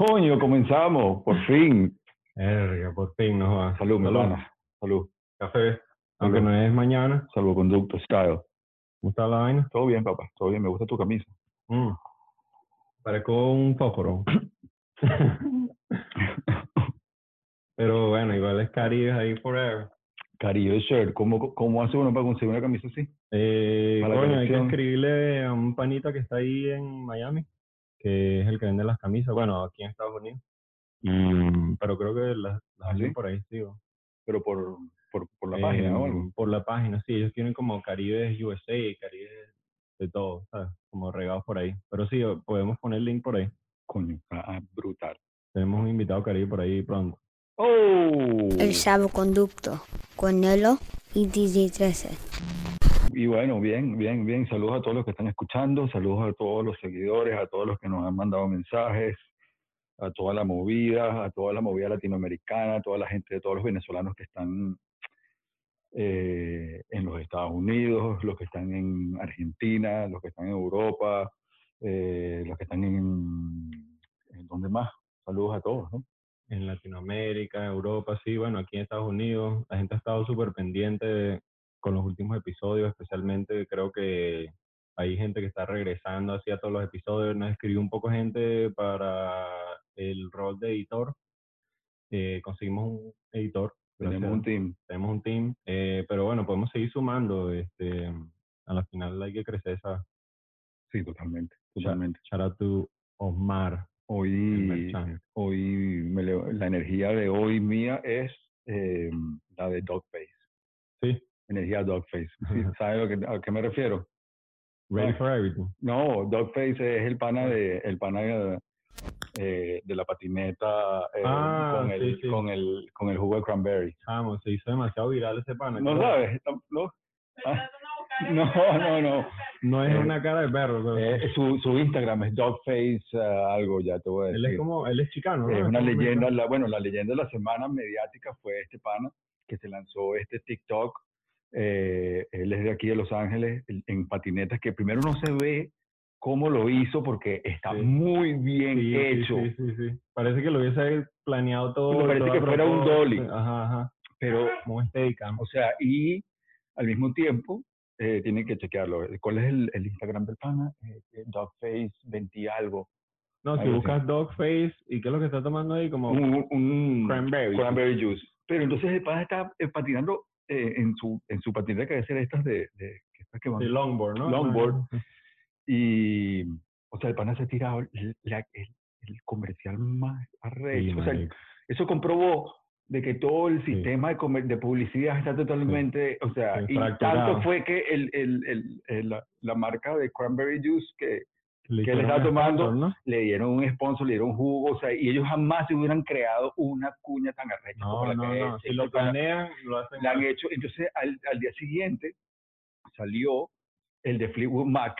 Coño, comenzamos, por fin. Verga, por fin nos va. Salud, mi Salud. hermana. Salud. Café. Aunque no es mañana. Salvoconducto, style. ¿Cómo está la vaina? Todo bien, papá. Todo bien. Me gusta tu camisa. Mm. Parezco un fósforo. Pero bueno, igual es Caribe ahí forever. Caribe shirt. ¿Cómo, ¿Cómo hace uno para conseguir una camisa así? Eh, coño, hay que escribirle a un panita que está ahí en Miami, que es el que vende las camisas, bueno, aquí en Estados Unidos. Y, pero creo que las, las ¿Ah, sí? por ahí, sí. o- Pero por, por, por la página o algo. Em, Por la página, sí, ellos tienen como Caribe USA, Caribe de todo, ¿sabes? Como regados por ahí. Pero sí, podemos poner el link por ahí. Coño, ah, ah, brutal. Tenemos un invitado Caribe por ahí pronto. ¡Oh! El salvoconducto con Nelo y DJ 13. Y bueno, bien, bien, bien. Saludos a todos los que están escuchando, saludos a todos los seguidores, a todos los que nos han mandado mensajes, a toda la movida, a toda la movida latinoamericana, a toda la gente, de todos los venezolanos que están eh, en los Estados Unidos, los que están en Argentina, los que están en Europa, eh, los que están en, en ¿dónde más? Saludos a todos, ¿no? En Latinoamérica, Europa, sí, bueno, aquí en Estados Unidos, la gente ha estado súper pendiente con los últimos episodios, especialmente creo que hay gente que está regresando hacia todos los episodios, nos escribió un poco gente para el rol de editor, Eh, conseguimos un editor, Tenemos gracias- un team. tenemos un team, eh, pero bueno, podemos seguir sumando, este, a la final hay que crecer esa, Sí, totalmente, totalmente. shout Osmar, el Hoy, hoy me leo- la energía de hoy mía es eh, la de Dogface. Sí, Energía Dogface. ¿Sabes lo que, a qué me refiero? ready Ah. for everything. No, Dogface es el pana de, el pana de, eh, de la patineta eh, Ah, con, el, sí. con, el, con el jugo de cranberry. Chamo, se hizo demasiado viral ese pana. ¿No sabes? ¿No? Ah, No, no, no. No es Eh, una cara de perro, pero Eh, su, su Instagram es Dogface eh, algo, ya te voy a decir. él es como, él es chicano, ¿no? Es una leyenda, la, bueno, la leyenda de la semana mediática fue este pana que se lanzó este TikTok. Eh, él es de aquí de Los Ángeles, en- patinetas, que primero no se ve cómo lo hizo porque está Sí. muy bien Sí, hecho, Sí. Parece que lo hubiese planeado todo. Parece todo que fuera un dolly. Ajá, ajá. pero, Como o sea, y al mismo tiempo, eh, tienen que chequearlo. ¿Cuál es el, el Instagram del pana? Eh, eh, Dogface 20 algo. No, si buscas Dogface, ¿y qué es lo que está tomando ahí? Como un, un cranberry. cranberry juice. Pero entonces el pana está eh, patinando eh, en su en su patineta que ser estas de, de estas que van sí, longboard, ¿no? Longboard. y o sea el pana se ha tirado el, el, el comercial más Sí, arrecho. o sea, eso comprobó de que todo el Sí. sistema de, comer- de publicidad está totalmente, o sea, Sí, y tanto fue que el, el, el- el- la, la marca de cranberry juice que Le que le un tomando, sponsor, ¿no? le dieron un sponsor, le dieron jugo, o sea, y ellos jamás se hubieran creado una cuña tan arrecha como No, la no, que no. es. Si lo planean, lo hacen. la han hecho. Entonces, al, al día siguiente salió el de Fleetwood Mac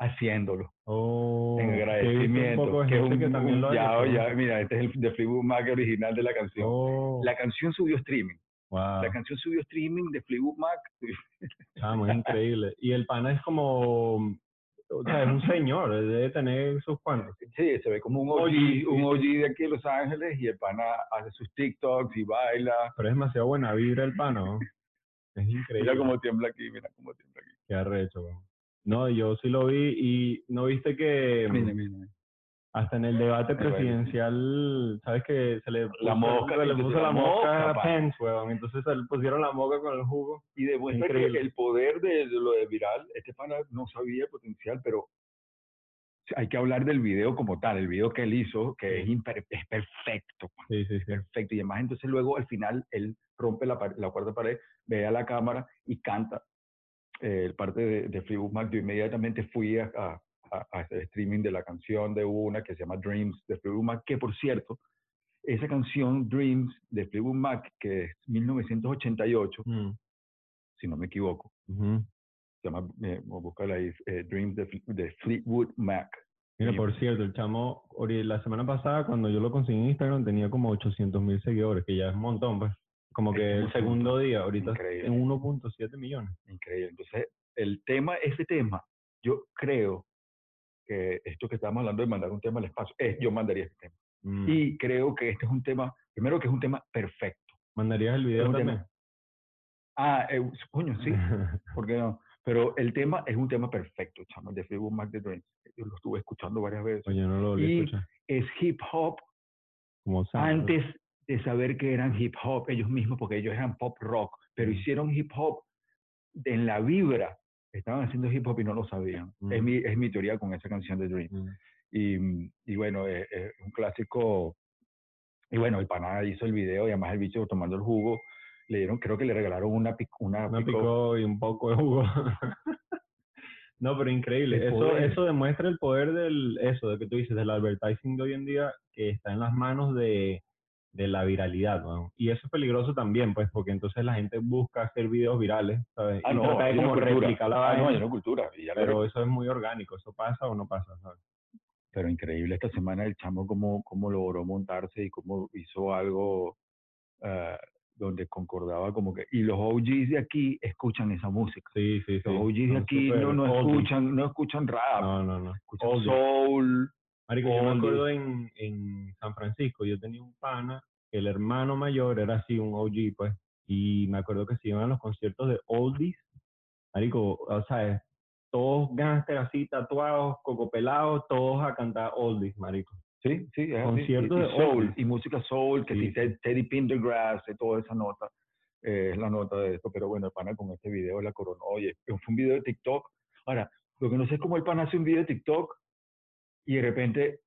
haciendo Oh, en que agradecimiento. Un poco de que es gente un- que también lo ha ya, ya, mira, este es el de Fleetwood Mac original de la canción. Oh, La canción subió streaming. wow. La canción subió streaming de Fleetwood Mac. Chamo, es increíble. Y el pana es como, o sea, es un señor, debe tener sus cuantos. Sí, se ve como un OG, un. OG de aquí de Los Ángeles y el pana hace sus TikToks y baila. Pero es demasiado buena vibra el pana, ¿no? Es increíble. Mira cómo tiembla aquí, mira cómo tiembla aquí. Qué arrecho. No, yo sí lo vi y no viste que mm, Mira, mira. Hasta en el debate presidencial, ¿sabes que se le puso, La mosca, se le puso la la mosca mosca, a. Pence, weón. Entonces se le pusieron la mosca con el jugo. Y demuestra Increíble. que el poder de, lo de viral, este pana no sabía el potencial, pero hay que hablar del video como tal, el video que él hizo, que es, es perfecto, Sí, sí, sí. perfecto. Y además entonces luego al final él rompe la, la cuarta pared, ve a la cámara y canta eh, el parte de, de Fleetwood Mac. Yo inmediatamente fui a, a, a- a streaming de la canción de una que se llama Dreams de Fleetwood Mac, que por cierto, esa canción Dreams de Fleetwood Mac, que es 1988, Mm, si no me equivoco, se llama, eh, búscala ahí, eh, Dreams de, de Fleetwood Mac. Mira, por cierto, el chamo, la semana pasada cuando yo lo conseguí en Instagram tenía como 800 mil seguidores, que ya es un montón, pues. Como que el segundo día, ahorita Increíble. en 1.7 millones. Increíble. Entonces, el tema, ese tema, yo creo que esto que estamos hablando de mandar un tema al espacio, es, yo mandaría este tema. Mm. Y creo que este es un tema, primero que es un tema perfecto. ¿Mandarías el video también? tema- Ah, eh, coño, sí, ¿por qué no? Pero el tema es un tema perfecto, chamo, el de Fleetwood Mac The Dreams. Yo lo estuve escuchando varias veces. Oye, no lo volví a Y escuchar. es hip hop Como antes de saber que eran hip hop ellos mismos, porque ellos eran pop rock, pero Mm. hicieron hip hop en la vibra. Estaban haciendo hip hop y no lo sabían. Es, Mm. mi, es mi teoría con esa canción de Dream. Mm. Y, y bueno, es, es un clásico. Y bueno, el pana hizo el video y además el bicho tomando el jugo. Le dieron, creo que le regalaron una, pic- una, Una pico- picó y un poco de jugo. no, pero increíble. Eso, eso demuestra el poder del, eso, de que tú dices, del advertising de hoy en día, que está en las manos de, de la viralidad, ¿no? Y eso es peligroso también, pues, porque entonces la gente busca hacer videos virales, ¿sabes? Ah, y no, trata de hay una como replicar la Ah, no, vaina, hay una cultura. ya pero eso es muy orgánico, eso pasa o no pasa, ¿sabes? pero increíble esta semana el chamo cómo, cómo logró montarse y cómo hizo algo ah, donde concordaba como que y los OGs de aquí escuchan esa música Sí, sí, sí. los OGs de aquí no, no escuchan no escuchan rap No, no, no. escuchan soul Marico, yo me acuerdo en, en San Francisco, yo tenía un pana, el hermano mayor era así, un OG, pues, y me acuerdo que se iban a los conciertos de Oldies, Marico, o sea, todos gangsters así, tatuados, cocopelados, todos a cantar Oldies, Marico. sí sí es. Conciertos y, y de soul oldies. y música soul que Sí, si Ted- Teddy Pendergrass y toda esa nota eh, es la nota de esto pero bueno el pana con este video la coronó oye fue un video de TikTok ahora lo que no sé es cómo el pana hace un video de TikTok y de repente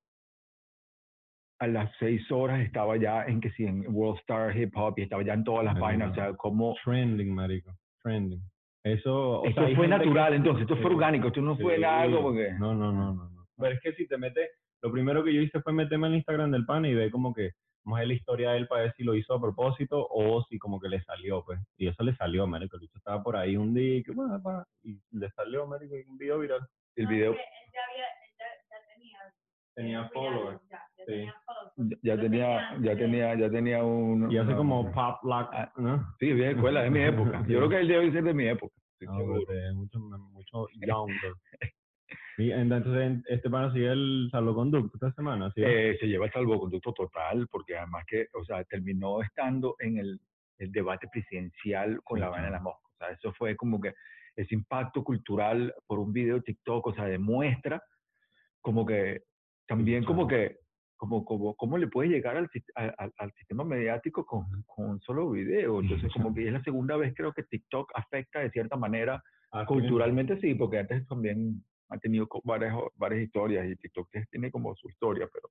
a las seis horas estaba ya en que sí, en World Star Hip Hop y estaba ya en todas las vainas, o sea, como... Trending, Marico, trending. Eso, o Esto sea, fue que- natural, entonces, esto fue orgánico, esto no fue Sí. nada como que... No, no, no, no, no. Pero es que si te metes, lo primero que yo hice fue meterme al Instagram del pan y ver como que, a ver la historia de él para ver si lo hizo a propósito o si como que le salió, pues. Y eso le salió, marico. El estaba por ahí un día y que, bueno, pa, y le salió, marico, y un video viral. El video Tenía followers. Sí. ya- ya tenía, ya tenía, ya tenía un... Y hace como pop lock, Ah, ¿no? Sí, vieja escuela, de mi época. Yo creo que él debe ser de mi época. No, es mucho, mucho younger. Y entonces este pan sigue el salvoconducto esta semana, ¿sí? Eh, se lleva el salvoconducto total, porque además que, o sea, terminó estando en el, el debate presidencial con Sí, la vaina de la claro. mosca. O sea, eso fue como que ese impacto cultural por un video de TikTok, o sea, demuestra como que también como que, como, como, cómo le puede llegar al, al, al- sistema mediático con, con un solo video. Entonces, como que es la segunda vez creo que TikTok afecta de cierta manera Ah. Culturalmente sí, porque antes también ha tenido varias, varias historias y TikTok tiene- como su historia, pero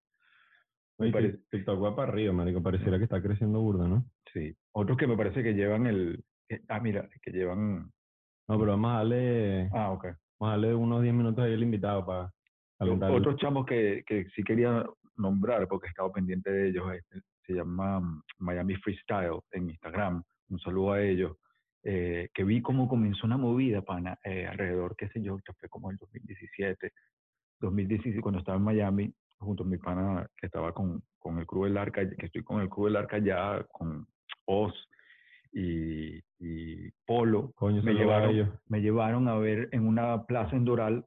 me Oye, parece- TikTok va para arriba, marico. Pareciera que está creciendo burda, ¿no? sí. Otros que me parece que llevan el... ah, mira, que llevan... No, pero vamos a darle, Ah, ok. vamos a darle unos 10 minutos ahí al invitado para. Otros chamos que, que sí quería nombrar, porque he estado pendiente de ellos, este, se llama mm, Miami Freestyle en Instagram. Un saludo a ellos. eh, que vi cómo comenzó una movida, pana, eh, alrededor, qué sé yo, que fue como el 2017, 2017, cuando estaba en Miami, junto a mi pana que estaba con, con el Club del Arca, que estoy con el Club del Arca ya, con Oz y, y Polo, Coño, me a llevaron, me llevaron a ver en una plaza en Doral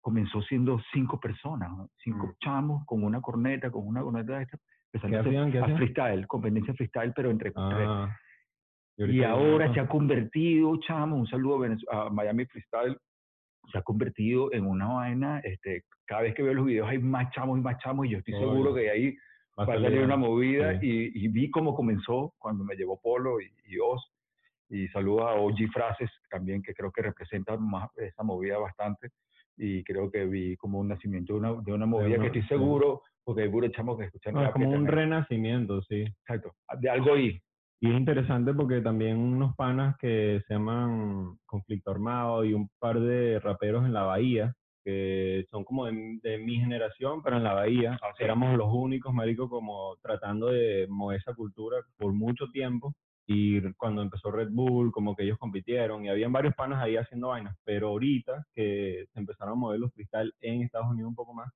comenzó siendo cinco personas, ¿no? cinco Mm. chamos con una corneta, con una corneta de esta, a hacer- hacían? ¿Qué a hacían? freestyle, competencia freestyle, pero entre, Ah, y ahorita ahora viene se ha convertido, chamo, un saludo a, a Miami Freestyle, se ha convertido en una vaina, este, cada vez que veo los videos hay más chamos y más chamos y yo estoy seguro que ahí Va a a salir, salir una movida sí. y, y vi cómo comenzó cuando me llevó Polo y, y Oz. Y saludo a OG Frases también, que creo que representa más esa movida bastante. Y creo que vi como un nacimiento de una, de una movida una- que estoy seguro, porque hay puros chamos que escuchan No, es como un también- renacimiento, sí. Exacto, de algo ahí. Y es interesante porque también unos panas que se llaman Conflicto Armado y un par de raperos en la Bahía, que son como de, de mi generación, pero en la Bahía Ah, sí. éramos los únicos, marico, como tratando de mover esa cultura por mucho tiempo. Y cuando empezó Red Bull, como que ellos compitieron y habían varios panas ahí haciendo vainas, pero ahorita que se empezaron a mover los freestyle en Estados Unidos un poco más,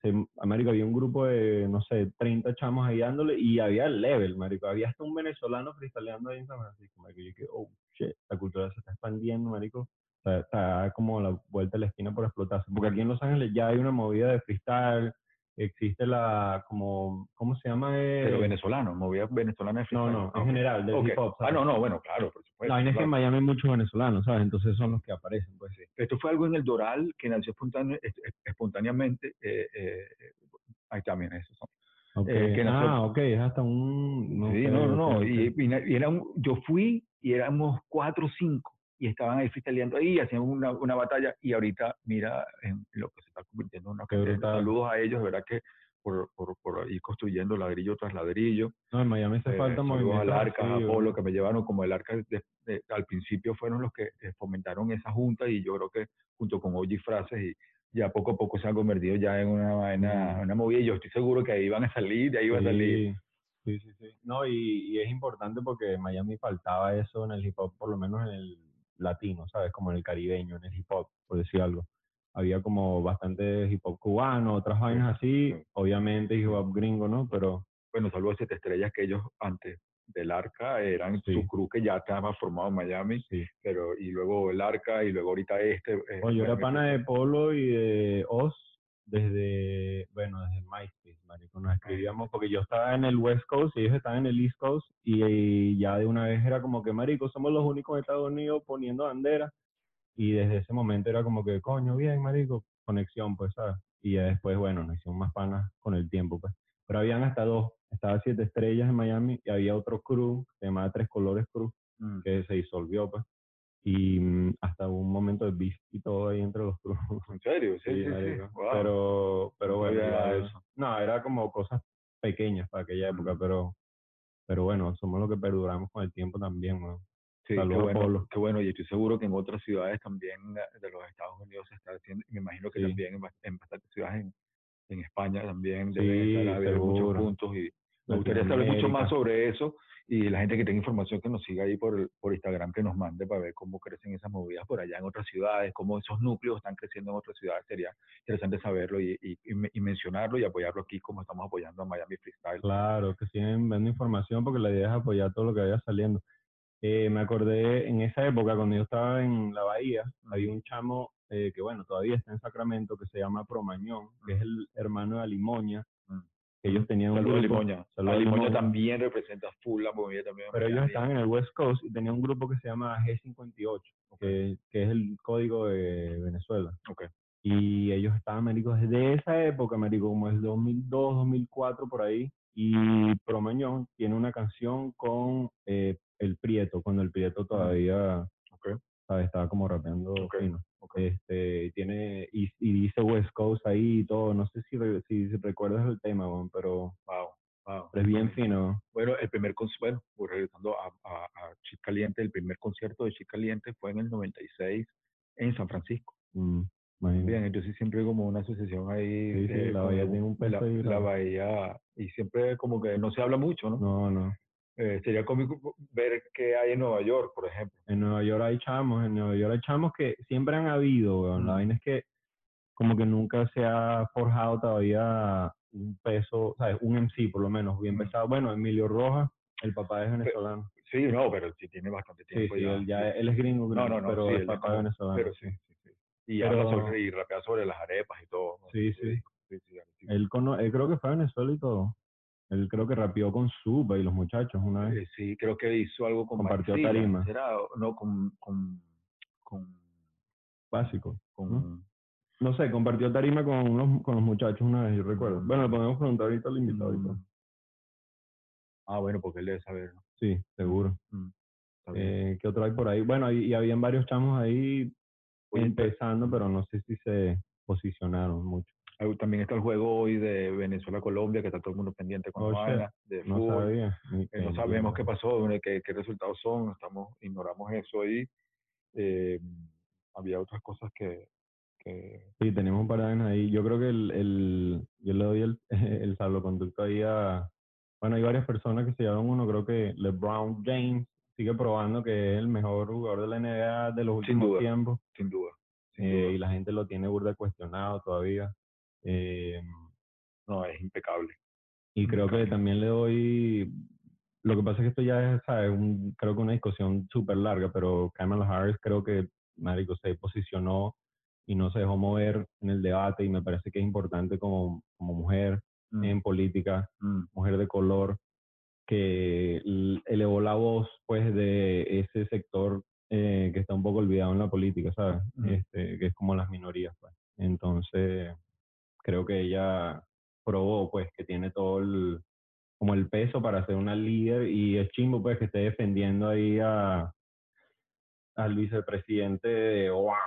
se, América había un grupo de, no sé, 30 chamos ahí dándole y había el level, marico. Había hasta un venezolano freestyleando ahí en San Francisco, marico. Yo que, oh, shit, la cultura se está expandiendo, marico. Está como la vuelta de la esquina por explotarse. Porque aquí en Los Ángeles ya hay una movida de freestyle, existe la, como, ¿cómo se llama? Pero Eh, venezolano, movida venezolana de no, no, en general, del Ok. hip hop. Ah, no, no, bueno, claro, por supuesto. La vaina es que en. Miami hay muchos venezolanos, ¿sabes? Entonces son los que aparecen, pues. Esto fue algo en el Doral que nació espontáneo- es- es- espontáneamente. eh, eh, ahí también, esos son. Eh, que nació- ah, ok, es hasta un... sí, no, no, no. ok. Y, y era un- yo fui y éramos cuatro o cinco y estaban ahí freestyleando ahí, hacían una, una batalla y ahorita mira en lo que se está convirtiendo en una. Saludos a ellos, de verdad que por, por, por ir construyendo ladrillo tras ladrillo. No, en Miami hace Eh, falta movimiento. al Arca, a así, Polo, bro. que me llevaron como el Arca de- de- al principio fueron los que eh, fomentaron esa junta y yo creo que junto con OG Frases y ya poco a poco se han convertido ya en una vaina, una movida y yo estoy seguro que ahí van a salir, de ahí va a salir. Sí, sí, sí. sí. No, y, y es importante porque en Miami faltaba eso en el hip hop, por lo menos en el latino, ¿sabes? Como en el caribeño, en el hip hop, por decir algo. Había como bastante hip hop cubano, otras vainas así, sí. obviamente hip hop gringo, ¿no? Pero Bueno, saludos a Siete Estrellas que ellos antes del Arca eran Sí. su crew que ya estaba formado en Miami, sí. pero y luego el Arca y luego ahorita este. eh, Oye, yo era bueno, pana de Polo y de Oz desde, bueno, desde MySpace, marico. Nos escribíamos porque yo estaba en el West Coast y ellos estaban en el East Coast y, y ya de una vez era como que, marico, somos los únicos en Estados Unidos poniendo bandera y desde ese momento era como que, coño, bien, marico, conexión, pues, ¿sabes? Y ya después, bueno, nos hicimos más panas con el tiempo, pues. Pero habían hasta dos, estaba Siete Estrellas en Miami y había otro crew, se llamaba Tres Colores Crew, mm, que se disolvió, pues. Y mm, hasta un momento de beef y todo ahí entre los crews. ¿En serio? Sí, sí, sí. Wow. Pero, pero No bueno, ya- eso. no, era como cosas pequeñas para aquella época, pero, pero bueno, somos los que perduramos con el tiempo también, ¿no? Sí, qué bueno, qué bueno, y estoy seguro que en otras ciudades también de los Estados Unidos se está haciendo, me imagino que Sí. también en, en bastantes ciudades en, en España también Sí, deben estar habiendo muchos puntos y me gustaría saber mucho más sobre eso y la gente que tenga información que nos siga ahí por, por Instagram que nos mande para ver cómo crecen esas movidas por allá en otras ciudades, cómo esos núcleos están creciendo en otras ciudades, sería interesante saberlo y, y, y me- y mencionarlo y apoyarlo aquí como estamos apoyando a Miami Freestyle. Claro, que siguen dando información porque la idea es apoyar todo lo que vaya saliendo. Eh, me acordé en esa época, cuando yo estaba en la Bahía, había un chamo eh, que, bueno, todavía está en Sacramento, que se llama Promañón, que es el hermano de Alimoña. Ellos tenían un Saludos a grupo, Limoña. A Limoña Limoña. también representa full la movida también. pero ellos estaban en el West Coast y tenían un grupo que se llama G58, que, que es el código de Venezuela. Ok. Y ellos estaban, marico, desde esa época, marico, como el 2002, 2004, por ahí. Y Promañón tiene una canción con eh, El Prieto, cuando El Prieto todavía estaba como rapeando fino. Ok. Este, tiene, y, y dice West Coast ahí y todo. No sé si, re- si, si recuerdas el tema, weón, pero, Wow, wow. pero es bien fino. Bueno, el primer concierto, bueno, pues, regresando a, a, a Chic Caliente, el primer concierto de Chic Caliente fue en el 96 en San Francisco. Mm. Bien, entonces siempre como una asociación ahí. Sí, sí, eh, la Bahía tiene un la, la. Bahía, y siempre como que no se habla mucho, ¿no? No, no. Eh, sería cómico ver qué hay en Nueva York, por ejemplo. En Nueva York hay chamos, en Nueva York hay chamos que siempre han habido, weón. La vaina es que como que nunca se ha forjado todavía un peso, ¿sabes? Un MC por lo menos, bien pesado. Bueno, Emilio Rojas, el papá es venezolano. Sí, no, pero sí tiene bastante Sí, tiempo sí, ya. él, ya, sí. él es gringo, gringo, no, no, pero sí, es es papá como- venezolano. Pero sí, sí, sí. Y, Pero- habla sobre, y rapea sobre las arepas y todo. Sí, sí. sí, sí, sí. Él, cono- él creo que fue a Venezuela y todo. Él creo que rapeó con Suba y los muchachos una vez. Eh, sí, creo que hizo algo con Compartió tarima. No, con, con, con, Básico. con- ¿no? No sé, compartió tarima con los, con los muchachos una vez, yo recuerdo. Bueno, le podemos preguntar ahorita al invitado. mm. Ah, bueno, porque él debe saber, ¿no? Sí, seguro. Bien. Eh, ¿Qué otro hay por ahí? Bueno, y, y habían varios chamos ahí Oye, empezando, pero no sé si se posicionaron mucho. También está el juego hoy de Venezuela-Colombia, que está todo el mundo pendiente con Oh, la shit. vaina, de No fútbol. sabía. Eh, que- no sabemos qué pasó, qué, qué resultados son, estamos, ignoramos eso ahí. Eh, había otras cosas que, que Sí, tenemos un par de vainas ahí. Yo creo que el, el yo le doy el, el salvoconducto ahí a... Bueno, hay varias personas que se llevaron uno. Creo que LeBron James sigue probando que es el mejor jugador de la NBA de los Sin últimos duda. tiempos. sin duda, sin eh, duda, y la gente lo tiene burda cuestionado todavía. Eh, no, es impecable. y creo que también le doy... Lo que pasa es que esto ya es, ¿sabes? Un, creo que una discusión súper larga, pero Kamala Harris creo que, marico, se posicionó y no se dejó mover en el debate y me parece que es importante como, como mujer Mm, en política, mm, mujer de color, que elevó la voz pues de ese sector eh, que está un poco olvidado en la política, ¿sabes? Mm. Este, que es como las minorías, pues. Entonces, creo que ella probó pues que tiene todo el como el peso para ser una líder y es chimbo pues que esté defendiendo ahí a al vicepresidente de Obama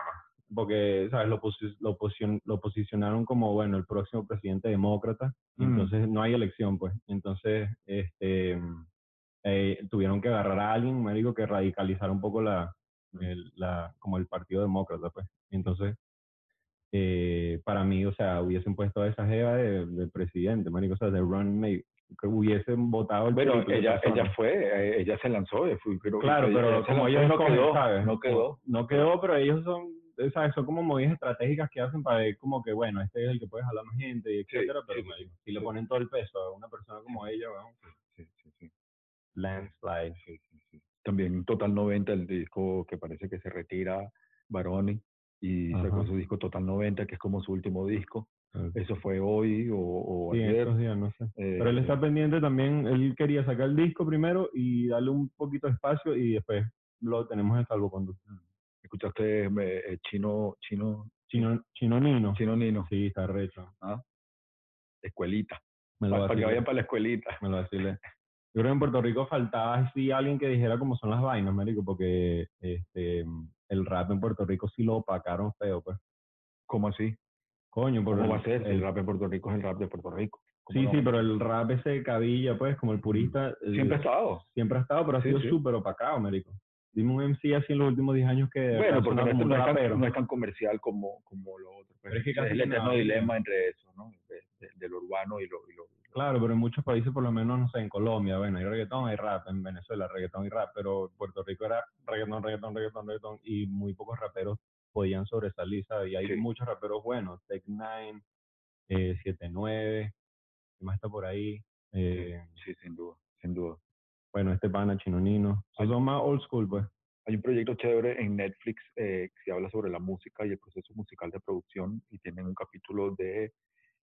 porque sabes lo, posi- lo, lo posicionaron como bueno el próximo presidente demócrata Mm. entonces no hay elección pues. Entonces este eh, tuvieron que agarrar a alguien marico que radicalizara un poco la, el- la como el partido demócrata pues. Entonces eh, para mí, o sea, hubiesen puesto a esa jeva de, de presidente, marico, o sea, de Ron May, que hubiesen votado el Bueno, ella, ella fue, eh, ella se lanzó, fue- pero- Claro, pero ella como ellos no quedó, ¿sabes? no quedó. No quedó, pero ellos son, ¿sabes? Son como movidas estratégicas que hacen para ver como que, bueno, este es el que puede jalar más gente, y etcétera, pero sí, marico, si le ponen todo el peso a una persona como ella, vamos, Sí, sí, sí. landslide. Sí, sí, sí. También Total 90, el disco que parece que se retira Baroni y sacó Ajá. su disco Total 90, que es como su último disco. Sí, Eso fue hoy o, o en ayer. días, no sé. Eh, Pero él está pendiente también, él quería sacar el disco primero y darle un poquito de espacio y después lo tenemos en salvoconducto. ¿Escuchaste eh, Chino, Chino, Chino, Chino Nino. Chino Nino? Sí, está recho. ¿Ah? Escuelita. Me lo Para, que vacilé. vayan para la escuelita. Me lo vacilé. Yo creo que en Puerto Rico faltaba así alguien que dijera cómo son las vainas, marico, porque este el rap en Puerto Rico sí lo opacaron feo, pues. ¿Cómo así? Coño, ¿Cómo el- va a ser? el- El rap de Puerto Rico es el rap de Puerto Rico. ¿Cómo Sí, no? sí, pero el rap ese de cabilla, pues, como el purista. Siempre ha estado. Siempre ha estado, pero ha Sí, sido sí. súper opacado, marico. Dime un MC así en los últimos 10 años que Bueno, porque no es, no tan, rapero. no es tan comercial como, como lo otro. pues. Pero es que casi el eterno dilema entre eso, ¿no? De, de- de lo urbano y lo... Y lo, y lo- Claro, pero en muchos países, por lo menos, no sé, en Colombia, bueno, hay reggaetón, hay rap, en Venezuela reggaetón y rap, pero en Puerto Rico era reggaetón, reggaetón, reggaetón, reggaetón, y muy pocos raperos podían sobresalir, ¿sabes? Y hay Sí. muchos raperos buenos, Tech Nine, eh, 79, ¿qué más está por ahí? Eh, Sí, sin duda, sin duda. bueno, este pana, Chinonino, son más old school, pues. Hay un proyecto chévere en Netflix eh, que se habla sobre la música y el proceso musical de producción y tienen un capítulo de,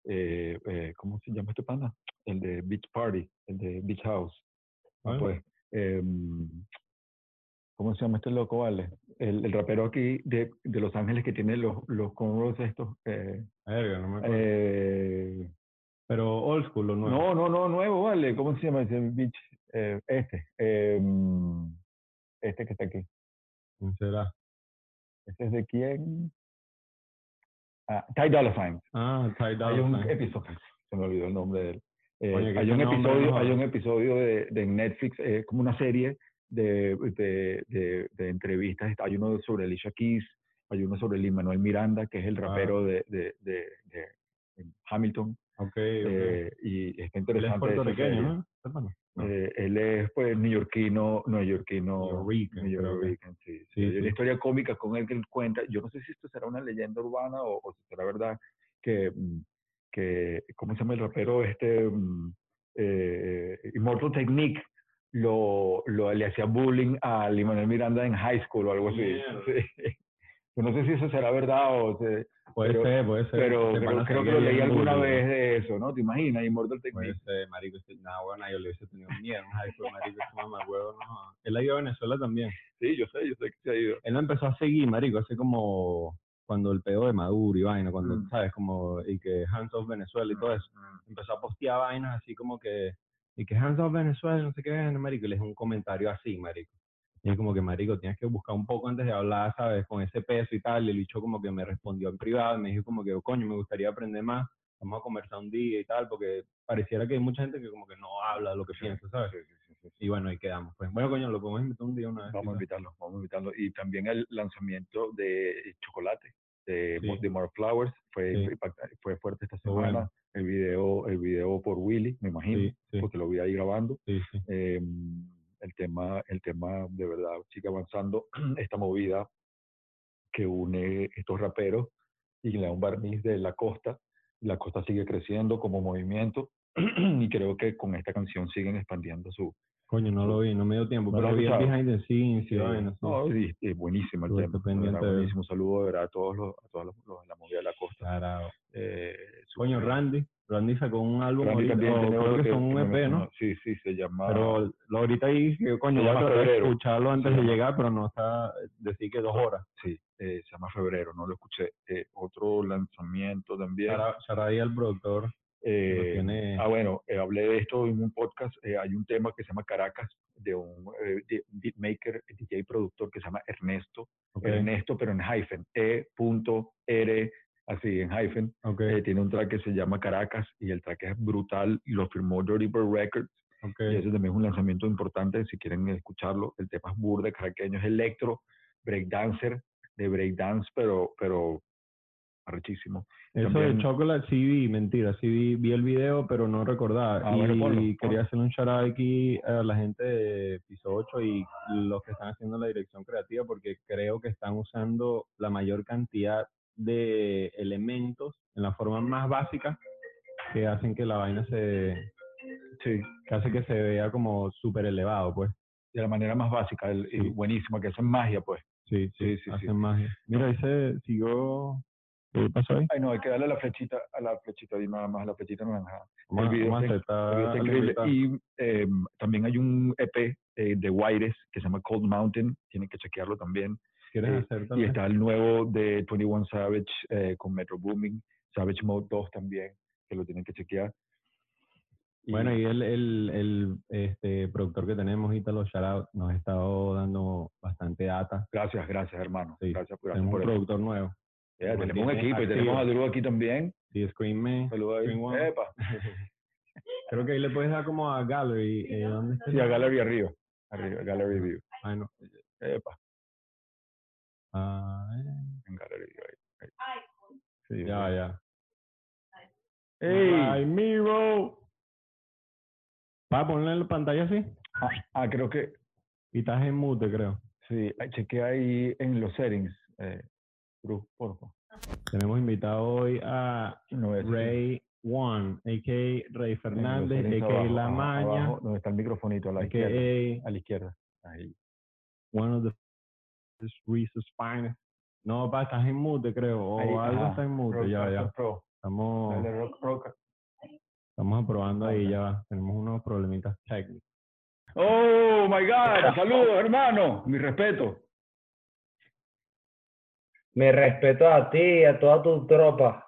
eh, eh, ¿cómo se llama este pana? El de Beach Party, el de Beach House. Ah. Pues, em, ¿Cómo se llama este loco, vale? El, el rapero aquí de, de Los Ángeles que tiene los, los cornrows estos. eh, Verga, no me acuerdo. eh, pero old school o nuevo. no, no, no, nuevo, vale. ¿Cómo se llama ese beach? Eh, este. em, este que está aquí. ¿Quién será? ¿Este es de quién? Ah, Ty Dolla Sign. Ah, Ty Dolla Hay un episodio, se me olvidó el nombre de él. Eh, hay, un episodio, no hay un episodio de, de Netflix, eh, como una serie de, de, de, de entrevistas. Hay uno sobre Alicia Keys, hay uno sobre Lin Manuel Miranda, que es el Ah. rapero de, de, Hamilton. Ok, ok. eh, y está Él es interesante. puertorriqueño. No. Eh, él es pues neoyorquino, neoyorquino, neoyorrican, sí, sí. Sí, Hay una historia cómica con él que él cuenta. Yo no sé si esto será una leyenda urbana o, o si será verdad que, mm, que, ¿cómo se llama el rapero este? mm, eh, Immortal Technique lo, lo, le hacía bullying a Manuel Miranda en high school o algo así. Mierda. Sí. No sé si eso será verdad o se- Puede pero- ser, puede ser. pero, pero pana creo que lo leí alguna vez ¿no? de eso, ¿no? ¿Te imaginas? Immortal Puede Technique. ser, marico. este- Nada, bueno, yo le hubiese tenido miedo high school, marico. ese mamá huevo, no. Él ha ido a Venezuela también. Sí, yo sé, yo sé que se ha ido. Él lo empezó a seguir, marico, hace como cuando el pedo de Maduro y vaina, cuando, Mm. ¿sabes? Como, y que Hands Off Venezuela y todo eso. Empezó a postear vainas así como que, y que Hands Off Venezuela, no sé qué, marico, y le dejó un comentario así, marico. Y es como que, marico, tienes que buscar un poco antes de hablar, ¿sabes? Con ese peso y tal. Y el bicho como que me respondió en privado y me dijo como que, coño, me gustaría aprender más. Vamos a conversar un día y tal, porque pareciera que hay mucha gente que como que no habla lo que piensa, ¿sabes? Sí, sí. Y bueno, ahí quedamos. Pues bueno, coño, lo podemos invitar un día una vez. Vamos a invitarlo, vamos a invitarlo. Y también el lanzamiento de Chocolate, de, de More Flowers, fue, fue fuerte esta semana. bueno. El video el video por Willy, me imagino, porque lo vi ahí grabando. Eh, el, tema, el tema de verdad sigue avanzando. Esta movida que une estos raperos y le da un barniz de la costa. La costa sigue creciendo como movimiento y creo que con esta canción siguen expandiendo su, Coño, no lo vi, no me dio tiempo, ¿No pero vi el behind the scenes Sí. sí. No, y- y buenísimo el tema. verdad, buenísimo. Un saludo de verdad a todos los, a todos los, los la movida de la costa. Eh, Coño, Randy. Randy sacó un álbum Randy ahorita, o tiene creo que que- son un EP, ¿no? mencionó. Sí, sí, se llama. Pero lo ahorita ahí que coño, voy a escucharlo antes Se de llegar, pero no está, decir que dos horas. Sí, eh, se llama Febrero, no lo escuché. Eh, otro lanzamiento también. Ahí al productor. Eh, tiene- Ah, bueno, eh, hablé de esto en un podcast. eh, hay un tema que se llama Caracas, de un eh, beatmaker, DJ productor que se llama Ernesto. Ok, Ernesto, pero en hyphen. E.R, así en hyphen. ok, Eh, tiene un track que se llama Caracas y el track es brutal y lo firmó Dirty Bird Records. ok. Y ese también es un lanzamiento importante si quieren escucharlo. El tema es burde caraqueño, es electro, breakdancer, de breakdance, pero, pero arrechísimo. Eso también- de Chocolate sí vi, mentira, sí vi, vi el video, pero no recordaba. Ah, y bueno, ponlo, quería hacer un shout out aquí a la gente de Piso 8 y los que están haciendo la dirección creativa, porque creo que están usando la mayor cantidad de elementos en la forma más básica que hacen que la vaina se, Sí, que hace que se vea como súper elevado, pues. de la manera más básica el- y buenísima, que hacen magia, pues. Sí, sí, Sí, hacen magia. Mira, ahí se siguió. ¿Qué pasó ahí? Ay, no, hay que darle a la flechita, a la flechita y nada más, a la flechita naranja. El video el video está. Y eh, también hay un EP eh, de Guaires que se llama Cold Mountain, tienen que chequearlo también. ¿Quieres eh, hacer Y también? está el nuevo de 21 Savage eh, con Metro Booming, Savage Mode 2 también, que lo tienen que chequear. Y- Bueno, y el, el, el este, productor que tenemos, Italo Shoutout, nos ha estado dando bastante data. Gracias, gracias, hermano. Sí, Gracias, Tenemos por un eso. productor nuevo. Lo tenemos un equipo y tenemos a activo. Drew aquí también. Sí, Screen Man. Saludos. Epa. Creo que ahí le puedes dar como a Gallery. Eh, ¿Dónde está? Sí, a Gallery arriba. Arriba, Gallery View. Ay, no. Epa, Ah, ahí. Sí, ya, ya. ¡Ey! Ay, Miro. ¿Para ponerle en la pantalla así? Ah, ah, creo que Y estás en mute, creo. sí. Chequea ahí en los settings. Eh, Drew, por favor. Tenemos invitado hoy a No. Ray One, a.k.a. Los Fernández, a.k.a. La Maña, abajo, donde está el microfonito, a la izquierda. A la izquierda. Ahí. one of the Reese's finest. No, pa, estás en mute, creo. O Ahí, algo ajá. está en mute, Rock- ya, Rock ya. Pro. Estamos, Dale, rock, rock. estamos aprobando ahí, Ok. ya. Tenemos unos problemitas técnicos. Oh my God, saludos hermano, mi respeto. Mi respeto a ti y a toda tu tropa.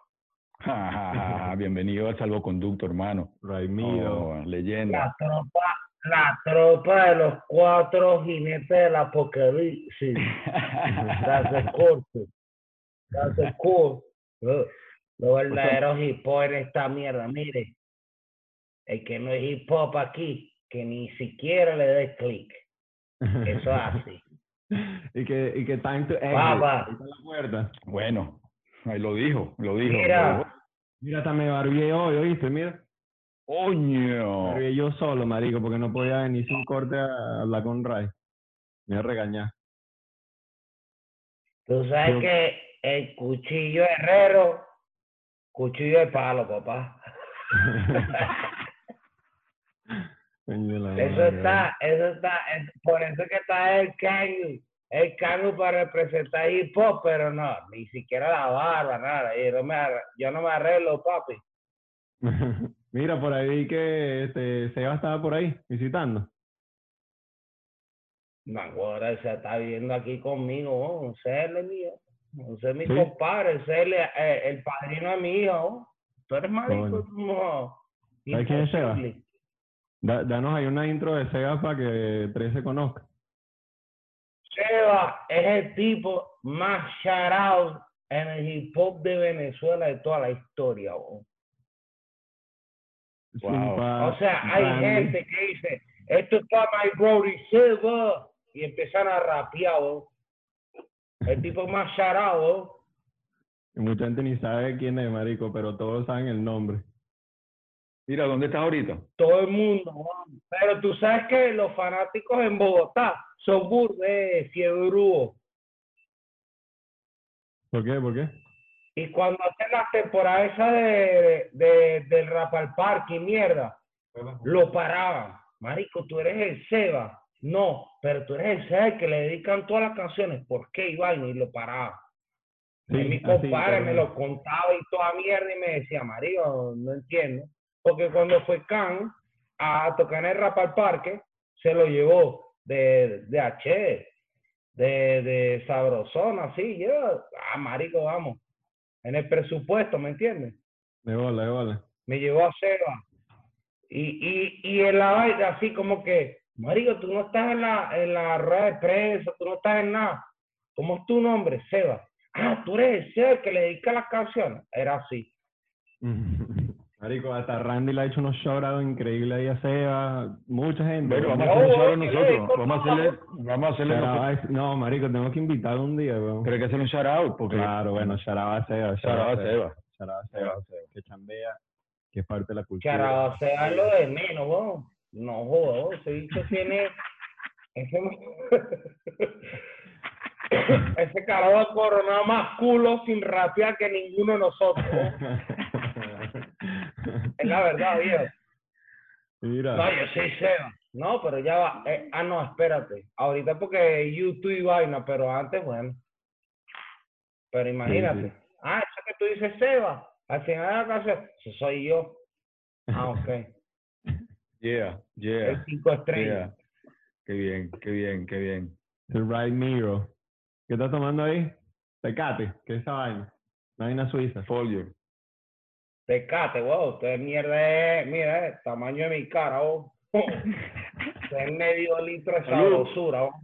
Bienvenido al salvoconducto, hermano. Raimiro. Oh, leyenda. La tropa, la tropa de los cuatro jinetes del apocalipsis. That's corte. That's cool. Los los verdaderos hip hop en esta mierda. Mire, el que no es hip hop aquí, que ni siquiera le dé clic. Eso es así. y que, y que time to exit. Puerta. Bueno, ahí lo dijo, lo dijo. Mira. Mira, hasta me barbié hoy, ¿oíste? Mira. Coño. Yo solo, marico, porque no podía venir sin corte a hablar con Ray. Me iba a regañar. Tú sabes Yo- que el cuchillo herrero, cuchillo de palo, papá. Eso está, eso está, es- por eso que está el Kangu, el Kangu para representar hip hop, pero no, ni siquiera la barba, nada, yo no me, arre- yo no me arreglo, papi. Mira, por ahí vi que este, Seba estaba por ahí visitando. No, ahora se está viviendo aquí conmigo, oh, CL mío, un es mi Sí. compadre, el eh, el padrino de mi hijo, oh. tú eres marico, no, ¿Sabes quién es Seba? Da- danos ahí una intro de Seba para que Tres se conozca. Seba es el tipo más shout out en el hip hop de Venezuela de toda la historia. oh. Wow. O sea, hay gente que dice, esto es para my Brody Silva, y empiezan a rapear. El tipo más. Y Mucha gente ni sabe quién es, marico, pero todos saben el nombre. Mira, ¿dónde estás ahorita? todo el mundo. Pero tú sabes que los fanáticos en Bogotá son burdes, fiebrúos. ¿Por qué? ¿Por qué? Y cuando hacen la temporada esa de, de- del rap al parque y mierda, lo paraban. marico, tú eres el Seba. No, pero tú eres el Seba que le dedican todas las canciones. ¿Por qué, Iván? Y lo paraba. y mi así, compadre me lo contaba y toda mierda y me decía, marico, no entiendo. Porque cuando fue Can a tocar en el Rap al Parque, se lo llevó de, de H, de, de Sabrosona, así, yo, ah, marico, vamos. En el presupuesto, ¿me entiendes? De bola, de bola. me llevó a Seba. Y, y, y en la vaina así como que, Marico, tú no estás en la, en la rueda de prensa, tú no estás en nada. ¿Cómo es tu nombre? Seba. Ah, tú eres el Seba el que le dedica las canciones. Era así. Marico, hasta Randy le ha hecho unos shoutouts increíbles ahí a Seba, mucha gente. Bueno, vamos a hacer un shout que le nosotros. Vamos a hacerle, vamos a hacerle a- No, marico, tenemos que invitar un día, weón. pero hay que hacer un shout out porque Claro, bueno, shout out a Seba. shout out a Seba. Shout out a Seba, que chambea, que es parte de la cultura. Charaba Seba es lo de menos, weón. No jodas, ese bicho tiene... Ese, ese carajo ha coronado más culo sin rapear que ninguno de nosotros. Es la verdad, viejo. Mira. No, yo soy Seba. No, pero ya va. eh, ah, no, espérate. Ahorita porque YouTube y vaina, pero antes, bueno. Pero imagínate. sí. Ah, eso que tú dices Seba. Al final de la canción, eso soy yo. Ah, ok. Yeah, yeah, El cinco estrellas. yeah. Qué bien, qué bien, qué bien. The Right Miro. ¿Qué estás tomando ahí? Tecate, ¿qué es esa vaina? Una vaina suiza. Folio. Tecate, wow. Usted mierda es, mira, eh, tamaño de mi cara, oh. es medio litro de sabrosura, oh.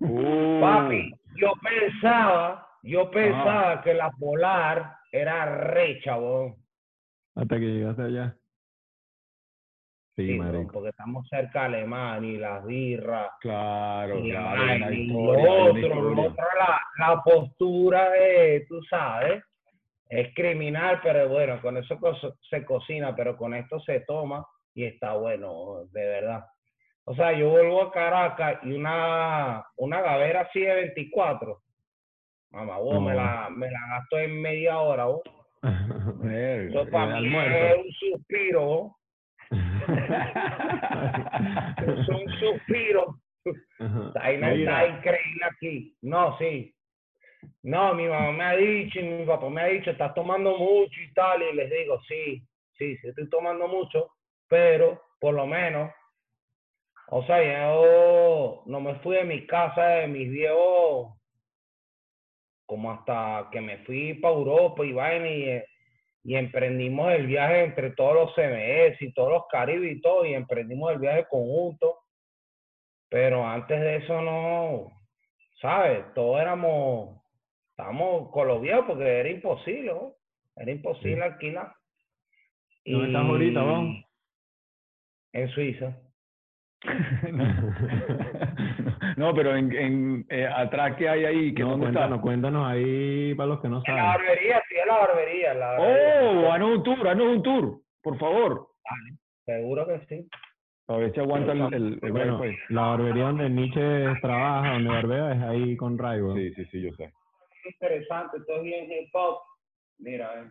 Uh, Papi, yo pensaba, yo pensaba que la polar era recha, weón. Hasta que llegaste allá. Sí, Sí, porque estamos cerca de Alemania y las birras. Claro, y la claro, y lo otro, lo otro, la, la postura de, tú sabes, es criminal, pero bueno, con eso se cocina, pero con esto se toma y está bueno, de verdad. O sea, yo vuelvo a Caracas y una, una gavera así de 24, mamá, vos, me, la, me la gasto en media hora, vos. Eso para mí es un suspiro, vos. es un suspiro. Ahí no Mira, está increíble aquí. No, sí. No, mi mamá me ha dicho y mi papá me ha dicho, estás tomando mucho y tal, y les digo, sí, sí, sí estoy tomando mucho, pero por lo menos, o sea, yo no me fui de mi casa, de mis viejos, como hasta que me fui para Europa y vaina y, y emprendimos el viaje entre todos los CMS y todos los Caribe y todo, y emprendimos el viaje conjunto. Pero antes de eso no, ¿sabes? Todos éramos, los viejos porque era imposible, ¿no? Era imposible alquilar. ¿Dónde estás ahorita, vos? En Suiza. no, pero en, en eh, atrás que hay ahí, que No, dónde está. cuéntanos, cuéntanos ahí para los que no En la saben. barbería, sí, en la barbería. en la barbería. Oh, haznos un tour, haznos un tour, por favor. Seguro que sí. A ver si aguanta el, el, el Bueno, la barbería donde Nietzsche trabaja, donde barbea, es ahí con Raigo. Sí, sí, sí, yo sé. Interesante, esto es bien hip hop. Mira, eh,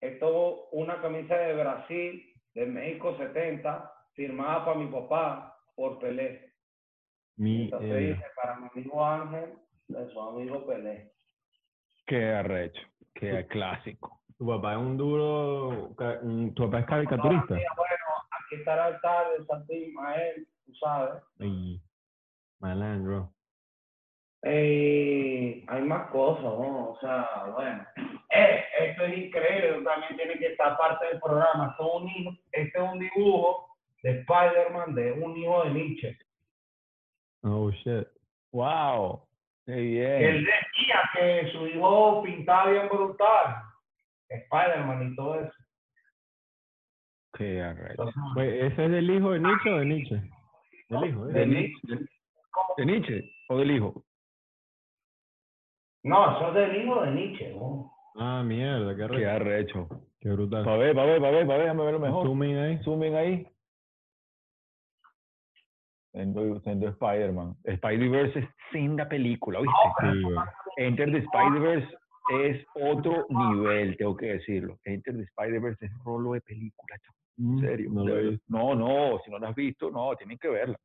esto una camisa de Brasil, de México 70, firmada para mi papá por Pelé. Mi, Entonces eh, dice, para mi amigo Ángel, de su amigo Pelé. Qué arrecho, qué clásico. tu papá es un duro, tu papá es caricaturista. Todavía, Bueno, aquí está el altar de Santo Ismael, tú sabes. Ay, malandro. Eh, hay más cosas, ¿no? O sea, bueno. Eh, esto es increíble, también tiene que estar parte del programa. Es un, hijo- este es un dibujo de Spider-Man de un hijo de Nietzsche. Oh, shit. Wow, qué bien. Él decía que su hijo pintaba bien brutal. Spider-Man y todo eso. Arrecho. Pues, ¿Ese es del hijo de Nietzsche o de Nietzsche? Del hijo, ¿De ¿eh? Nietzsche? ¿De Nietzsche o del hijo? No, eso es del hijo de Nietzsche. ¿no? Ah, mierda, qué, Qué re- arrecho. qué brutal. Pa' ver, pa' ver, pa' ver, pa' ver, déjame verlo mejor. Zooming ahí. Zoomen ahí. Siendo, siendo Spider-Man. Spider-Verse es senda película, ¿viste? Sí, güey. Enter the Spider-Verse es otro nivel, tengo que decirlo. Enter the Spider-Verse es rolo de película, chamo. En Mm, serio. No. No, no, si no la has visto, no, tienen que verla.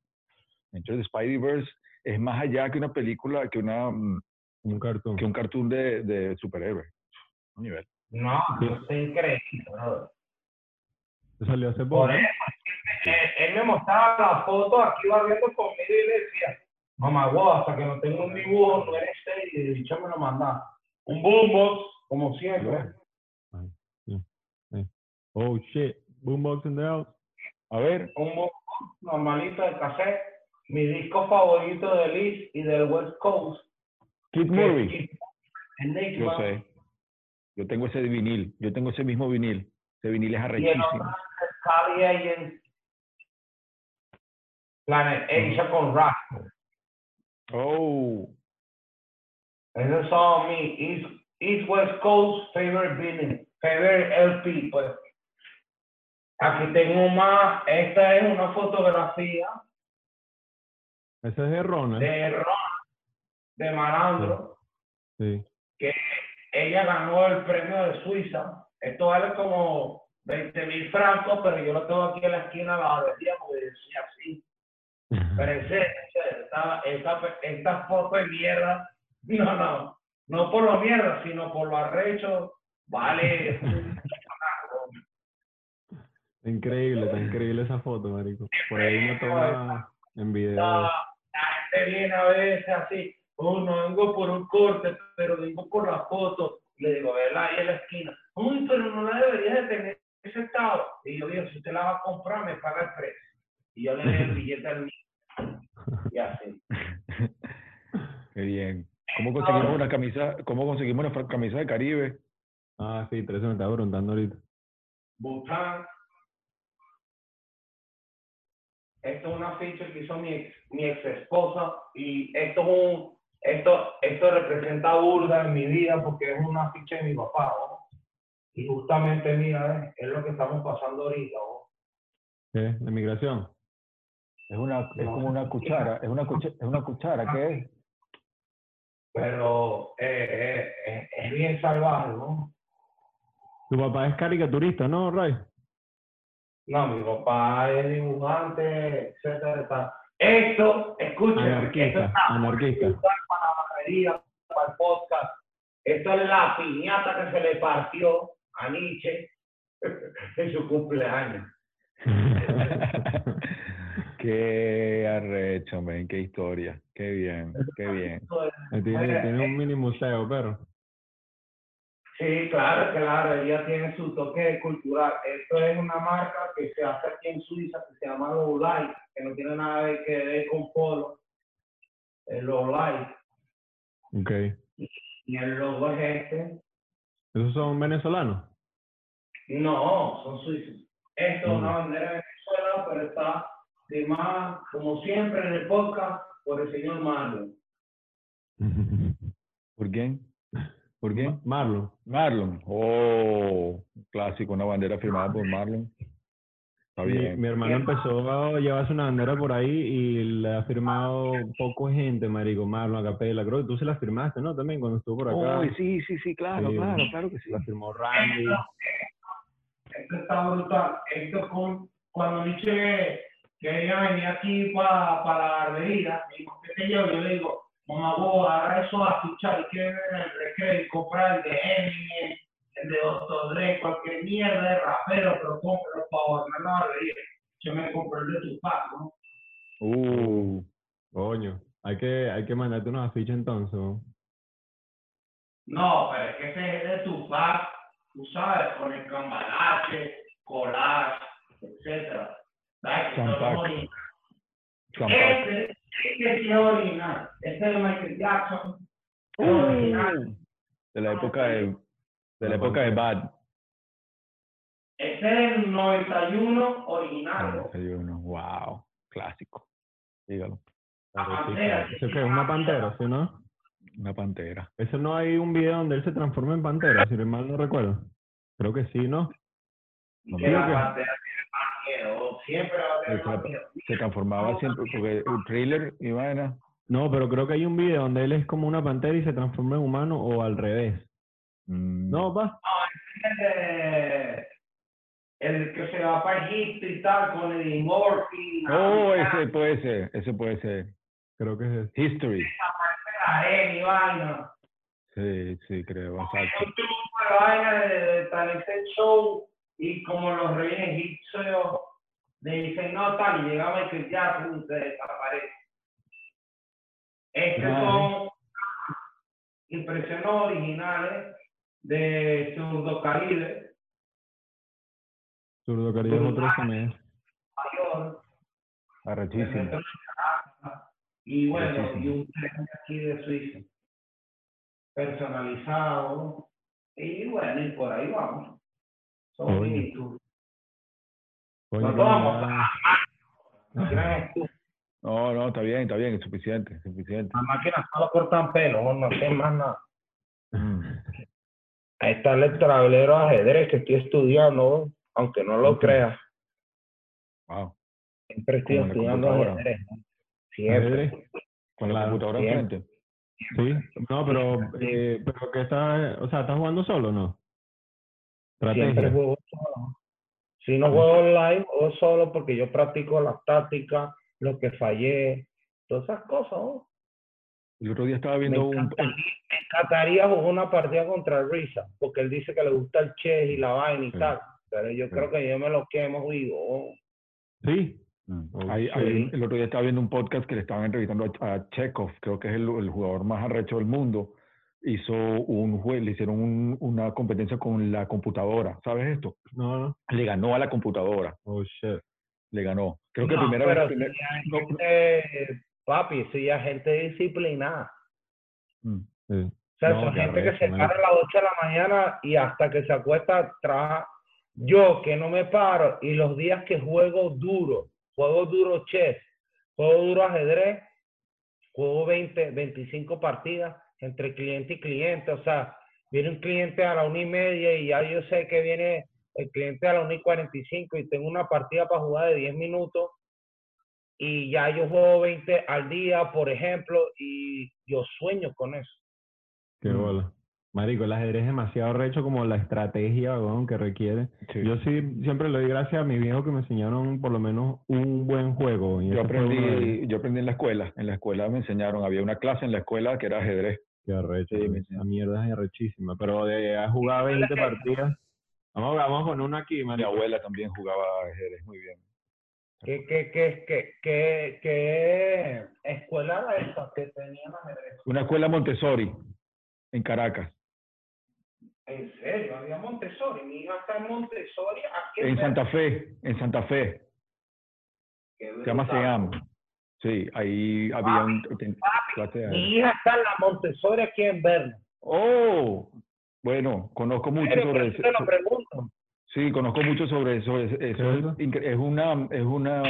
Entonces, Spideyverse es más allá que una película, que, una, Un cartoon. que un cartoon de, de superhéroes. Un nivel. No, eso es increíble, brother. Salió hace Por poco. eso, él, él me mostraba la foto aquí barriendo conmigo y le decía, mamá, guau, hasta que no tengo un dibujo, tú eres serio, y el bicho me lo manda. Un boombox, como siempre. Oh shit. Boombox in the house. A ver, Un boombox normalito de cassette. Mi disco favorito de Liz y del West Coast. Kid que Murray. Yo sé. Yo tengo ese vinil. Yo tengo ese mismo vinil. Ese vinil es arrechísimo. Planet Asia con rap. Oh, Esos son mi East, East West Coast favorite vinyl, favorite LP, pues. Aquí tengo más, esta es una fotografía Ese es de Ronald. de Ron, de Malandro, Sí. ella ganó el premio de Suiza, esto vale como 20 mil francos, pero yo lo tengo aquí en la esquina de la barbería porque decía así, pero en serio, en serio, esta, esta, esta foto de mierda, no, no, no por lo mierda, sino por lo arrecho, vale. Increíble, está increíble esa foto, marico. Por ahí me toma en video. la, la gente viene a veces así, oh, no vengo por un corte, pero vengo por la foto. Le digo, vela ahí en la esquina. Uy, pero no la deberías de tener ese estado. Y yo digo, si usted la va a comprar, me paga el precio. Y yo le doy el billete al niño. Y así. qué bien. ¿Cómo conseguimos una camisa? ¿Cómo conseguimos una camisa de Caribe? Ah, sí, Teresa me estaba preguntando ahorita. Bután. Esto es una ficha que hizo mi ex, mi ex esposa y esto es un, esto, esto representa burda en mi vida porque es una ficha de mi papá, ¿no? Y justamente, mira, eh, es lo que estamos pasando ahorita, ¿no? ¿Qué? ¿De migración? Es una, es como una cuchara, es una cuchara, es una cuchara, ¿qué es? Pero eh, eh, eh, es bien salvaje, ¿no? Tu papá es caricaturista, ¿no, Ray? No, mi papá es dibujante, etcétera, etcétera. Esto, escuchen, esto Anarquista, está anarquista. para la barbería, para el podcast. Esto es la piñata que se le partió a Nietzsche en su cumpleaños. qué arrecho, men, qué historia. Qué bien, qué bien. Esto tiene, tiene un mini museo, pero. Sí, claro, claro, ella tiene su toque cultural. Esto es una marca que se hace aquí en Suiza que se llama Lowlight, que no tiene nada que ver con polo. El Lowlight. Ok. Y el logo es este. ¿Esos son venezolanos? No, son suizos. Esto es una Mm. bandera de Venezuela, pero está firmada, como siempre en el podcast, por el señor Marlon. ¿Por quién? ¿Por quién? Marlon. Marlon. Oh, clásico, una bandera firmada por Marlon. Está Mi, bien. mi hermano empezó a llevarse una bandera por ahí y le ha firmado poco gente, marico, Marlon, Acapela. Creo que tú se la firmaste, ¿no? También cuando estuvo por acá. Uy, sí, sí, sí, claro, Sí. claro, claro que sí. La firmó Randy. Esto está brutal. Esto con, cuando Nietzsche que ella venía aquí para la barbería, me dijo, ¿qué sé yo? Yo le digo, mamá, vos agarra eso a escuchar, que ver el recreo y comprar el de Eminem, el de Dr. Dre, cualquier mierda de rapero, pero cómpralo para adornar la barbería. Yo me compré el de Tupac, ¿no? Uh, Coño, hay que, hay que mandarte unos afiches entonces. ¿no? No, pero es que ese es de Tupac, tú sabes, con el cambalache, collage, etcétera. ¿Sabes? Que. Champac. Este, sí es original. Es de Michael Jackson. Es original. De la época de, de la época de Bad. Este es el 91 original. 91, wow, clásico. Dígalo. ¿Eso qué es? ¿Una pantera, sí, no? una pantera. Eso no hay un video donde él se transforma en pantera, si mal no recuerdo. Creo que sí, ¿no? Que la pantera tiene más miedo. Siempre va a tener más Exacto. miedo. Se transformaba siempre, porque el thriller y vaina. No, pero creo que hay un video donde él es como una pantera y se transforma en humano o al revés. mm, No, pa. Es de- el que se va para Egipto y tal, con Eddie Murphy. Oh, ese puede ser, ese puede ser. Creo que es. History. la vaina. Sí, sí, creo, exacto. un truco de vaina de, de Talented Show y como los reyes egipcios le dicen no tal y llega Michael Jackson y se desaparece. Estos Vale. son impresiones originales de Zurdo Caribe, Zurdo Caribe es otro del Arrechísimo. y bueno, y un tren aquí de Suiza, personalizado, y bueno, y por ahí vamos. Son No. No, no, está bien, está bien, es suficiente, es suficiente. Las máquinas solo cortan pelo, no, hacen más nada. Mm. Ahí está el tablero de ajedrez que estoy estudiando, aunque no lo creas. Wow. Siempre estoy estudiando ajedrez. ¿no? Siempre. Ajedrez. Con la computadora enfrente. Sí, no, pero, eh, pero que está, o sea, ¿estás jugando solo o no? Siempre juego solo. Si no juego online, juego solo porque yo practico las tácticas, lo que fallé, todas esas cosas. ¿no? El otro día estaba Me viendo un... encantaría, me encantaría jugar una partida contra Risa, porque él dice que le gusta el chess y la vaina y Sí. tal. Pero yo Sí. creo que yo me lo quemo vivo. Sí. Mm. Oh, Ahí- ahí sí. el otro día estaba viendo un podcast que le estaban entrevistando a, a Chekhov, creo que es el, el jugador más arrecho del mundo. Hizo un jue- le hicieron un- una competencia con la computadora. ¿Sabes esto? No, no. Le ganó a la computadora. Oh, shit. Le ganó. Creo que No, primera pero vez. si primer- no, gente, papi, si gente disciplinada. Mm. Sí. O sea, No, son gente que se para a las 8 de la mañana y hasta que se acuesta trabaja. Yo que no me paro y los días que juego duro, juego duro chess, juego duro ajedrez, juego 20, 25 partidas entre cliente y cliente. O sea, viene un cliente a la una y media y ya yo sé que viene el cliente a la una y 45 y tengo una partida para jugar de 10 minutos y ya yo juego 20 al día, por ejemplo, y yo sueño con eso. Qué Mm. bola. Marico, el ajedrez es demasiado recho como la estrategia que requiere. Sí. Yo sí siempre le doy gracias a mi viejo que me enseñaron por lo menos un buen juego. Y aprendí, yo aprendí en la escuela. En la escuela me enseñaron, había una clase en la escuela que era ajedrez. Qué arrecho. Sí, enseñaron. mierda es arrechísima. Pero de a jugar 20 partidas. Vamos, vamos con una aquí, Mi marico. abuela también jugaba ajedrez muy bien. ¿Qué, qué, qué, qué, qué, qué escuela era esa que tenían ajedrez? Una escuela Montessori en Caracas. En serio, había Montessori. Mi hija está en Montessori. Aquí En Santa Fe, en Santa Fe. Qué Se llama. SEAM. Sí, ahí había un... Mi hija está en la Montessori aquí en Berna. Oh, bueno, conozco mucho Pero sobre eso. eso te lo pregunto. Sí, conozco mucho sobre eso. Es, una, es una,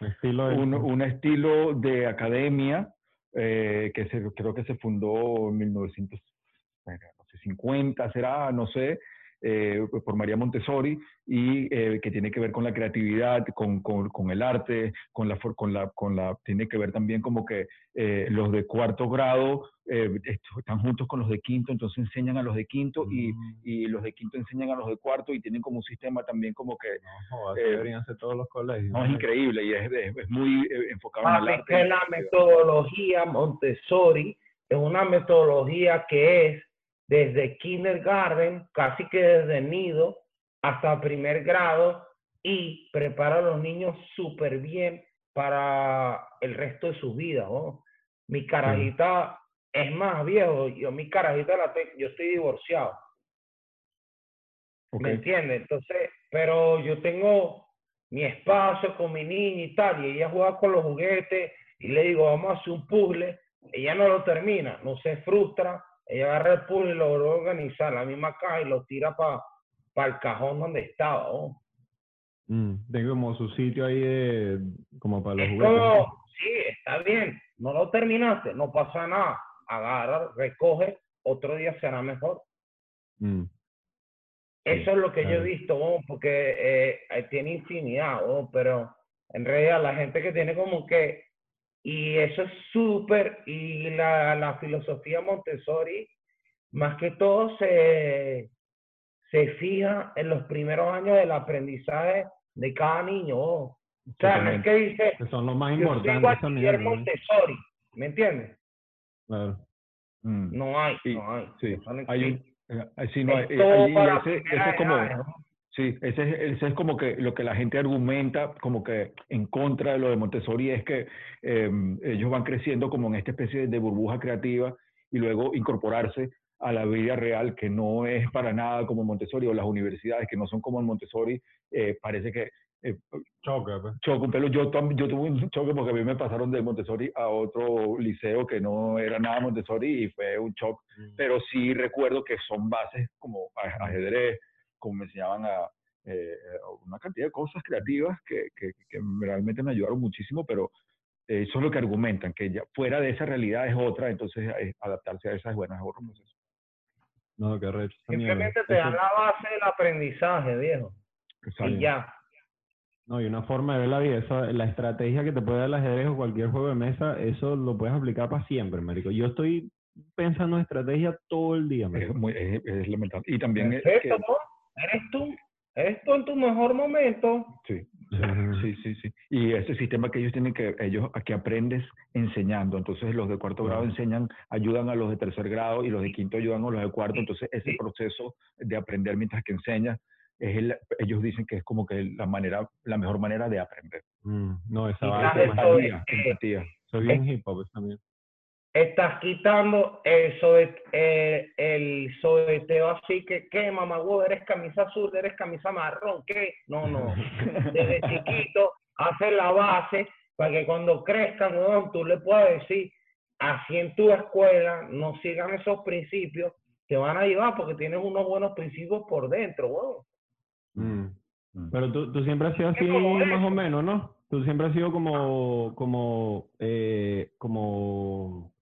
Estilo de... un, un estilo de academia eh, que se, creo que se fundó en 1950, será, no sé, eh, por María Montessori y eh, que tiene que ver con la creatividad, con, con, con el arte, con la, for- con la, con la, tiene que ver también como que eh, los de cuarto grado eh, están juntos con los de quinto, entonces enseñan a los de quinto y, Mm, y los de quinto enseñan a los de cuarto y tienen como un sistema también como que no, eh, deberían hacer todos los colegios. no, es increíble y es, es- es muy eh, enfocado en el arte. que la metodología Montessori es una metodología que es desde kindergarten, casi que desde nido hasta primer grado y prepara a los niños súper bien para el resto de su vida. ¿no? Mi carajita es más viejo, yo mi carajita la yo estoy divorciado. ¿Me entiendes? Entonces, pero yo tengo mi espacio con mi niña y tal, y ella juega con los juguetes, y le digo, vamos a hacer un puzzle, ella no lo termina, no se frustra, ella agarra el puzzle y lo logró organizar la misma caja y lo tira para el cajón donde estaba. Mm, tengo como su sitio ahí de, como para los Es juguetes. ¿no? como, sí, está bien, no lo terminaste, no pasa nada, agarra, recoge, otro día será mejor. Mm, Eso es lo que yo he visto, oh, porque eh, eh, tiene infinidad, oh, pero en realidad la gente que tiene como que, y eso es súper, y la, la filosofía Montessori, más que todo se, se fija en los primeros años del aprendizaje de cada niño. oh. O sea, no es que dice, Que son los más yo importantes. ¿no? Montessori, ¿me entiendes? Claro. Mm. No hay, Sí, no hay. sí. No Hay existe. eh, sí, no, eh, todo ahí para ese, es como, edad, ¿no? Sí, ese es, ese es como que lo que la gente argumenta como que en contra de lo de Montessori es que eh, ellos van creciendo como en esta especie de burbuja creativa y luego incorporarse a la vida real que no es para nada como Montessori o las universidades que no son como en Montessori, eh, parece que eh, Choca, pues. choca un pelo. Yo, yo tuve un choque porque a mí me pasaron de Montessori a otro liceo que no era nada Montessori y fue un shock pero sí recuerdo que son bases como ajedrez, como me enseñaban a eh, una cantidad de cosas creativas que, que, que realmente me ayudaron muchísimo, pero eh, eso es lo que argumentan, que ya fuera de esa realidad es otra, entonces eh, adaptarse a esa es buena, es otro proceso. No, qué recho. Simplemente te Eso- dan la base del aprendizaje, viejo. Exacto. Y ya. No, y una forma de ver la vida, eso, la estrategia que te puede dar el ajedrez o cualquier juego de mesa, eso lo puedes aplicar para siempre, marico. Yo estoy pensando en estrategia todo el día, Es, marico. muy, es, es lamentable. Y también es que- ¿no? Eres tú. Eres tú en tu mejor momento. sí, sí, sí, sí. Y ese sistema que ellos tienen que, ellos aquí aprendes enseñando. Entonces los de cuarto grado enseñan, ayudan a los de tercer grado y los de quinto ayudan a los de cuarto. Entonces ese proceso de aprender mientras que enseñas, es el, ellos dicen que es como que la manera, la mejor manera de aprender. Mm, no, esa de Empatía, soy bien hip hop mierda. Estás quitando el, sobre, eh, el sobreteo así que, ¿qué, mamá? eres camisa azul, eres camisa marrón, ¿qué? No, no. Desde chiquito, haces la base para que cuando crezcan, huevón, tú le puedas decir, así en tu escuela, no sigan esos principios, te van a ayudar porque tienes unos buenos principios por dentro, huevón. Mm. Mm. Pero tú, tú siempre has sido así más o menos, ¿no? Tú siempre has sido como, como, eh, como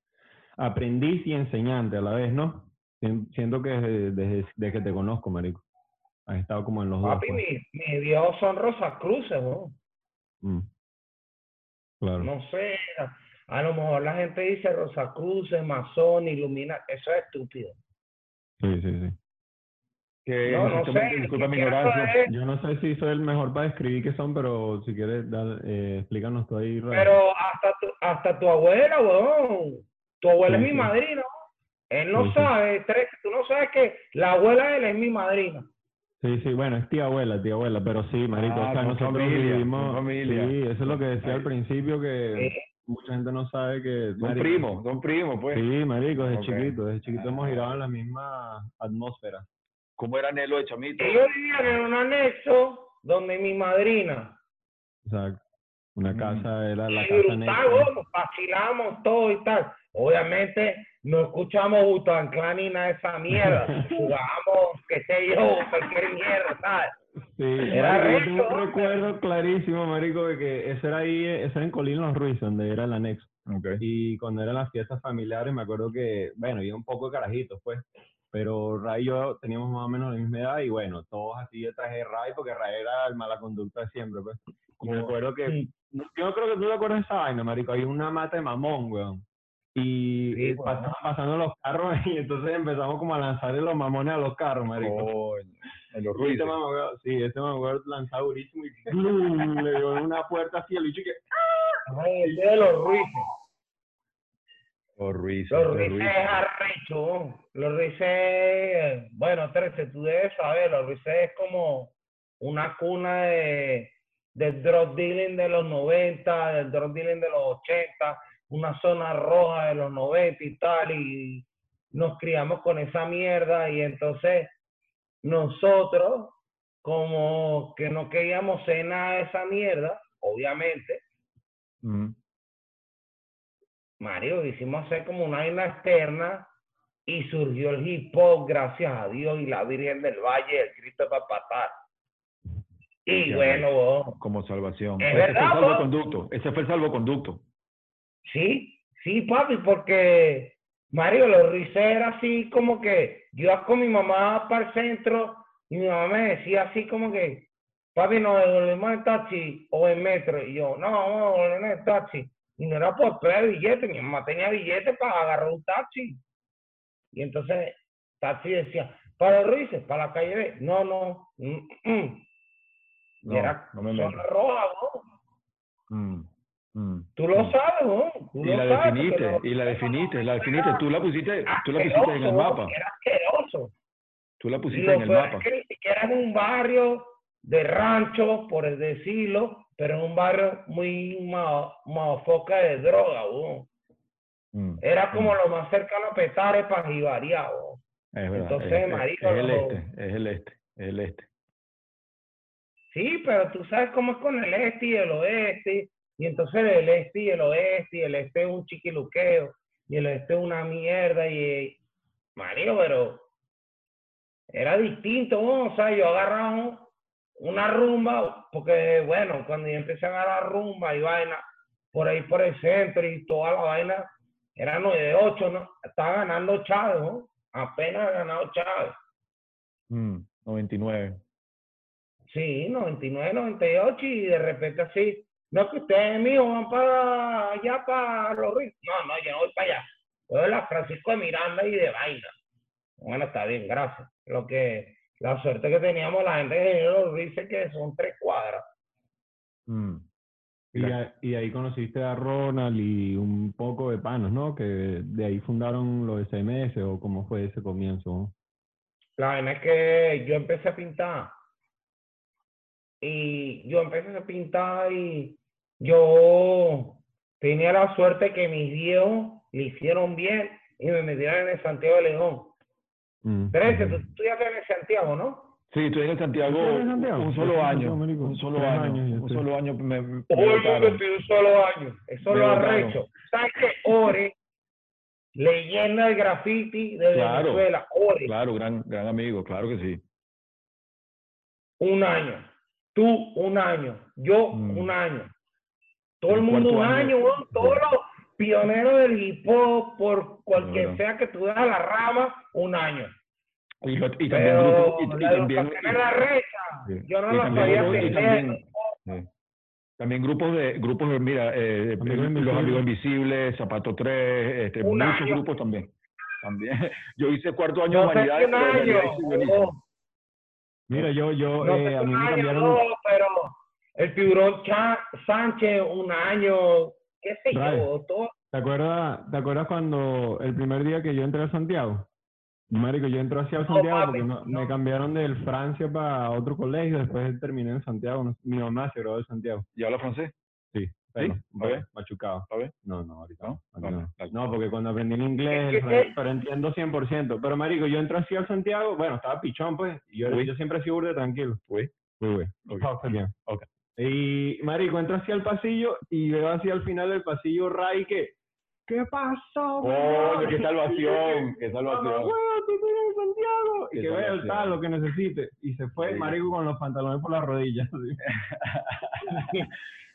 aprendiz y enseñante a la vez, ¿no? Sien- Siento que desde, desde, desde que te conozco, marico. Has estado como en los dos. Papi, pues. mi, mi viejos son Rosa Cruces, huevón. Mm. Claro. No sé, a, lo mejor la gente dice Rosa Cruces, Masón, Ilumina, eso es estúpido. Sí, sí, sí. Que No, no sé, disculpa mi ¿qué quiero ignorancia. Yo no sé si soy el mejor para describir qué son, pero si quieres, dar, eh, explícanos tú ahí. Pero hasta tu, hasta tu abuela, weón. Tu abuela Sí, es mi sí. madrina. Él no Sí, sabe, tres, tú no sabes que la abuela de él es mi madrina. Sí, sí, bueno, es tía abuela, tía abuela, pero sí, marico, Ah, o sea, nosotros familia, vivimos, familia. sí, eso es lo que decía al principio, que Eh, mucha gente no sabe que, Son primos, son primos, pues. Sí, marico, desde chiquito, desde chiquito hemos girado en la misma atmósfera. ¿Cómo era Nelo de chamito? ellos vivían en un anexo donde mi madrina. Exacto. Una Mm. casa era la y casa nos vacilamos todo y tal. Obviamente no escuchamos Wu-Tang Clan ni nada de esa mierda. Jugábamos, qué sé yo, cualquier mierda, ¿sabes? Sí, Era marico, yo tengo un recuerdo clarísimo, marico, de que eso era ahí, eso era en Colina Los Ruiz, donde era el anexo. Ok. Y cuando eran las fiestas familiares, me acuerdo que, bueno, había un poco de carajitos, pues. Pero Ray y yo teníamos más o menos la misma edad y bueno, todos así de traje de Ray, porque Ray era el mala conducta de siempre, pues. Y me acuerdo que, yo no creo que tú te acuerdas de esa vaina, marico, hay una mata de mamón, weón. Y Sí, weón. pasaban pasando los carros y entonces empezamos como a lanzarle los mamones a los carros, marico. Coño, en los Y ruidos. mamagüevo- sí, ese mamagüevo lanzaba durísimo y ¡blum! le dio en una puerta así al bicho que Ay, el de los Ruices. Los ruidos. Los ruidos. es arrecho. Los Ruices, bueno, Terce, tú debes saber, los Ruices es como una cuna de, del drug dealing de los 90, del drug dealing de los 80, una zona roja de los 90 y tal, y nos criamos con esa mierda y entonces nosotros, como que no queríamos ser nada de esa mierda, obviamente. Mario, hicimos hacer como una vaina externa y surgió el hip hop, gracias a Dios, y la Virgen del Valle, el Cristo para patar. Y Ya bueno, Como salvación. Es ese fue verdad, el po. salvoconducto. Ese fue el salvoconducto. Sí, sí, papi, porque Mario, los rices era así como que yo iba con mi mamá para el centro y mi mamá me decía así como que, papi, nos devolvemos en taxi o en metro. Y yo, no, vamos a devolvernos en taxi. Y no era por traer billetes, mi mamá tenía billetes para agarrar un taxi. Y entonces taxi decía, Para los Ruices, para la calle B. No, no. mm, mm. No, Era no me zona roja, ¿no? Mm, mm, Tú lo mm. sabes, ¿no? Tú Y lo la sabes, definiste, lo- y la definiste, la definiste. Tú la pusiste, tú la pusiste en el mapa. Era asqueroso. Tú la Y pusiste en el mapa. es que ni siquiera es un barrio de rancho, por decirlo, pero es un barrio muy ma- mafoca de droga, weón. Mm, Era como mm. lo más cercano a Petare para Jibaría, weón. Es verdad. Entonces, es, es- marico, es el lo- este, es el este, es el este. Sí, pero tú sabes cómo es con el este y el oeste, y entonces el este y el oeste, y el este es un chiquiluqueo, y el este es una mierda, y Mario, pero era distinto, ¿no? o sea, yo agarraba una rumba, porque bueno, cuando yo empecé a agarrar rumba y vaina, por ahí por el centro y toda la vaina, era 9 de 8, ¿no? Estaba ganando Chávez, ¿no? Apenas ganado Chávez. Mm, 99. Sí, 99, 98 y de repente así, no que ustedes míos van para allá, para los ríos. No, no, yo no voy para allá. Yo de la Francisco de Miranda y de vaina. Bueno, está bien, gracias. Lo que, la suerte que teníamos la gente de los ríos es que son tres cuadras. Mm. Y, a- y ahí conociste a Ronald y un poco de panos, ¿no? Que de ahí fundaron los SMS o cómo fue ese comienzo. La vaina es que yo empecé a pintar. Y yo empecé a pintar y yo tenía la suerte que mis viejos le hicieron bien y me metieron en el Santiago de León. Mm, 13, ujú. tú estudiaste en el Santiago, ¿no? Sí, estoy en Santiago, ¿Tú eres de Santiago? un solo año, un solo año, un solo año me, Oye, un solo año. Eso Me lo arrecho. ¿Sabes qué? Ore, leyenda del graffiti de Claro, Venezuela. Ore, Claro, gran, gran amigo, claro que sí. un año. Tú, un año. Yo, Mm. un año. Todo el, El mundo, un año, año, weón. Todos los pioneros del hip hop, por cualquier Bueno. sea que tú veas la rama, un año. Y, lo- y también Pero grupos, y, y la también, era recha. sí. Yo no Y lo sabía y también- sí. También grupos de, grupos de, mira, eh, Amigos los amigos invisibles, Zapato 3, este, muchos año. grupos también. También. Yo hice cuarto año de humanidades. Mira, yo, yo, No eh, a mí me cambiaron. no, pero el tiburón Cha- Sánchez, un año, qué sé Ray. yo, todo. ¿Te acuerdas, ¿Te acuerdas cuando el primer día que yo entré a Santiago? Marico, yo entré hacia No, Santiago papi, porque no- me no. cambiaron del Francia para otro colegio, después terminé en Santiago. no- Mi mamá se graduó de Santiago. ¿Y habla francés? Sí, pero, ¿A ver? machucado. ¿A ver? No, no, ahorita ¿No? no. No. No, porque cuando aprendí el inglés, el francés, pero entiendo 100%. Pero, marico, yo entré así a Santiago, bueno, estaba pichón, pues, y yo, yo siempre he sido burde tranquilo. Uy. Uy, uy. Ok. Está bien. Ok. Y, marico, entro hacia el pasillo y veo así al final del pasillo Ray que, ¿qué pasó, weón?" qué salvación, qué salvación. en Santiago. Y Qué que vea el salvación. tal, lo que necesite. Y se fue, Sí. marico, con los pantalones por las rodillas.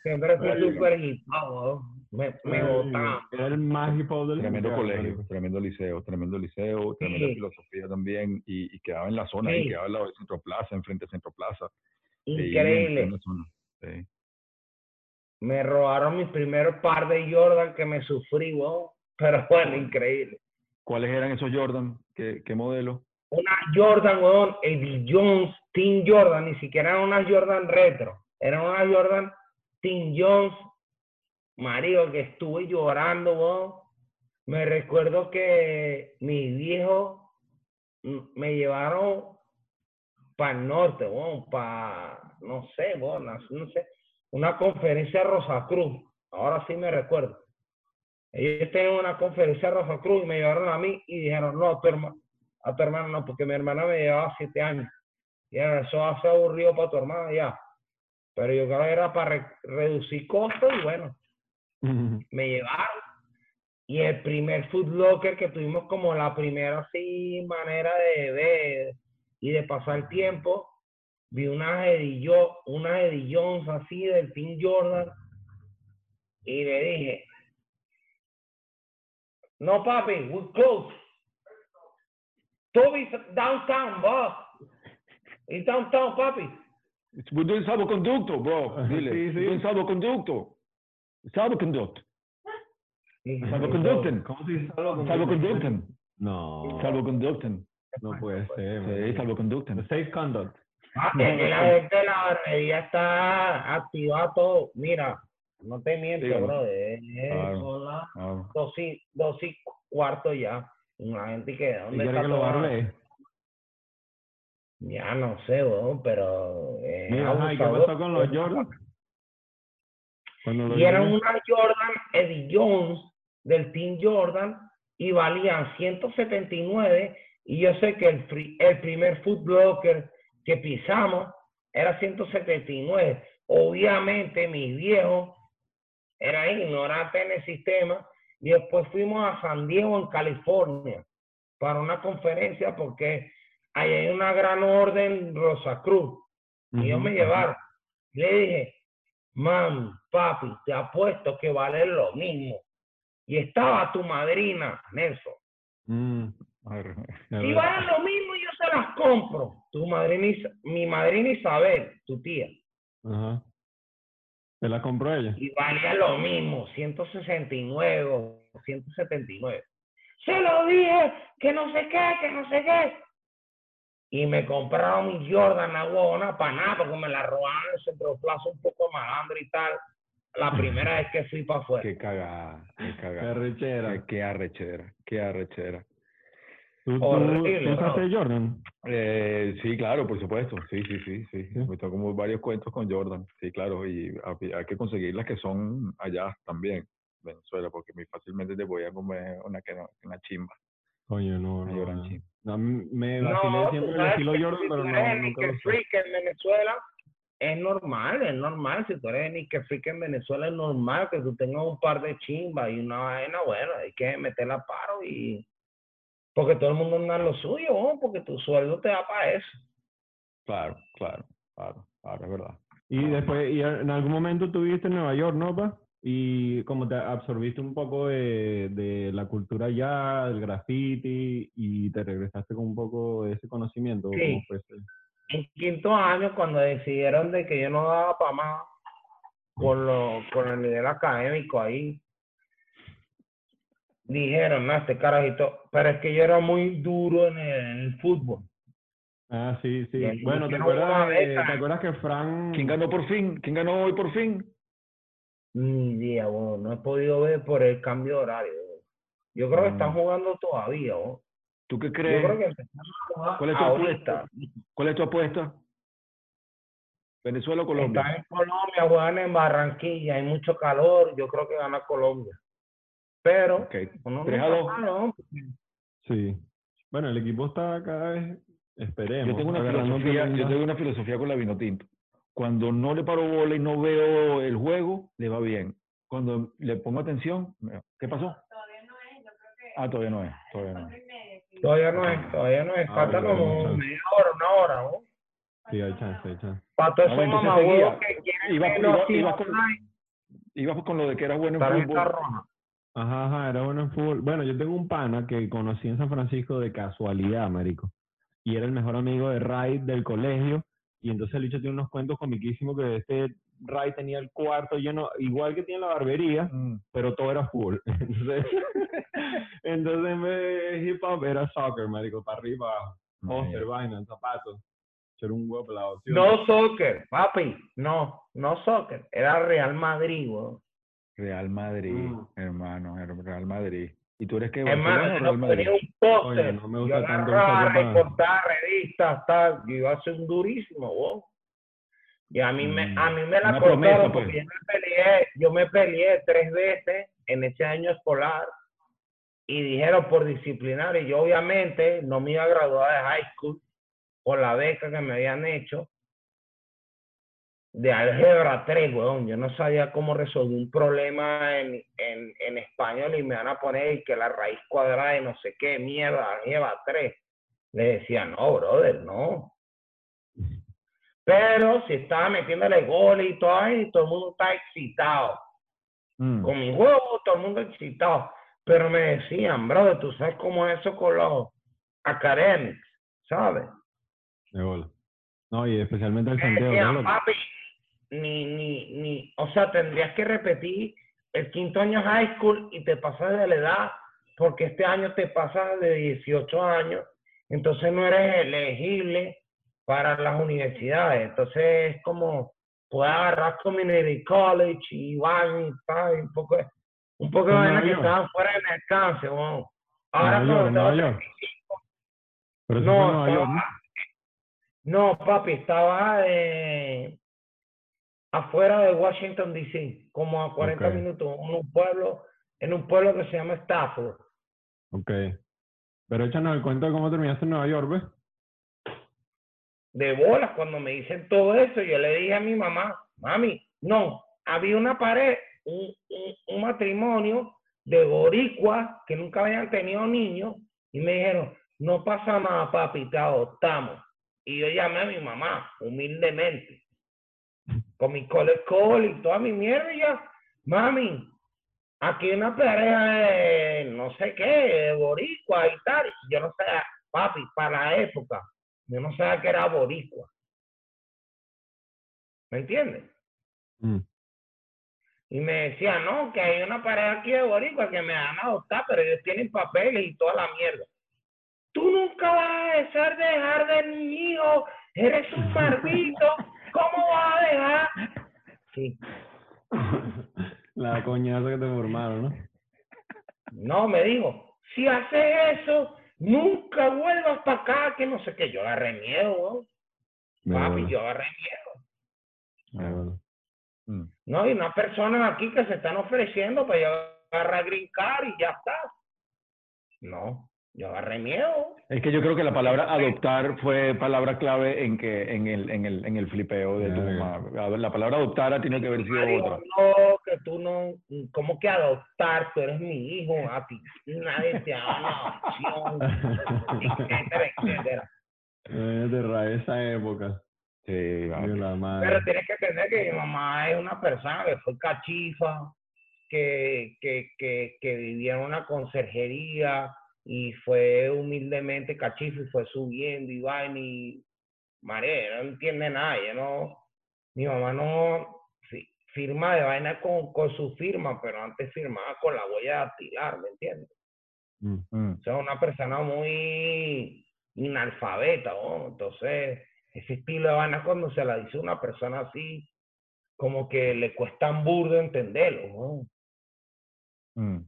Siempre fui Marico. súper hip hop, weón. me, me botaba. Era el más hip hop del Tremendo mercado, colegio, marico. tremendo liceo, tremendo liceo, tremenda Sí. filosofía también, y, y quedaba en la zona, y Sí. quedaba al lado de Centro Plaza, enfrente de Centro Plaza. Increíble. Sí. Me robaron mis primeros par de Jordan que me sufrí, weón. Pero bueno, increíble. ¿Cuáles eran esos Jordan? ¿Qué, qué modelo? Una Jordan, weón, Eddie Jones, Team Jordan, ni siquiera eran unas Jordan retro. Eran unas Jordan Team Jones. Marido, que estuve llorando, weón. Me recuerdo que mis viejos me llevaron para el norte, weón, para, no sé, weón, no sé, una conferencia Rosacruz. Ahora sí me recuerdo. Ellos tenían una conferencia Rosacruz y me llevaron a mí y dijeron, no, a tu, herma- a tu hermana no, porque mi hermana me llevaba siete años. Y era, eso hace aburrido para tu hermana ya. Pero yo creo que era para re- reducir costos y bueno, me llevaron. Y el primer Food Locker que tuvimos como la primera así manera de ver y de pasar tiempo, vi Jo- unas Eddie Jones así del Team Jordan y le dije, no papi, we close. Toby's downtown, boss. It's downtown, papi. We're doing salvoconducto, bro. Dile. sí, We're sí. doing salvoconducto. Salvoconducto. Salvoconducten. ¿Cómo se dice? Salvo Salvoconducten. No. Salvoconducten. No puede ser. Sí. The Safe conduct. Ah, es que la gente de la barbería está activada todo. Mira, no te miento, Dígame. bro. Es, Claro. son las dos y, dos y cuarto ya. La gente que, ¿Y ¿dónde está que lo barbe? Ya no sé, weón, pero. eh, Mira, ajá, ¿y qué pasó con los Jordan? Y eran unas Jordan Eddie Jones del Team Jordan y valían 179 y yo sé que el, el primer food blocker que pisamos era 179. Obviamente mis viejos eran ignorantes en el sistema y después fuimos a San Diego en California para una conferencia porque ahí hay una gran orden Rosacruz y ellos Ujú, me llevaron. Le dije, mami, papi, te apuesto que vale lo mismo. Y estaba tu madrina, Nelson. Mm, Y valen lo mismo y yo se las compro. Tu madrina, mi madrina Isabel, tu tía. Ajá. ¿Se la compró ella? Y valía lo mismo, 169 o 179. Se lo dije, que no sé qué, que no sé qué. Y me compraron mi Jordan, la huevona, para nada, porque me la robaron en el centro plaza un poco malandro y tal. La primera vez que fui para afuera. qué cagada, qué Qué cagada. arrechera. Qué, qué arrechera, qué arrechera. ¿Tú, Horrible, tú usaste Jordan? Eh, sí, claro, por supuesto. Sí, sí, sí, sí. Sí. Me tocó como varios cuentos con Jordan. Sí, claro. Y hay que conseguir las que son allá también, Venezuela, porque muy fácilmente te voy a comer una que no, una chimba. Coño, no, no. Jordan no. No, a mí me No, vacilé tú siempre el estilo que Jordan, si pero tú no, eres nunca Nickel lo. Freak en Venezuela, es normal, es normal. Si tú eres Nickel Freak en Venezuela, es normal que tú tengas un par de chimbas y una vaina, bueno, hay que meterla a paro y... Porque todo el mundo anda en lo suyo, ¿no? porque tu sueldo te da para eso. Claro, claro, claro, claro, es verdad. Y después, y en algún momento tuviste en Nueva York, ¿no, pa? Y como te absorbiste un poco de, de la cultura allá, del graffiti, y te regresaste con un poco de ese conocimiento. ¿o Sí. cómo fue ese? En quinto año, cuando decidieron de que yo no daba para más con, lo, con el nivel académico ahí, dijeron, no, este carajito, pero es que yo era muy duro en el, en el fútbol. Ah, sí, sí. Y Bueno, ¿te acuerdas, beca. ¿te acuerdas que Fran... ¿Quién ganó por fin? ¿Quién ganó hoy por fin? Ni idea, bueno, no he podido ver por el cambio de horario. Yo creo que están Mm. jugando todavía. ¿Tú qué Yo crees? creo que empezaron a jugar ¿Cuál es tu ahorita. ¿Cuál es tu apuesta? ¿Venezuela o Colombia? Están en Colombia, juegan en Barranquilla, hay mucho calor, yo creo que gana Colombia. Pero Ok, uno tres a nunca dos. sabe, ¿no? Sí. Bueno, el equipo está cada vez, esperemos, Yo tengo una filosofía, yo tengo una filosofía con la vino tinto. Cuando no le paro bola y no veo el juego, le va bien. Cuando le pongo atención, ¿qué pasó? Ah, todavía no es, todavía no es. Todavía no es, todavía no es. Ah, Falta bueno, como bueno. media hora, una hora, ¿no? Sí, hay chance, hay chance. Ah, bueno, entonces mamahuevos seguía. que quieren Iba- iba- iba con- Ibas con lo de que era bueno en fútbol. Ajá, ajá, era bueno en fútbol. Bueno, yo tengo un pana que conocí en San Francisco de casualidad, marico. Y era el mejor amigo de Ray del colegio. Y entonces el bicho tiene unos cuentos comiquísimos que este Ray tenía el cuarto lleno, igual que tiene la barbería, Mm, pero todo era fútbol. Entonces, entonces en vez de hip hop era soccer, marico, para arriba. Póster, vaina, zapatos. Era un huevo pelado. ¿sí o No soccer, papi, no, no soccer, era Real Madrid, weón. Real Madrid, Mm. hermano, her- Real Madrid. ¿Y tú eres que Hermano, yo Real no Madrid? un póster, Oye, no me yo gusta tanto agarraba, esa ropa. recortaba revistas, tal, yo iba a ser un durísimo, weón. Y a mí me, Mm, a mí me la una cortaron promesa, porque pues. yo me peleé, yo me peleé tres veces en ese año escolar y dijeron por disciplinar y yo obviamente no me iba a graduar de high school por la beca que me habían hecho de álgebra 3, weón. Yo no sabía cómo resolver un problema en, en, en español y me van a poner que la raíz cuadrada de no sé qué, mierda, álgebra 3. Le decía, no, brother, no. Pero si estaba metiéndole goles y todo ahí, todo el mundo está excitado. Mm, Con mi juego, todo el mundo excitado. Pero me decían, brother, tú sabes cómo es eso con los academics, ¿sabes? De bola. No, y especialmente el Me Santiago. decían, papi, ni, ni, ni, o sea, tendrías que repetir el quinto año high school y te pasas de la edad, porque este año te pasas de 18 años entonces no eres elegible para las universidades. Entonces es como puedes agarrar community college y van y tal, un poco, un poco de Nueva que estaban fuera del alcance, weón. Ahora No, estaba- ¿no? No, papi, estaba eh, afuera de Washington D.C., como a 40 Ok. minutos, en un pueblo, en un pueblo que se llama Stafford. Ok. Pero échanos el cuento de cómo terminaste en Nueva York, ¿ves? De bolas, cuando me dicen todo eso, yo le dije a mi mamá, mami, no, había una pared, un, un, un matrimonio de boricuas que nunca habían tenido niños, y me dijeron, no pasa nada, papi, te adoptamos. Y yo llamé a mi mamá, humildemente, con mi colecol y toda mi mierda, y ya, mami, aquí hay una pareja de no sé qué, de boricua y tal. Y Yo no sé, papi, para la época, yo no sabía que era boricua. ¿Me entiendes? Mm. Y me decía, no, que hay una pareja aquí de boricua que me van a adoptar, pero ellos tienen papeles y toda la mierda. Tú nunca vas a dejar de dejar de mi hijo, eres un maldito, ¿cómo vas a dejar? Sí, La coñaza que te formaron, ¿no? no, me dijo, si haces eso, nunca vuelvas para acá, que no sé qué. Yo agarré miedo, weón. Papi, yo agarré miedo. Mm. No, hay unas personas aquí que se están ofreciendo para yo agarrar green card y ya está. No, yo agarré miedo. Es que yo creo que la palabra adoptar fue palabra clave en que en el, en el, en el flipeo de tu mamá. La palabra adoptar ha tenido que haber sido Dijo, otra. no, que tú no, ¿cómo que adoptar? Tú eres mi hijo, a ti nadie te da una adopción, etcétera, etcétera. Eh, de esa época. Sí, la Pero madre. tienes que entender que mi mamá es una persona que fue cachifa, que, que, que, que vivía en una conserjería y fue humildemente cachifa y fue subiendo y vaina y María, no entiende nada, ella no, mi mamá no fi- firma de vaina con, con su firma, pero antes firmaba con la huella dactilar, ¿me entiendes? Mm. Mm. O sea, una persona muy inalfabeta, ¿no? Entonces, ese estilo de vaina cuando se la dice una persona así, como que le cuesta un burdo entenderlo, ¿no? Mm.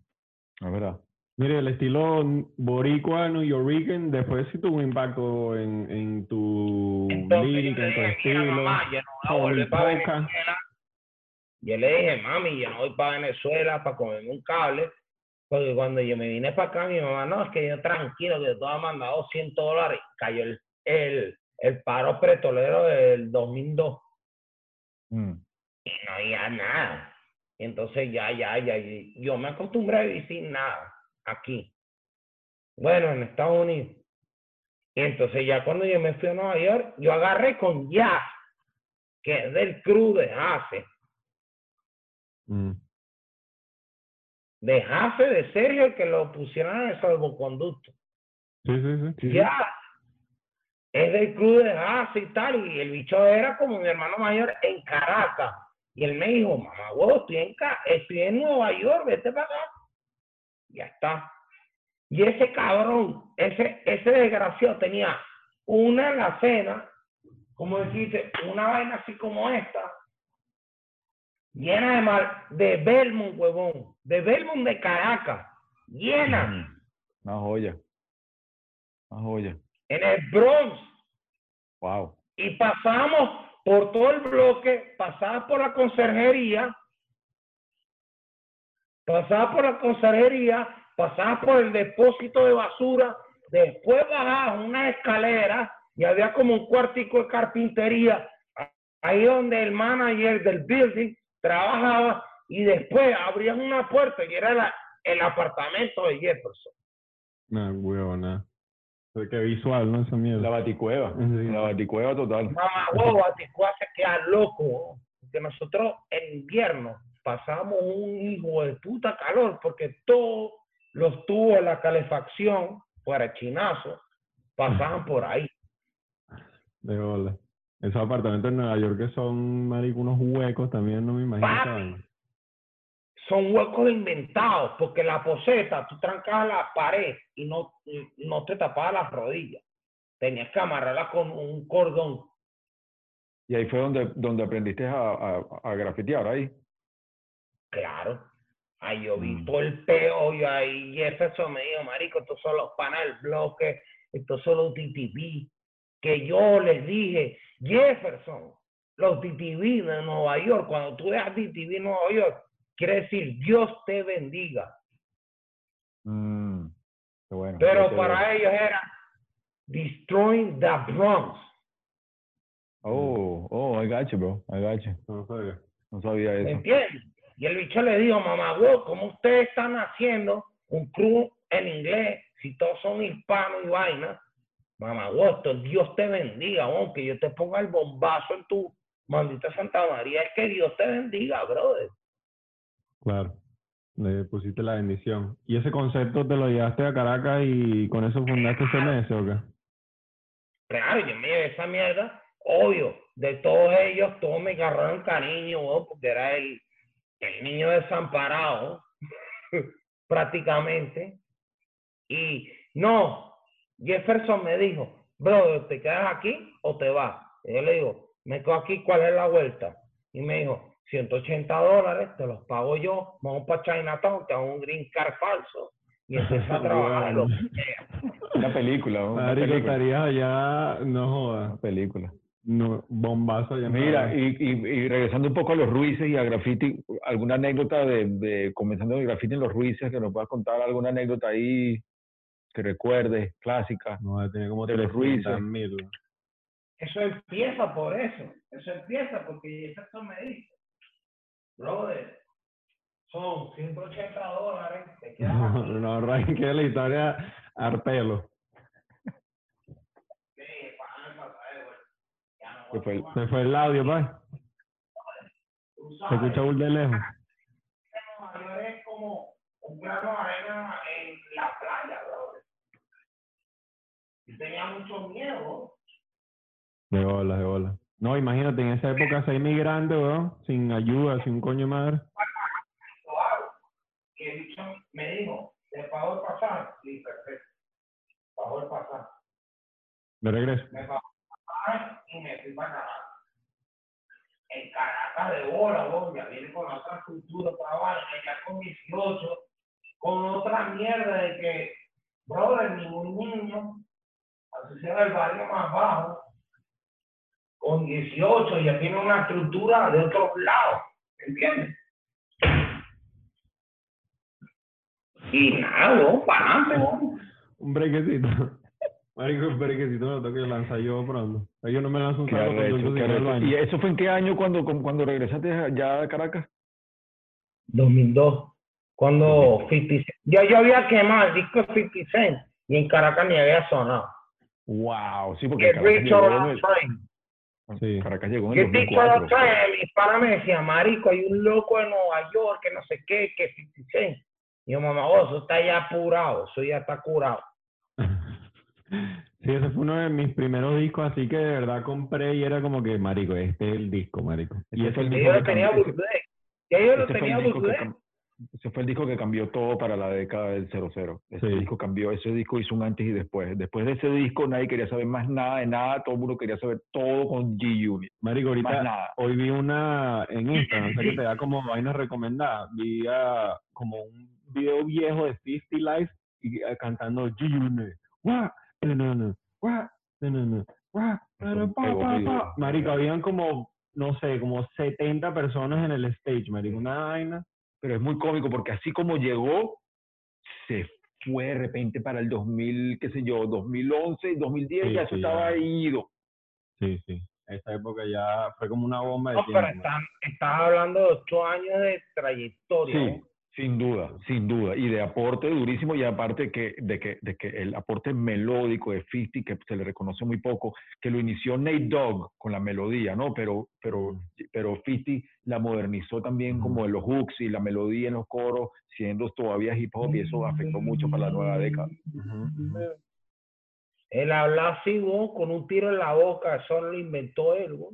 Es verdad. Mire, el estilo boricua, new Yorkican, después sí tuvo un impacto en, en tu Entonces, lírica, en tu le dije, "Mira, estilo. mamá, yo no voy a Holy volver para poca. Venezuela. Yo le dije, mami, yo no voy para Venezuela para comerme un cable, porque cuando yo me vine para acá, mi mamá, no, es que yo tranquilo, que tú has mandado 100 dólares. Cayó el, el, el paro pretolero del 2002. Mm. y no había nada. Entonces ya, ya, ya, yo me acostumbré a vivir sin nada aquí. Bueno, en Estados Unidos. Y entonces ya cuando yo me fui a Nueva York, yo agarré con Jazz, que es del crew de Jace, Mm. de Jace, de Sergio, el que lo pusieron en el salvoconducto. Sí, sí, sí. Sí, sí. Jazz es del crew de Jace y tal, y el bicho era como mi hermano mayor en Caracas. Y él me dijo, mamá, huevo, estoy en, estoy en Nueva York, vete para acá. Ya está. Y ese cabrón, ese, ese desgraciado tenía una alacena, como decirte, una vaina así como esta, llena de mar, de Belmont, huevón, de Belmont de Caracas, llena, Mm. Una joya. Una joya. en el Bronx. Wow. y pasamos por todo el bloque, pasaba por la conserjería, pasaba por la conserjería, pasaba por el depósito de basura, después bajaba una escalera y había como un cuartico de carpintería, ahí donde el manager del building trabajaba y después abrían una puerta y era la- el apartamento de Jefferson. No, huevona. Qué visual, ¿no? Esa mierda. La baticueva. Sí. La baticueva total. Mamá, huevo, Aticuá se queda loco, porque nosotros en invierno pasamos un hijo de puta calor, porque todos los tubos de la calefacción, fuera chinazo, pasaban por ahí. De bola. Esos apartamentos en Nueva York que son, marico, unos huecos también, no me imagino. Papi. Son huecos inventados, porque la poseta, tú trancabas la pared y no, no te tapabas las rodillas. tenías que amarrarla con un cordón. Y ahí fue donde, donde aprendiste a, a, a grafitear, ahí. Claro. Ahí yo vi Mm. todo el peo y ahí Jefferson me dijo, marico, estos son los panas del bloque, estos son los TTV. Que yo les dije, Jefferson, los TTV de Nueva York, cuando tú veas TTV en Nueva York, quiere decir Dios te bendiga. Mm, bueno. Pero para ellos era Destroying the Bronx. Oh, oh, I got you, bro. I got you. No sabía. No sabía ¿Me eso. entiendes? Y el bicho le dijo, mamá, vos, ¿cómo ustedes están haciendo un crew en inglés si todos son hispanos y vaina? Mamá, esto, Dios te bendiga, vos, que yo te ponga el bombazo en tu maldita Santa María. Es que Dios te bendiga, brother. Claro. Le pusiste la bendición. ¿Y ese concepto te lo llevaste a Caracas y con eso fundaste CMS o qué? Claro, yo me llevé esa mierda, obvio, de todos ellos, todos me agarraron cariño, vos, porque era el, el niño desamparado, prácticamente. Y no, Jefferson me dijo, bro, ¿te quedas aquí o te vas? Y yo le digo, me quedo aquí, ¿cuál es la vuelta? Y me dijo, 180 dólares, te los pago yo, vamos para Chinatown, te hago un green card falso. Y empieza a trabajar en lo que sea. Una película, ¿no? Una película. estarías allá, no Una jodas, película. No, bombazo en Mira, y, y, y regresando un poco a los Ruices y a graffiti, ¿alguna anécdota de, de comenzando el graffiti en los Ruices que nos puedas contar? ¿Alguna anécdota ahí que recuerdes, clásica? No, tiene como de los Ruices. 300.000. Eso empieza por eso. Eso empieza porque Jefferson me dice, brother, son 180 dólares, te quedas No, no, arranque la historia arpelo. Sí, págame el pasaje, güey. Que fue el- Se fue el audio, pa. Se escucha un de lejos. Es como un grano de arena en la playa. Yo tenía mucho miedo. De bola, de bola. No, imagínate, en esa época ser inmigrante, weón, sin ayuda, sin coño madre. Y el me dijo, ¿te pago el pasaje? Sí, perfecto. Pago el pasaje. De regreso. me pagó y me fui para Caracas. En Caracas de bola, ya viene con otra cultura, vaina, ya con 18, con otra mierda de que, brother, ningún niño, sea el barrio más bajo, con 18 ya tiene una estructura de otro lado, ¿entiendes? Y nada, vos, para adelante. Un brequecito. Marico, un brequecito me lo tengo que lanzar yo pronto. Yo no me lanzo un saco. ¿Y eso fue en qué año cuando, cuando regresaste allá a Caracas? 2002, cuando 50 Cent, ya yo había quemado el disco de 50 Cent y en Caracas ni había sonado. Wow, sí, porque Caracas llegó, en el. Sí. Caracas llegó en el rich or 2004. I'll train. Mis panas me decían, marico, hay un loco en Nueva York que no sé qué, que 50 Cent. Y yo, mamá, oh, eso está ya apurado, eso ya está curado. Sí, ese fue uno de mis primeros discos, así que de verdad compré y era como que, marico, este es el disco, marico. Y Ese fue ese el disco yo que lo tenía cambió- ese- bootleg. Ya yo lo ese fue tenía el disco que bootleg. cam- ese fue el disco que cambió todo para la década del 00. Ese Sí. disco cambió, ese disco hizo un antes y después. Después de ese disco nadie quería saber más nada de nada, todo el mundo quería saber todo con G-Unit. Marico, Más ahorita nada. hoy vi una en Instagram, o sea que te da como vainas recomendadas. Vi como un video viejo de 50 Live y, ah, cantando G-Unit. Guau, Marico, habían como, no sé, como 70 personas en el stage, marico. Una vaina. Pero es muy cómico porque así como llegó, se fue de repente para el 2000, qué sé yo, 2011, 2010, Sí, ya eso sí, estaba ya. ido. Sí, sí. Esa época ya fue como una bomba de No, tiempo. pero estás hablando de ocho años de trayectoria. Sí, ¿no? Sin duda, sin duda. Y de aporte durísimo y aparte que, de, que, de que el aporte melódico de 50, que se le reconoce muy poco, que lo inició Nate Dogg con la melodía, ¿no? Pero, pero, pero 50 la modernizó también como en los hooks y la melodía en los coros, siendo todavía hip hop y eso afectó mucho para la nueva década. Ujú, ujú. Él habla así, vos, con un tiro en la boca, eso lo inventó él, vos.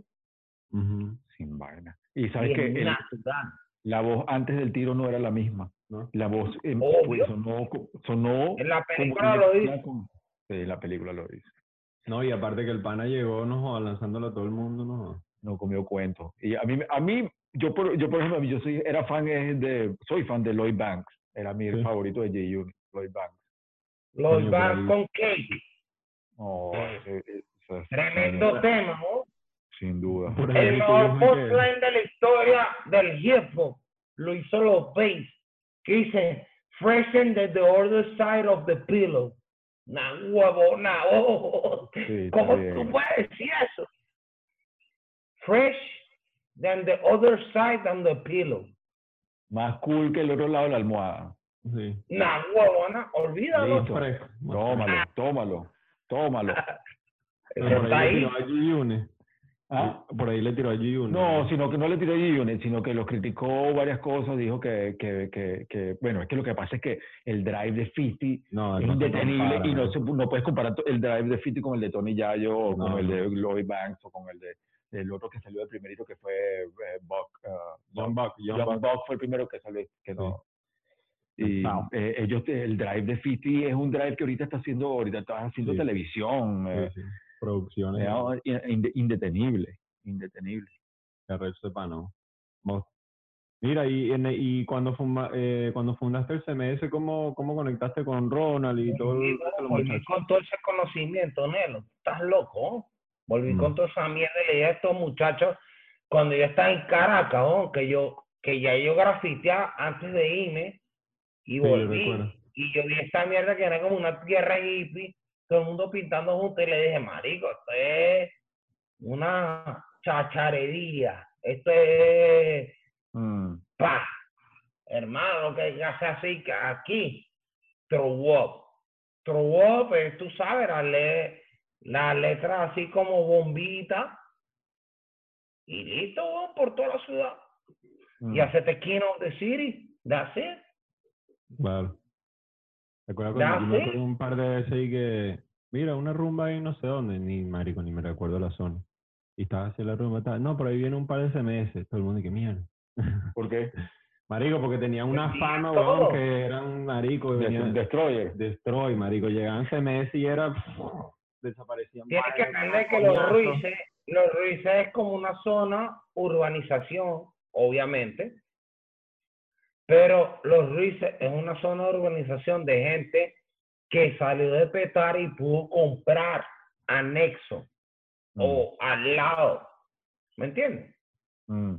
Sin vaina. Y sabes es que el- natural. La voz antes del tiro no era la misma. ¿No? La voz eh, pues, sonó, sonó En la como película lo dice. con- sí, la película lo dice. No, y aparte que el pana llegó, no joda, lanzándolo a todo el mundo, no no comió cuento. Y a mí, a mí yo, por, yo por ejemplo, yo soy, era fan eh, de, soy fan de Lloyd Banks. Era mi Sí. favorito de J.U. Lloyd Banks. Van ahí. con. Oh, ese- ese- ese- Tremendo tema, ¿no? Sin duda. El mejor postline de la historia del hip hop lo hizo los Bass, que dice, freshen the, the other side of the pillow. Na huevona, oh. Sí, ¿Cómo bien. tú puedes decir eso? Fresh than the other side than the pillow. Más cool que el otro lado de la almohada. Sí. Na huevona, olvídalo. Tómalo, tómalo, tómalo. Pero está ahí ¿Ah? Por ahí le tiró a G-Unit. No, sino que no le tiró a G-Unit, sino que los criticó varias cosas, dijo que, que, que, que, bueno, es que lo que pasa es que el drive de 50 No, es no indetenible y no, se, no puedes comparar el drive de 50 con el de Tony Yayo o con No, el no. de Lloyd Banks o con el de el otro que salió de primerito que fue eh, Buck. ah, John Buck, John John Buck. Buck fue el primero que salió, que no. Y eh, ellos, el drive de 50 es un drive que ahorita está haciendo, ahorita está haciendo Sí. televisión, eh, Sí, sí. Producciones. eh, inde- indetenible, indetenible. que pana, ¿no? Mira, y, y cuando, fuma- eh, cuando fundaste el CMS, ¿cómo, ¿cómo conectaste con Ronald y todo Volví, el con todo ese conocimiento, Nelo. Estás loco. ¿oh? Volví Mm. con toda esa mierda y a estos muchachos cuando yo estaba en Caracas, ¿oh? que yo que ya yo grafiteaba antes de irme y Sí, yo volví. y yo vi esta mierda que era como una tierra hippie, todo el mundo pintando juntos y le dije, marico, esto es una chacharería. Esto es Mm. pa, hermano, que ya hace así que aquí, throw up. Throw up es, tú sabes, la, le, la letra así como bombita. Y listo, por toda la ciudad. Mm. Y hacete King of the City. That's it. Claro. Recuerdo cuando yo me acuerdo un par de veces y que, mira, una rumba ahí no sé dónde, ni marico, ni me recuerdo la zona. Y estaba así la rumba, estaba, no, por ahí viene un par de SMS, todo el mundo, que mierda. ¿Por qué? Marico, porque tenían una fama, weón, que eran marico, y venían Destroyer. Destroy, marico, llegaban SMS y era, desaparecían. Tienes que entender que los. Ruices, los Ruices es como una zona, urbanización, obviamente. Pero los Ruices es una zona de urbanización de gente que salió de petar y pudo comprar anexo Mm. o al lado. ¿Me entiendes? Mm.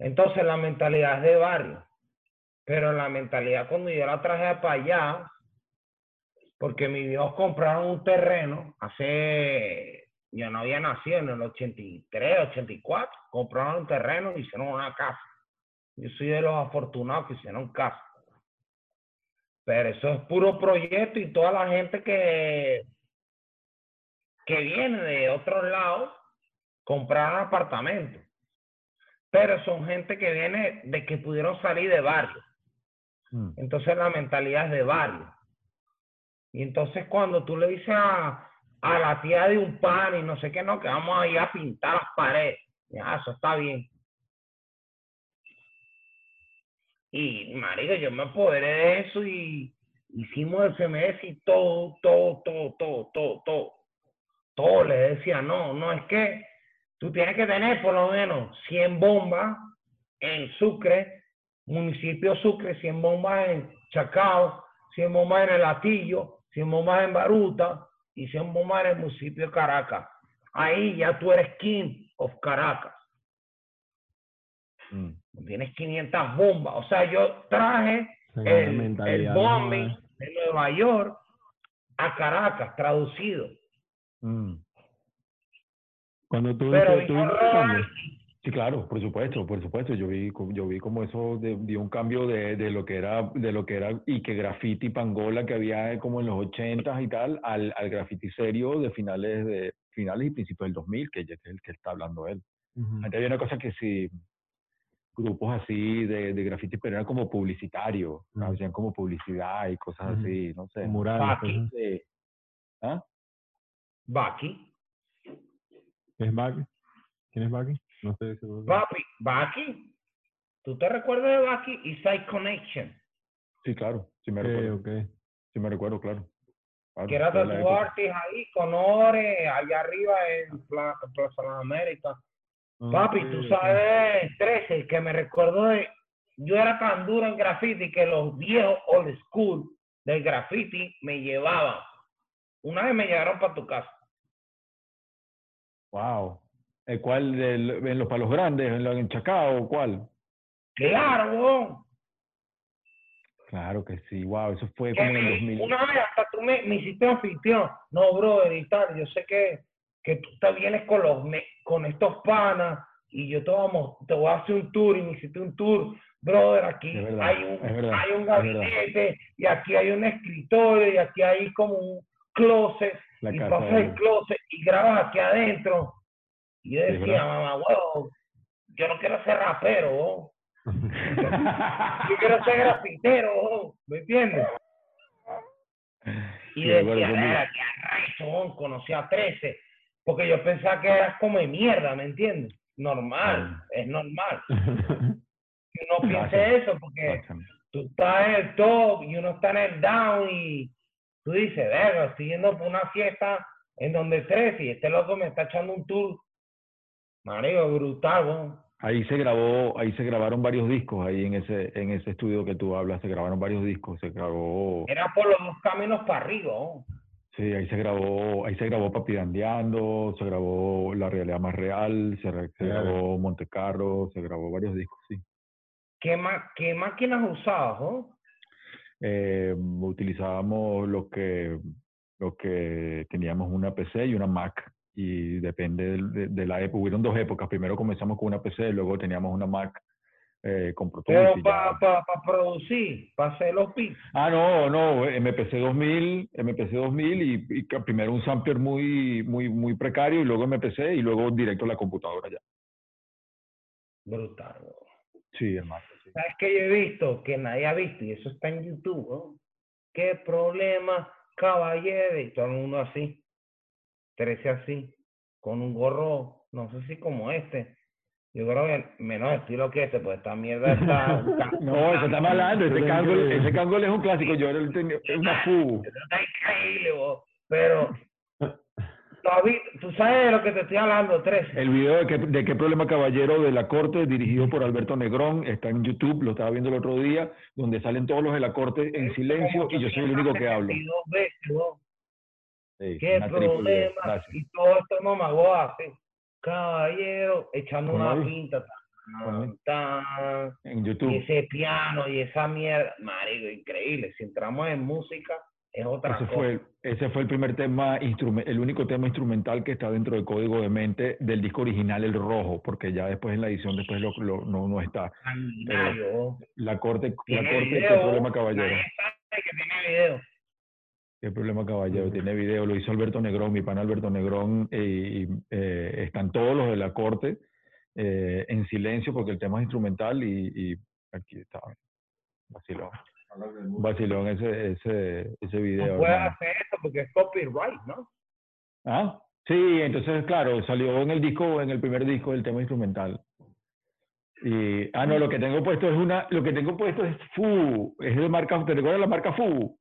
Entonces la mentalidad es de barrio. Pero la mentalidad cuando yo la traje para allá, porque mis viejos compraron un terreno hace, yo no había nacido en el 83, 84, compraron un terreno y hicieron una casa. Yo soy de los afortunados que hicieron casa. Pero eso es puro proyecto y toda la gente que, que viene de otros lados compraron apartamentos pero son gente que viene de que pudieron salir de barrio. Mm. Entonces la mentalidad es de barrio. Y entonces cuando tú le dices a, a la tía de un pan y no sé qué, no, que vamos a ir a pintar las paredes. Ya, eso está bien. Y, marico, yo me apoderé de eso y hicimos FMS y todo, todo, todo, todo, todo, todo. Todo le decía, no, no, es que tú tienes que tener por lo menos 100 bombas en Sucre, municipio Sucre, 100 bombas en Chacao, 100 bombas en el Atillo, 100 bombas en Baruta y 100 bombas en el municipio de Caracas. Ahí ya tú eres King of Caracas. Mm. Tienes 500 bombas. O sea, yo traje el, el no bombing de Nueva York a Caracas, traducido. Mm. Cuando tú Pero tú Sí, claro, por supuesto, por supuesto. Yo vi, yo vi como eso de- dio un cambio de, de lo que era, de lo que era y que graffiti pangola que había como en los 80 y tal, al, al graffiti serio de finales de finales y principios del 2000, que es el que está hablando él. Antes había una cosa que sí, grupos así de, de graffiti, pero eran como publicitarios, Ujú. hacían como publicidad y cosas así, no sé. Murales. Sí. ¿Ah? Baki. ¿Qué es Baki? ¿Quién es Baki? No sé. Papi, Baki. ¿Tú te recuerdas de Baki y Side Connection? Sí, claro, sí me Ok, recuerdo, ok. sí me recuerdo, claro. Claro, que era. Artist ahí, con Ore, allá arriba en Pla- Plaza de las Américas. Papi, tú sabes, 13, que me recordó de. Yo era tan duro en graffiti que los viejos old school del graffiti me llevaban. Una vez me llevaron para tu casa. Wow. ¿El cuál? Del- ¿En los palos grandes? ¿En, la- en Chacao? ¿Cuál? Claro. Claro que sí. Wow, eso fue Que como en el me- 2000. una vez hasta tú me, me hiciste anfitrión. No, brother, y tal. Yo sé que, que tú te vienes con, los, con estos panas y yo te, vamos, te voy a hacer un tour y me hiciste un tour. Brother, aquí verdad, hay un, verdad, hay un gabinete y aquí hay un escritorio y aquí hay como un closet La y pasas el closet y grabas aquí adentro. Y yo decía, mamá, huevo, yo no quiero ser rapero, yo quiero ser grafitero, weón. ¿me entiendes? Y Sí, decía. "Verga, qué arrecho, conocí a 13. Porque yo pensaba que eras como de mierda, ¿me entiendes? Normal, es normal. Que uno piense eso, porque tú estás en el top y uno está en el down y tú dices, verga, estoy yendo por una fiesta en donde 13 y este loco me está echando un tour. Mario, brutal, weón. Ahí se grabó, ahí se grabaron varios discos, ahí en ese, en ese estudio que tú hablas, se grabaron varios discos, se grabó, Era por los dos caminos para arriba, weón. Sí, ahí se grabó, ahí se grabó Papidandeando, se grabó La Realidad Más Real, se, grabó Montecarlo, se grabó varios discos, sí. ¿Qué, ma- qué máquinas usabas, weón? Eh, utilizábamos lo que, lo que teníamos una PC y una Mac, y depende de, de la época, hubieron dos épocas, primero comenzamos con una PC, luego teníamos una Mac eh, Pero y ya- para producir, para hacer los beats. Ah, no, no, MPC 2000, MPC 2000 y, y que primero un sampler muy, muy, muy precario y luego MPC y luego directo a la computadora ya. Brutal. Sí, hermano. sí. ¿Sabes qué yo he visto? Que nadie ha visto, y eso está en YouTube, ¿no? ¿Qué problema, caballero? Y todo el mundo así, 13 así, con un gorro, no sé si como este. Yo creo que menos estilo que este, pues esta mierda está... No, eso está malando, ese cangol, ese cangol es un clásico, yo era el tenía- es una FU. Eso está increíble, vos. Pero, ¿tú, sabes de lo que te estoy hablando, 13. El video de, qué- de qué problema caballero de la corte, dirigido por Alberto Negrón, está en YouTube, lo estaba viendo el otro día, donde salen todos los de la corte en silencio y yo soy el único que hablo. 72 veces, ¿Qué problema? Y todo esto mamagó así. Caballero, echando una pinta. Tan, tan, En y YouTube. ese piano y esa mierda. Marico, increíble. Si entramos en música, es otra Ese cosa. fue, ese fue el primer tema, el único tema instrumental que está dentro del código de mente del disco original, el rojo, porque ya después en la edición después lo, lo- no, no está. La corte, la corte, video, problema caballero. que tiene video. Qué problema caballero, tiene video, lo hizo Alberto Negrón, mi pana Alberto Negrón, y eh, están todos los de la corte eh, en silencio porque el tema es instrumental y, y aquí está, vacilón, vacilón ese, ese, ese video. No puedes hacer eso porque es copyright, ¿no? Ah, sí, entonces, claro, salió en el disco, en el primer disco del tema instrumental. Y, ah, no, lo que tengo puesto es una, lo que tengo puesto es FU, es de marca, ¿te recuerdas la marca FU?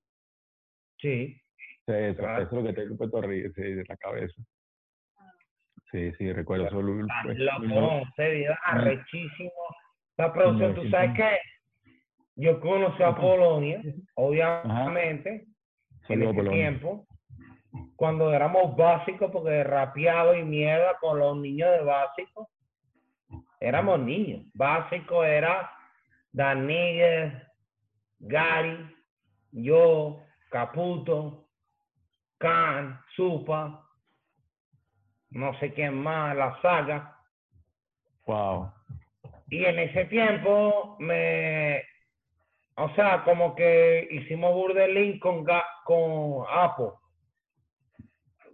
Sí. Eso, Claro. eso es lo que tengo puesto arriba, sí, de la cabeza. Sí, sí, recuerdo solo. pues, loco, ese video arrechísimo. La producción, tú sabes 1900. que yo conocí a Polonia, obviamente, en ese tiempo, cuando éramos básicos, porque rapeado y mierda con los niños de básico, éramos niños. Básico era Daniguez, Gary, yo, Caputo, Khan, Supa, no sé quién más, la saga. Wow. Y en ese tiempo me, o sea, como que hicimos burdelín con, con Apple.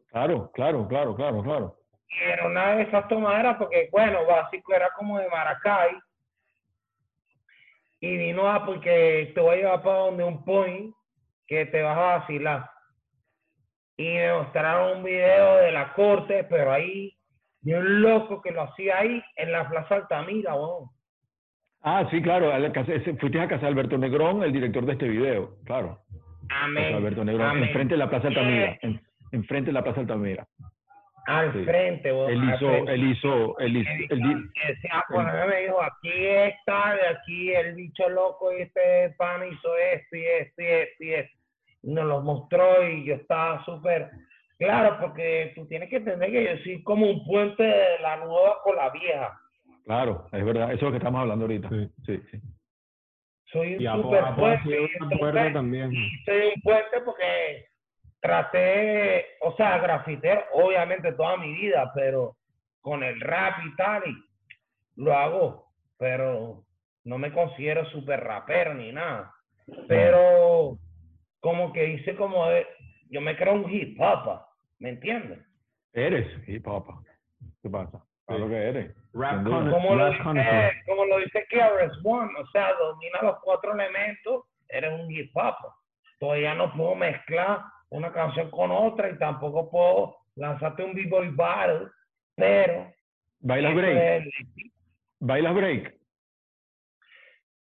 Claro, claro, claro, claro, claro. Y era una de esas tomaderas porque, bueno, básico era como de Maracay. Y vino Apple que te voy a llevar para donde un point que te vas a vacilar. Y me mostraron un video de la corte, pero ahí, de un loco que lo hacía ahí en la Plaza Altamira, weón. Ah, sí, claro, fuiste a casa de Alberto Negrón, el director de este video, claro. Alberto Negro, amén. enfrente de la Plaza Altamira. En, enfrente de la Plaza Altamira. Al Sí. frente, weón, Él al hizo, frente. él hizo, él hizo, él pues, mí me dijo, aquí está, de aquí el bicho loco, y este pan hizo esto y esto y esto y esto. Y nos lo mostró y yo estaba súper claro, porque tú tienes que entender que yo soy como un puente de la nueva con la vieja. claro, es verdad, eso es lo que estamos hablando ahorita. Sí. Sí, sí. Soy un Y super puente. y entonces- también. y soy un puente porque traté, o sea, grafitero, obviamente toda mi vida, pero con el rap y tal, y lo hago, pero no me considero súper rapero ni nada. Pero como que hice como de, yo me creo un hip hop, ¿me entiendes? Eres hip hop. ¿Qué pasa? Claro que eres. Rap Como lo dice, como lo dice KRS One, o sea, domina los cuatro elementos, eres un hip hop. Todavía no puedo mezclar una canción con otra y tampoco puedo lanzarte un b-boy battle, pero ¿Bailas break? es, ¿Bailas break?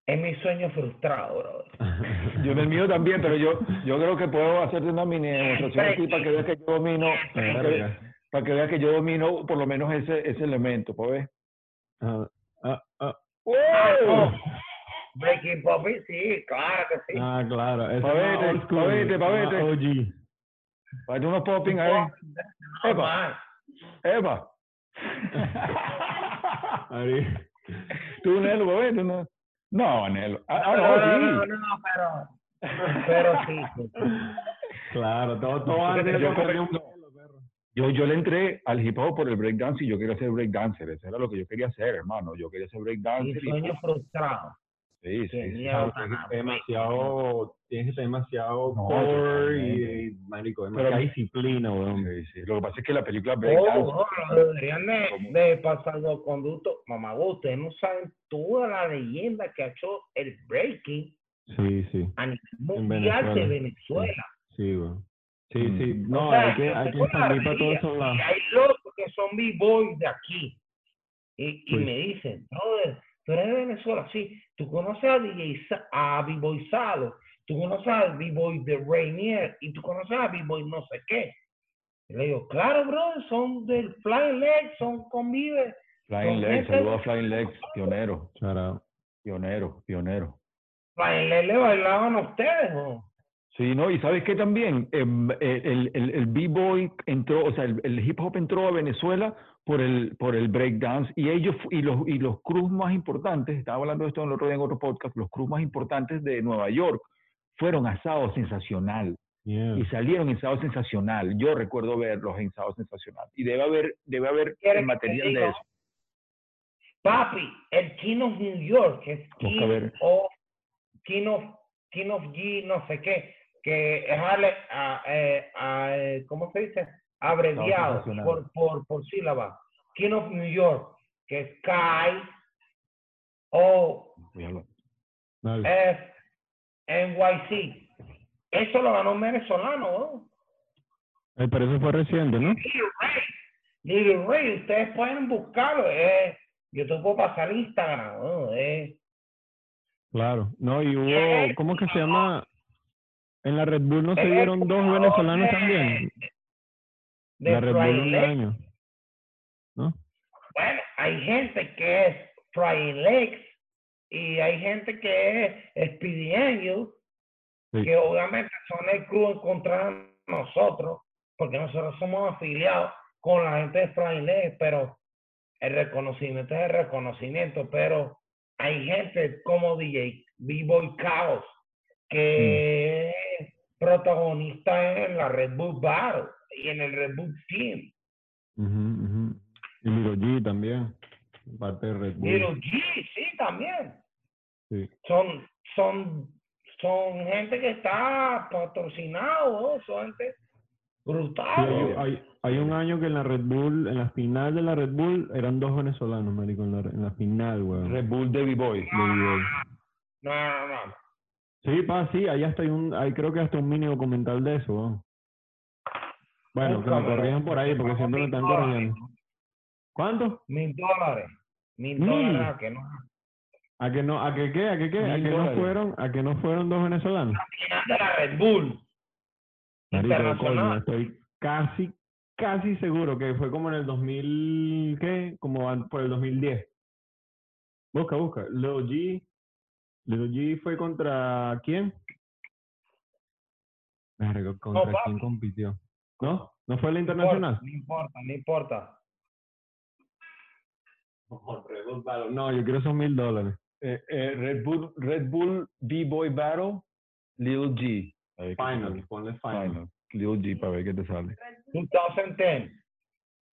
es mi sueño frustrado, brother. Yo en el mío también, pero yo, yo creo que puedo hacerte una mini demostración aquí para que veas que yo domino, para que, Verga. para que veas que yo domino por lo menos ese, ese elemento, ¿puedes ver? Ah, ah, ah. Ah, no. Breaking Poppy, sí, claro que sí. Ah, claro. ese Pa' es OG. Para unos popping ahí. Eva. Ahí. Tú, Nelo, pa' vete, no. No, Nelo. Ah, ah, no, no, no, pero, pero sí. Claro, todo, todo Yo. Yo, yo le entré al hip hop por el breakdance y yo quería ser breakdancer. Eso era lo que yo quería hacer, hermano. Yo quería ser breakdancer. y- sueño frustrado. Sí, sí, ajá. demasiado, tienes que ser demasiado No, core y, y, marico, demasiada Pero- disciplina, weón. Sí, sí. Lo que pasa es que la película Oh, breakdance... no, deberían de, de pasar los conductos. Mamá, ustedes no saben toda la leyenda que ha hecho el breaking Sí, sí, a nivel mundial de Venezuela. sí, weón. Sí, Mm. sí, O no, sea, hay que, hay que expandir para todos esos lados. Hay locos que son b-boys de aquí. Y, y Sí. me dicen, brother, tú eres de Venezuela, sí. Tú conoces a DJ, a B-Boy Salo, tú conoces a B-Boy de Rainier, y tú conoces a B-Boy no sé qué. Y le digo, claro, brother, son del Flying Leg, son convive. Flying Legs, saludos a Flying Legs, pionero, pionero, pionero. Flying Leg le bailaban a ustedes, ¿no? Sí, ¿no? Y ¿sabes qué también? Em, el, el, el, el B-Boy entró, o sea, el, el hip hop entró a Venezuela por el, por el breakdance y ellos, y los, y los crews más importantes, estaba hablando de esto el otro día en otro podcast, los crews más importantes de Nueva York fueron a Sábado Sensacional Yeah. y salieron en Sábado Sensacional. Yo recuerdo verlos en Sábado Sensacional y debe haber, debe haber ¿Quieres el que material te de eso. Papi, el King of New York, que es King ver. of, King of, King of G, no sé qué, que es ale- a- a- eh, ¿cómo se dice? Abreviado por, por, por sílaba. King of New York, que es Kai O. F NYC. Eso lo ganó un venezolano, ¿no? Eh, pero eso fue reciente, ¿no? Little Ray. Little Ray, ustedes pueden buscarlo. Eh, yo te puedo pasar Instagram, ¿no? Eh, Claro. No, y hubo, es ¿cómo que se llama? En la Red Bull no se es dieron dos venezolanos de- también. de La Red Bull un año. ¿No? Bueno, hay gente que es Legs y hay gente que es Speedy Sí. que obviamente son el club contra nosotros, porque nosotros somos afiliados con la gente de Legs, pero el reconocimiento es el reconocimiento, pero hay gente como DJ B-Boy Chaos que es protagonista en la Red Bull Battle y en el Red Bull Team. Ujú, ujú. Y Lilo G también. Parte de Red Bull. Little G, sí, también. Sí. Son, son, son gente que está patrocinado, ¿no? son gente brutal. hay, hay, hay un año que en la Red Bull, en la final de la Red Bull, eran dos venezolanos, marico, en la, en la final, weón. Red Bull B-Boy. de B-Boy. No, no, no. Sí, pa, sí, ahí hasta hay un, hay creo que hasta un mini documental de eso. Bueno, que me corrijan por ahí, porque siempre me están corrigiendo. ¿Cuánto? Mil dólares. Mil dólares, que no. ¿A que no, a que qué, a que qué, a que no fueron, a que no fueron dos venezolanos? de la Red Bull. Marico, Internacional. coño, estoy casi, casi seguro que fue como en el 2000, ¿qué? Como por el 2010. Busca, busca. Lil G, Lil G fue contra quién? ¿Contra quién compitió? ¿No? ¿No fue la No internacional? importa, no importa. No, yo quiero esos mil dólares. Eh, eh, Red Bull, Red Bull B-Boy Battle, Lil G. Final, ponle final. Final. Lil G para ver qué te sale. 2010.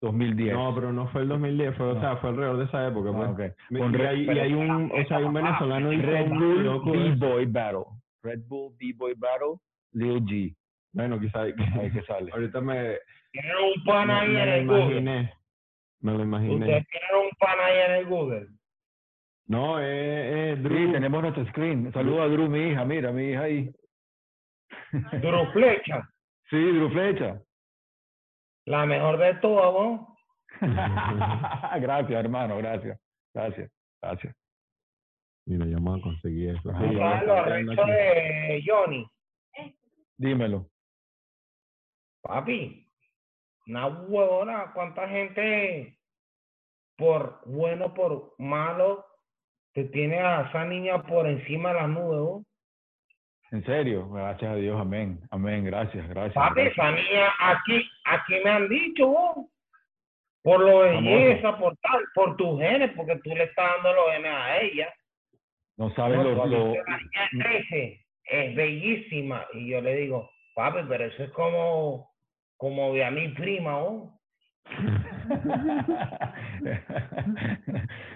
2010. No, pero no fue el 2010, fue, o sea, fue alrededor de esa época. Ah, pues. Me- Con y, Red- hay, y pero hay un, o sea, hay un venezolano y Red Bull B-Boy Battle. Red Bull B-Boy Battle, Lil G. Bueno, quizá ver qué sale. ahorita me, Tienen un pan ahí me, en me el lo Google. imaginé. Me lo imaginé. Ustedes tienen un pan ahí en el Google. No, eh, eh, Sí, Drew. tenemos nuestro screen. Saludos a Drew, mi hija. Mira, mi hija ahí. Duro Flecha. Sí, Drew Flecha. La mejor de todas, ¿no? gracias, hermano. Gracias. Gracias. Gracias. Mira, ya vamos a conseguir eso. Sí, ya ya ¿Sabes lo lo estoy viendo recho aquí. de Johnny? Dímelo. Papi, una huevona, cuánta gente por bueno, por malo, te tiene a esa niña por encima de las nubes, ¿no? En serio. Gracias a Dios. Amén. Amén. Gracias. Gracias. Papi, gracias. esa niña, aquí, aquí me han dicho, vos, por lo belleza, por tal, por tus genes, porque tú le estás dando los genes a ella. No sabes No, lo, lo- visto la niña de 13, es bellísima. Y yo le digo, papi, pero eso es como, como de a mi prima, ¿no?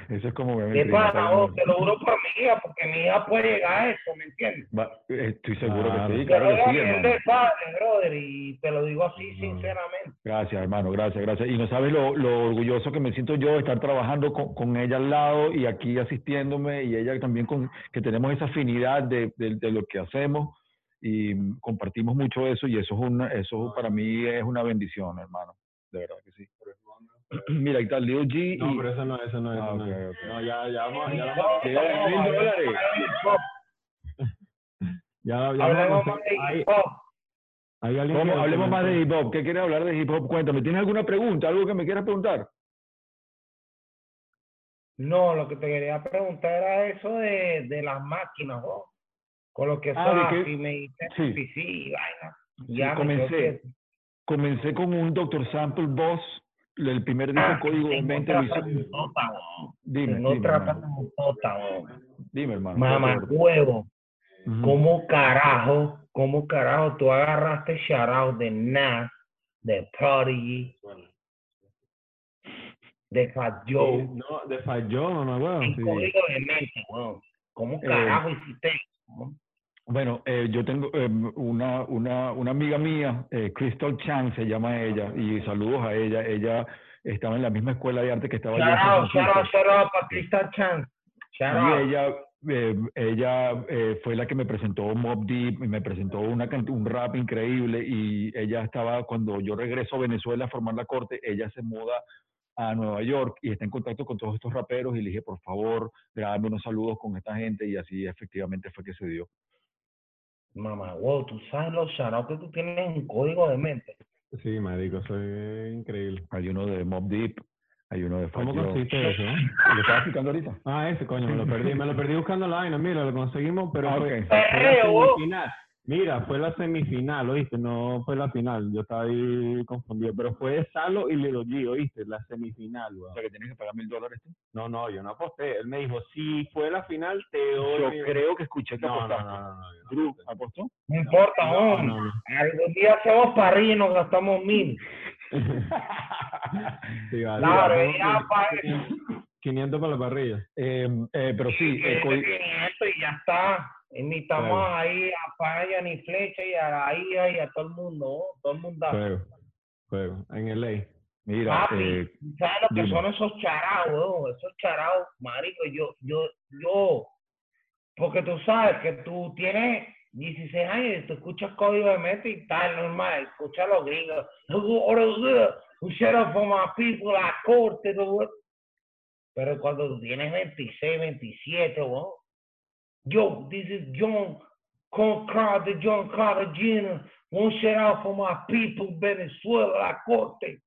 Eso es como que mi ¿Qué prima, pasa, vos? Te lo juro por mi hija, porque mi hija puede llegar a eso, ¿me entiendes? Va- eh, Estoy seguro que sí, claro que sí, es hermano. de padre, brother, y te lo digo así Ujú. sinceramente. Gracias, hermano, gracias, gracias. Y no sabes lo, lo orgulloso que me siento yo de estar trabajando con, con ella al lado y aquí asistiéndome y ella también con, que tenemos esa afinidad de, de- de lo que hacemos y mm, compartimos mucho eso y eso es una, eso para mí es una bendición, hermano, de verdad que sí. Mira, ahí está Lil G No, pero eso no es, eso no es. Ah, eso no, ok, es. ok. no, ya, ya vamos, ya, vamos- Mira, mil dólares. ya, ya Hablemos más de hip hop. hablemos más de hip hop. ¿Qué quieres hablar de hip hop? Cuéntame, ¿tienes alguna pregunta, algo que me quieras preguntar? No, lo que te quería preguntar era eso de, de las máquinas, ¿no? Con lo que Ah, ¿de sabes, qué? y me dices Sí. sí, vaina. Ya me comencé. Comencé con un Dr. Sample Boss, el primer disco Ah, código de tengo 20 otra lo hice- preguntota, ¿no? Dime, dime, hermano. Dime, hermano. Mamá huevo, Ujú. ¿cómo carajo, cómo carajo tú agarraste shoutout de Nas, de Prodigy, de Fat Joe, No, de falló, no, weón. en Sí. código de mente, weón? ¿Cómo Eh, carajo hiciste eso? No? Bueno, eh, yo tengo eh, una, una, una amiga mía, eh, Crystal Chang se llama ella, y saludos a ella. Ella estaba en la misma escuela de arte que estaba yo Shoutout, shoutout, Francisco. shoutout para Crystal Chan. Shoutout. Y ella, eh, ella eh, fue la que me presentó Mob Deep, y me presentó una, un rap increíble y ella estaba, cuando yo regreso a Venezuela a formar la corte, ella se muda a Nueva York y está en contacto con todos estos raperos y le dije, por favor, grábame unos saludos con esta gente y así efectivamente fue que se dio. Mamá, wow, tú sabes los shoutouts que tú tienes en código de mente. Sí, marico, soy increíble. Hay uno de Mob Deep, hay uno de Fat ¿Cómo Joe. consiste eso? eh? ¿Lo estaba explicando ahorita? Ah, ese, coño, me lo perdí, me lo perdí buscando la vaina, mira, lo conseguimos, pero Ah, fue, ok. fue la Perreo. semifinal. Mira, fue la semifinal, ¿oíste? No fue la final, yo estaba ahí confundido, pero fue Salo y Lilo G, ¿oíste? La semifinal, O sea, que tienes que pagar mil dólares tú. No, no, yo no aposté, él me dijo, si fue la final, te doy... Yo mi- creo que escuché que No, no, no, apostaste. no, no, yo no Drew, aposté. ¿apostó? No importa, No, hombre. no, no. Algún día hacemos parrilla y nos gastamos mil. Sí, vale. Claro, ya para 500 para la parrilla. Eh, eh, pero sí, el código- y ya está. Invitamos Claro. ahí a Paya, ni Flecha y a la hija y a todo el mundo, ¿no? todo el mundo. Juego, juego, en el ley. mira, Papi, eh, ¿sabes lo que dime. son esos charados? Esos charados, marico, yo, yo, yo, porque tú sabes que tú tienes 16 años y tú escuchas código de mente y tal, normal, escuchas a los gringos. Un shout out for my people, la corte, Pero cuando tú tienes 26, 27, weón. Yo, this is John Con de John Cartagena. Un shout out for my people, Venezuela, la corte.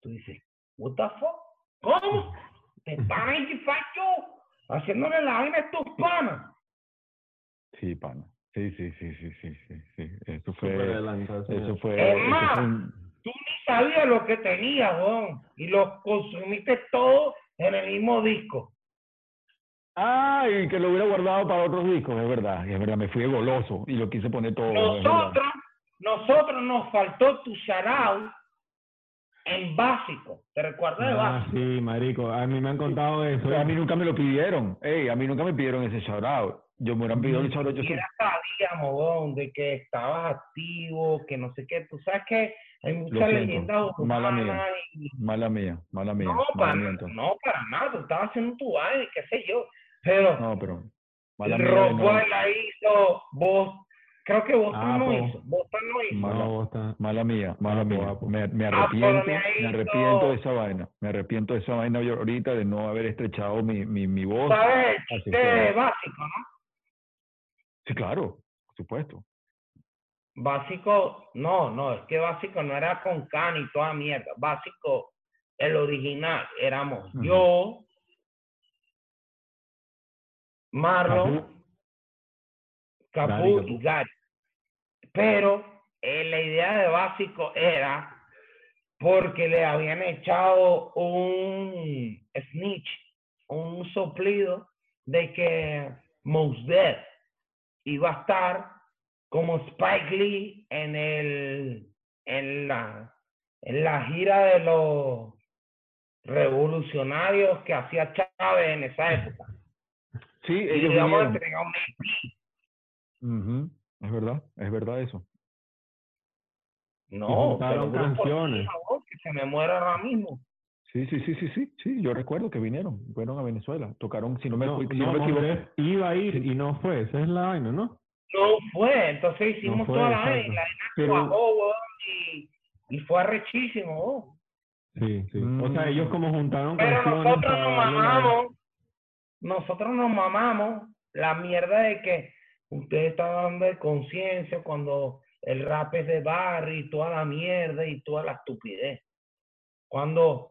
Tú dices, what the fuck? ¿Cómo? ¿Te panas y facho? Haciéndole la vaina a tus panas. Sí, pana. Sí, sí, sí, sí, sí, sí, sí. Eso fue, eso fue, Es eso más, fue un- Tú ni sabías lo que tenías, weón. Y lo consumiste todo en el mismo disco. Ah, y que lo hubiera guardado para otros discos, es verdad, es verdad, me fui goloso y lo quise poner todo. Nosotros, nosotros nos faltó tu shout en básico. ¿Te recuerdas de Ah, básico? sí, marico. A mí me han contado eso. Pero a mí nunca me lo pidieron, ey, a mí nunca me pidieron ese out. Yo me hubieran pedido el out, yo sabíamos, weón, de que estabas activo, que no sé qué. Tú sabes que hay muchas leyendas mala mía. y mala mía, mala mía, no, mala para, mía no, para nada. Tú estabas haciendo tu y qué sé yo. Pero No, pero mala mía. de Rock no- Boy la hizo, vos, creo que Boston Ah, no po. hizo. Boston no hizo. Mala- estás- Mala mía, mala Apo, mía. apo. Me, arrepiento, me arrepiento de esa vaina. Me arrepiento de esa vaina yo ahorita de no haber estrechado mi, mi, mi voz. ¿Sabes? Así básico, ¿no? Sí, claro, por supuesto. Básico, no, no, es que básico no era con can y toda mierda. Básico, el original, éramos yo, Marlon, Capú. Y Gary. Pero eh, la idea de básico era porque le habían echado un snitch, un soplido de que Mos Def iba a estar como Spike Lee en el en la en la gira de los revolucionarios que hacía Chávez en esa época. Sí, Y ellos le vamos a vinieron. entregar un EP. Ujú, Es verdad, es verdad eso. No, pero canciones. porquería, vos, que se me muera ahora mismo. Sí, sí, sí, sí, sí, sí, yo recuerdo que vinieron, fueron a Venezuela, tocaron, si no me, No, si no, no me equivoco, iba a ir y no fue. Esa es la vaina, ¿no? No fue, entonces hicimos fue, toda la vaina, y la vaina Pero- cuajó, y, y fue arrechísimo. Sí, sí. O sea, Mm. ellos como juntaron Pero canciones nosotros nos mamamos, nosotros nos mamamos la mierda de que ustedes están hablando de conciencia cuando el rap es de barrio y toda la mierda y toda la estupidez. Cuando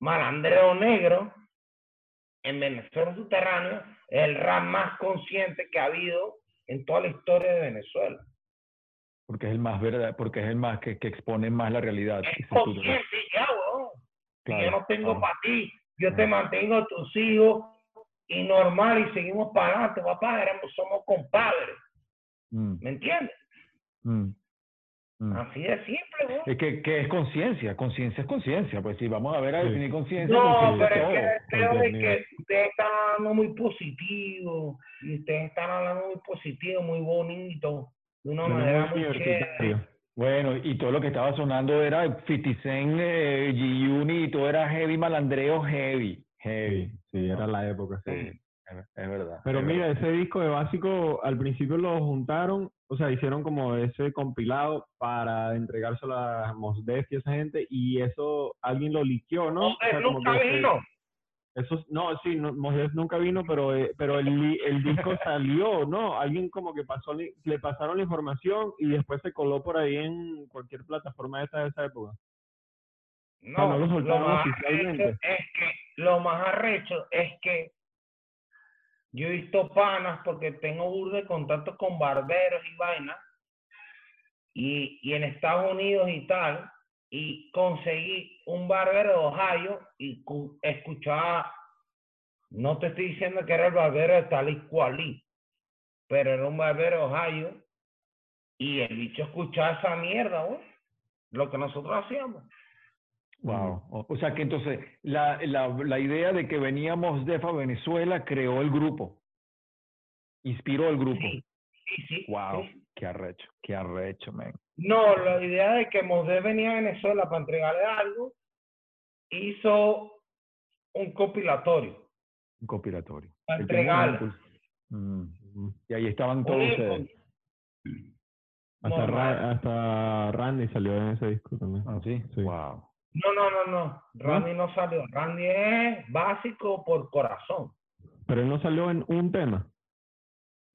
Malandreo Negro en Venezuela subterráneo es el rap más consciente que ha habido en toda la historia de Venezuela. porque es el más verdad, porque es el más que, que expone más la realidad. Es consciente ya, weón. Si Claro, yo no tengo claro. para ti, yo te mantengo a tus hijos y normal y seguimos para adelante, papá, éramos, somos compadres, Mm, ¿me entiendes? mm, mm. Así de simple, weón. Es que, que es conciencia, conciencia es conciencia, pues si vamos a ver a Sí. definir conciencia, No, pero es que contenido. que ustedes están hablando muy positivo y ustedes están hablando muy positivo, muy bonito, de una manera muy chévere. Bueno, y todo lo que estaba sonando era 50 Cent, eh, G-Unit, y todo era heavy malandreo, heavy, heavy. Sí, era la época, sí. Sí, es, verdad. Pero es mira, verdad. ese disco de básico, al principio lo juntaron, o sea, hicieron como ese compilado para entregárselo a Mos Def y esa gente, y eso alguien lo liqueó, ¿no? O Hombre, sea, como nunca que vino. Eso, no, sí, no, Mos Def nunca vino, pero, eh, pero el, disco salió, ¿no? Alguien como que pasó, le pasaron la información y después se coló por ahí en cualquier plataforma de esa época. No, no lo más arrecho es que lo más arrecho es que yo he visto panas porque tengo burda de contacto con barberos y vainas y, y en Estados Unidos y tal y conseguí un barbero de Ohio y cu- escuchaba no te estoy diciendo que era el barbero de tal y cual y, pero era un barbero de Ohio y el bicho escuchaba esa mierda, güey, lo que nosotros hacíamos. Wow. O, o sea que entonces la, la, la idea de que veníamos de a Venezuela creó el grupo, inspiró el grupo. Sí, sí, sí. Wow, sí. qué arrecho, qué arrecho, man. No, la idea de que Mosé venía a Venezuela para entregarle algo, hizo un compilatorio Un compilatorio. para entregarle. Y ahí estaban todos ustedes. Hasta, Normal. Ra- hasta Randy salió en ese disco también. ¿Ah, sí? Sí. Wow. No, no, no, no. Randy no salió. Randy es básico por corazón. Pero él no salió en un tema,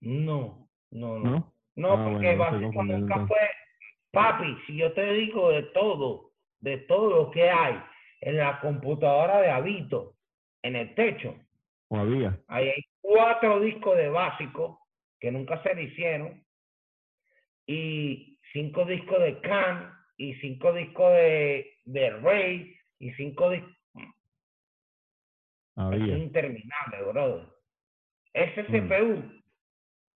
No, no, no. ¿no? No, Ah, porque bueno, básico nunca fue. Papi, si yo te digo de todo, de todo lo que hay en la computadora de Habito, en el techo, ¿O había? ahí hay cuatro discos de básico que nunca se le hicieron y cinco discos de Can y cinco discos de, de Ray y cinco discos es Había. interminable, brother. Ese Mm. CPU,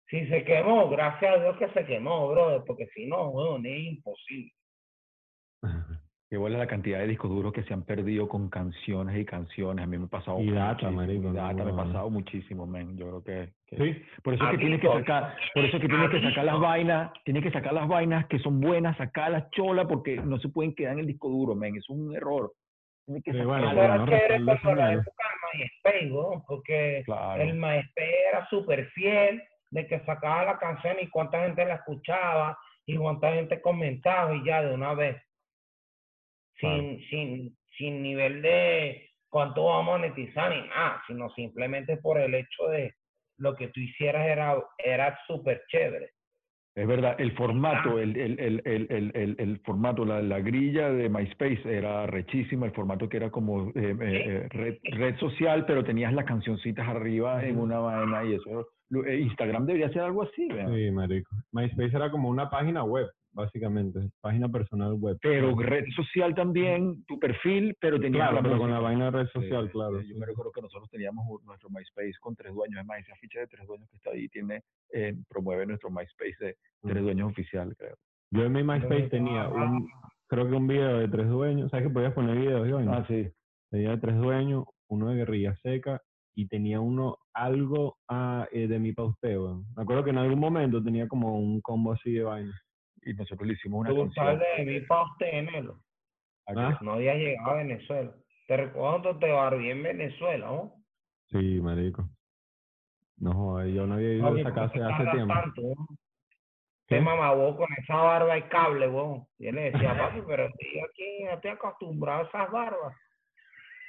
si se quemó, gracias a Dios que se quemó, brother, porque si no, weón, es imposible. Que vuela la cantidad de discos duros que se han perdido con canciones y canciones. A mí me ha pasado Y data, marico, no, data, me ha no, no. pasado muchísimo, men. Yo creo que, que- Sí. por eso es que tienes que sacar, por eso es que tienes que sacar las vainas, tienes que sacar las vainas que son buenas, sacarlas cholas porque no se pueden quedar en el disco duro, men. Es un error. Tienes que sacar- bueno, bueno, era no la época del MySpace, weón, porque Claro. el MySpace era súper fiel de que sacaba la canción y cuánta gente la escuchaba y cuánta gente comentaba y ya de una vez. Sin, sin, sin nivel de cuánto va a monetizar ni nada, sino simplemente por el hecho de lo que tú hicieras era, era súper chévere. Es verdad, el formato, el, el, el, el, el, el, el formato, la, la grilla de MySpace era rechísima, el formato que era como eh, eh, eh, red, red social, pero tenías las cancioncitas arriba en una vaina y eso. Eh, Instagram debería ser algo así, ¿verdad? Sí, marico. MySpace era como una página web, básicamente. Página personal web. Pero red social también, tu perfil, pero tenías Claro, la pero con la vaina de red social, claro. Yo me recuerdo que nosotros teníamos nuestro MySpace con tres dueños. Es más, esa ficha de tres dueños que está ahí tiene, eh, promueve nuestro MySpace de tres dueños oficial, creo. Yo en mi MySpace tenía un, creo que un video de tres dueños. ¿Sabes que podías poner videos? vaina? Ah, sí. Tenía de tres dueños, uno de Guerrilla Seca y tenía uno algo ah, eh, de mi pa' usted, weón. Me acuerdo que en algún momento tenía como un combo así de vaina. Y nosotros le hicimos una Tú canción. de mí para usted, Nelo. ¿Ah? No había llegado a Venezuela. Te recuerdo cuando te barbí en Venezuela, ¿no? Sí, marico. No yo no había ido a esa ¿por casa hace tiempo. tanto? ¿Qué? Este mamabó con esa barba y cable, weón. Y él le decía, papi, pero estoy aquí, no estoy acostumbrado a esas barbas.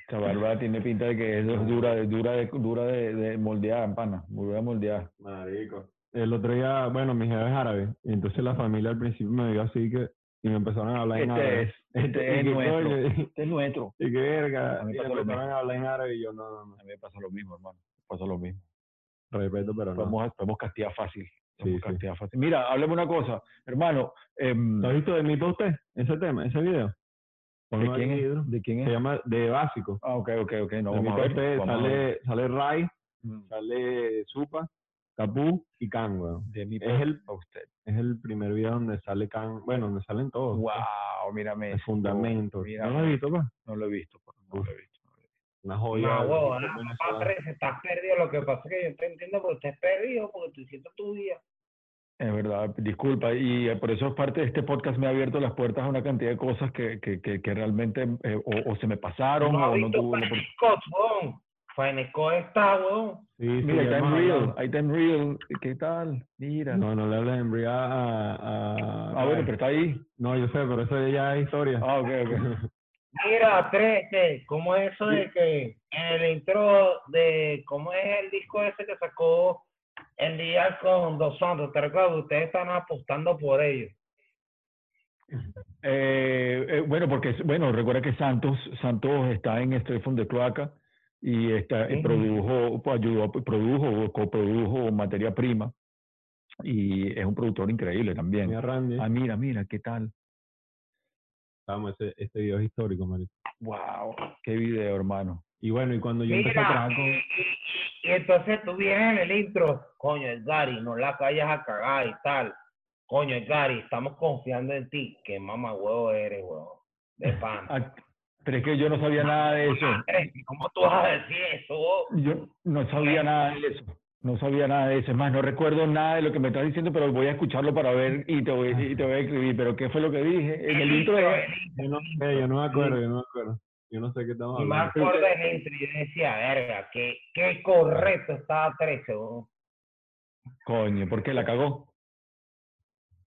Esta barba tiene pinta de que es dura, de, dura, de, dura de, de moldear, pana. Muy dura de moldear. Marico. El otro día, bueno, mi jefe es árabe, y entonces la familia al principio me vio así que, y me empezaron a hablar en Este árabe. es, este es nuestro. Este es nuestro. y que verga, y me empezaron a hablar en árabe y yo, no, no, no, A mí me pasa lo mismo, hermano. Me pasa lo mismo. respeto, pero no. Podemos, podemos castigar fácil. Sí, sí. fácil. Mira, háblame una cosa. Hermano, em, ¿Lo has visto de mí para usted? Ese tema, ese video. ¿de quién es? ¿De quién Se es? llama De Básico. Ah, ok, ok, ok. No, de vamos a ver. usted vamos a ver. sale, sale Ray, Mm, sale Supa, Capú y Can, weón. De mi Es el-. Es el primer video donde sale Can, bueno, donde salen todos. pues, Wow, mírame. El esto, fundamento. mira, ¿No lo has visto, pa? No lo he visto, pero no lo he visto. no lo he visto. Una joya. No, venezolano. padre, se estás perdido. Lo que pasa es que yo te entiendo porque estás perdido, porque tú hiciste tu día. Es verdad, disculpa, y eh, por eso es parte de este podcast me ha abierto las puertas a una cantidad de cosas que, que, que, que realmente eh, o, o se me pasaron No o no tuve. Scott. Fine Scott está, weón. Sí, sí, Mira, ahí está en Real, ahí está en Real, ¿qué tal? Mira. No, no le hables en Bria a, a- ah, bueno, pero está ahí. No, yo sé, pero eso ya es historia. Ah, ok, ok. Mira, 13, ¿cómo es eso de que en el intro de, cómo es el disco ese que sacó el día con Dos Santos? ¿Te recuerdas? Ustedes están apostando por ellos. Eh, eh, bueno, porque, bueno, recuerda que Santos, Santos está en from the Cloaca y está, eh, Ujú. produjo, pues, ayudó, produjo, coprodujo materia prima y es un productor increíble también. Mira, Randy. Ah, mira, mira, ¿qué tal? Vamos, ese, este video es histórico, marico. Wow, qué video, hermano. Y bueno, y cuando yo empecé a trabajar y, con... y- y entonces tú vienes en el intro, coño, el Gary, no la calles a cagar y tal. Coño, el Gary, estamos confiando en ti. Qué mamá huevo eres, huevón. De pan. Pero es que yo no sabía nada de eso. ¿Cómo tú vas a decir eso? Yo no sabía nada de eso. No sabía nada de eso. Es más, no recuerdo nada de lo que me estás diciendo, pero voy a escucharlo para ver y te voy, y te voy a escribir. Pero ¿qué fue lo que dije? En el intro de... Yo no sé, yo no me acuerdo, yo no me acuerdo. Yo no sé qué estamos Y me hablando. acuerdo del intro y yo decía, verga, qué, qué correcto estaba 13, huevón. Coño, ¿por qué la cagó?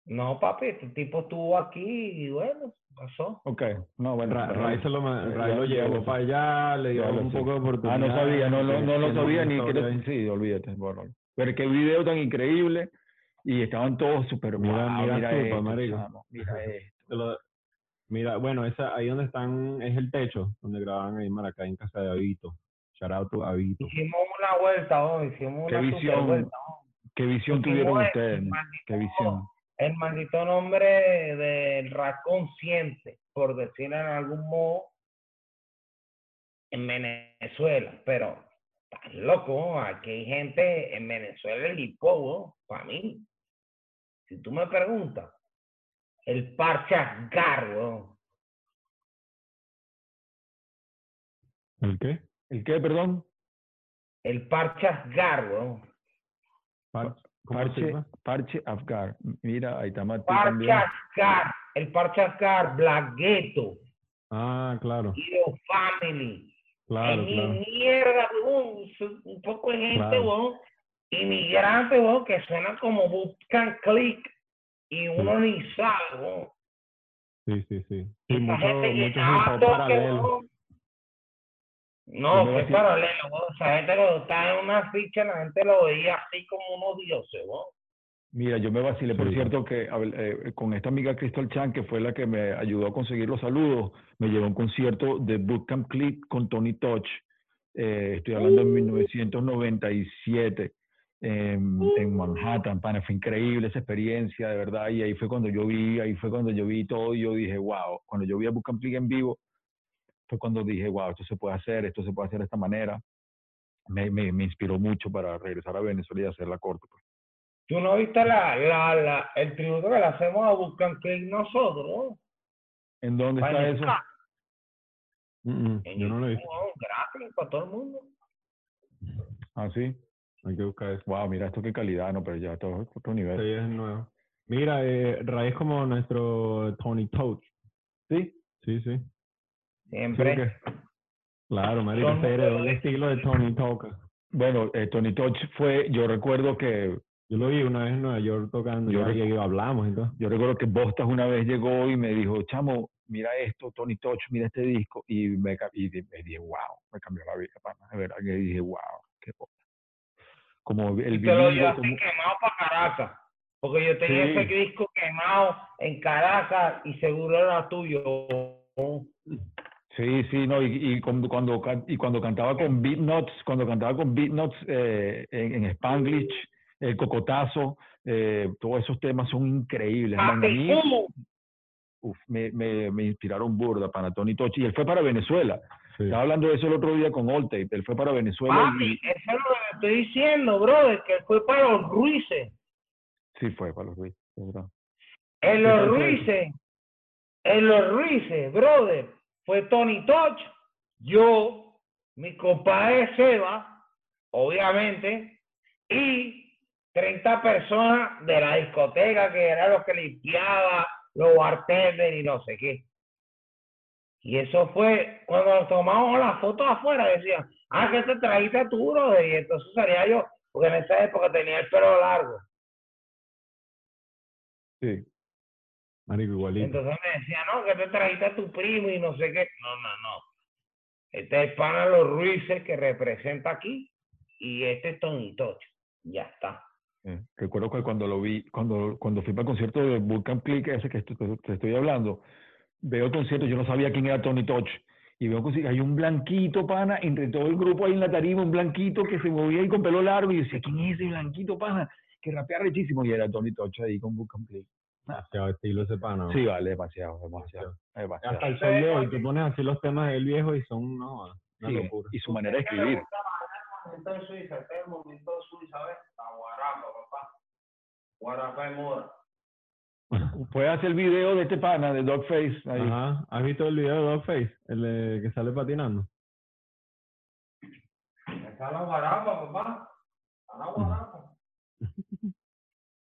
No, papi, este tipo estuvo aquí y bueno, pasó. Ok, no, bueno. Ra- bueno, Ray, se lo, Ray lo llevó lo para allá, le dio lo un poco de oportunidad. Ah, no sabía, no, no, no lo sabía ni que ahí. sí, olvídate, bórralo. Pero qué video tan increíble y estaban todos súper Mira- wow, mira mira, esto, chamo, mira esto. Te lo- Mira, bueno, esa, ahí donde están, es el techo, donde grababan ahí en Maracay, en casa de Avito. Shout out to Avito. Hicimos una vuelta, oh, hicimos Qué una super visión, vuelta. qué visión Hicimos tuvieron el ustedes, qué visión. El maldito nombre del rap consciente, por decirlo en algún modo, en Venezuela. Pero, estás loco, aquí hay gente en Venezuela, el hip hop, para mí. Si tú me preguntas, el parche weón. ¿El qué? ¿El qué, perdón? El parche Asgar, weón. Par- ¿Cómo se Parche, parche Afgar. Mira, ahí está Mati Parche también. Asgar, el parche Asgar, Black Ghetto, Ah, claro, Hero Family. claro, Hay claro. mierda, weón, un- un poco de gente, Claro. weón, inmigrante, weón, que suena como Bootcamp Click y uno ni sabe, weón. Sí, sí, sí. Sí, Esa mucho, gente mucho hip llenaba hop toque, paralelo. No, vacilo. paralelo, weón. Esa gente cuando estaba en una ficha, la gente lo veía así como unos dioses, weón. Mira, yo me vacilé, por Sí. cierto, que eh, con esta amiga Crystal Chan, que fue la que me ayudó a conseguir los saludos, me llevó a un concierto de Bootcamp Click con Tony Touch. Eh, estoy hablando en 1997 en, en Manhattan, pana, fue increíble esa experiencia, de verdad, y ahí fue cuando yo vi, ahí fue cuando yo vi todo y yo dije, wow, cuando yo vi a Bootcamp Click en vivo, fue cuando dije, wow, esto se puede hacer, esto se puede hacer de esta manera. Me, me, me inspiró mucho para regresar a Venezuela y hacer la corte. pues. Tú no viste la, la, la, el tributo que le hacemos a Click nosotros, ¿no? ¿En dónde está eso? Mm, mm, En Yo no lo he visto. gratis para todo el mundo. Ah, sí. Hay que buscar eso. Wow, mira esto qué calidad, no, pero ya todo es otro nivel. Sí, es nuevo. Mira, eh, Ray es como nuestro Tony Touch. Sí. Sí, sí. Sí, Siempre. porque- Claro, marico, se heredó el estilo de Tony Touch. Bueno, eh, Tony Touch fue, yo recuerdo que, Yo lo vi una vez en Nueva York tocando Yo y hablamos y todo. yo recuerdo que Bostas una vez llegó y me dijo, chamo, mira esto, Tony Touch, mira este disco, y me, y me dije, wow, me cambió la vida, pana, de verdad que dije, wow, qué cosa. Como el Y te lo llevaste como- quemado para Caracas. Porque yo tenía Sí. ese disco quemado en Caracas y seguro era tuyo. Sí, sí, no, y, y cuando, cuando, can- y cuando cantaba con Beat Nuts, cuando cantaba con Beat Nuts eh, en, en Spanglish, el cocotazo, eh, todos esos temas son increíbles. man. A mí, uf, me, me, me inspiraron burda para Tony Tochi. Y él fue para Venezuela. Sí. Estaba hablando de eso el otro día con Alltape. Él fue para Venezuela papi, y eso es lo que estoy diciendo, brother, que fue para los Ruices. sí fue para los Ruiz. es verdad. En ¿Qué los? Ruices, en los Ruices, brother, fue Tony Touch, yo, mi compadre Seba, obviamente, y 30 personas de la discoteca que eran los que limpiaba, los bartenders y no sé qué. Y eso fue cuando nos tomamos las fotos afuera, decían, ah, que te trajiste tú, brother, y entonces salía yo, porque en esa época tenía el pelo largo. Sí. Marico, igualito. Entonces me decía, no, que te trajiste a tu primo y no sé qué. No, no, no. Este es de los Ruices que representa aquí y este es Tony Touch. Ya está. Eh, recuerdo que cuando lo vi, cuando, cuando fui para el concierto de Bootcamp Click, ese que te, te estoy hablando, veo el concierto, yo no sabía quién era Tony Touch. Y veo que hay un blanquito, pana, entre todo el grupo ahí en la tarima, un blanquito que se movía ahí con pelo largo. Y yo decía, ¿quién es ese blanquito, pana? Que rapea rechísimo. Y era Tony Touch ahí con Bootcamp Click. Demasiado estilo ese pana. Sí, vale, demasiado, demasiado. demasiado. Hasta el sol de hoy, tú pones así los temas del viejo y son no, una Sí, locura. y su manera de escribir. De Suiza, este es el momento de Suiza, ¿ves? La guarapa, papá. Guarapa de moda. Puedes hacer el video de este pana, de Dogface. Ahí. Ajá. ¿Has visto el video de Dogface? El de que sale patinando. Está la guarapa, papá. Está la guarapa.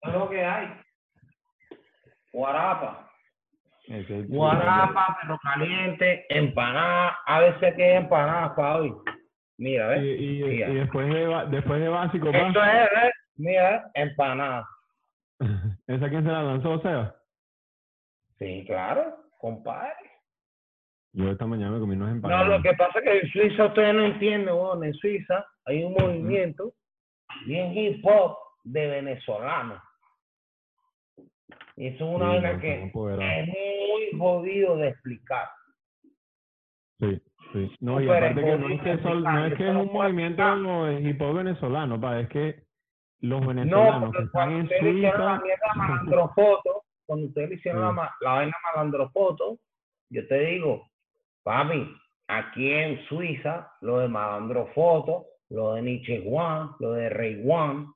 es lo que hay. Guarapa. Guarapa, perro caliente, empanada. A veces que es empanada para hoy. Mira, ¿ves? y, y después de después de básico, Esto es, ¿ves? Mira, empanada. ¿Esa quién se la lanzó, Seba? Sí, claro, compadre. Yo esta mañana me comí unos No, empanadas. lo que pasa es que en Suiza ustedes no entienden, weón. En Suiza hay un movimiento bien hip hop de venezolanos. Eso es una Sí, vaina no, que es muy jodido de explicar. Sí, sí. No, y aparte que no es que, jodido, sol- no es que es eso un movimiento hip hop venezolano, pa, es que los No, venezolanos que están cuando en ustedes le hicieron la Suiza, mierda malandrofoto, cuando ustedes le hicieron Sí. la vaina malandrofoto, yo te digo, papi, aquí en Suiza, lo de malandrofoto, lo de Nietzsche Juan, lo de Rey Juan,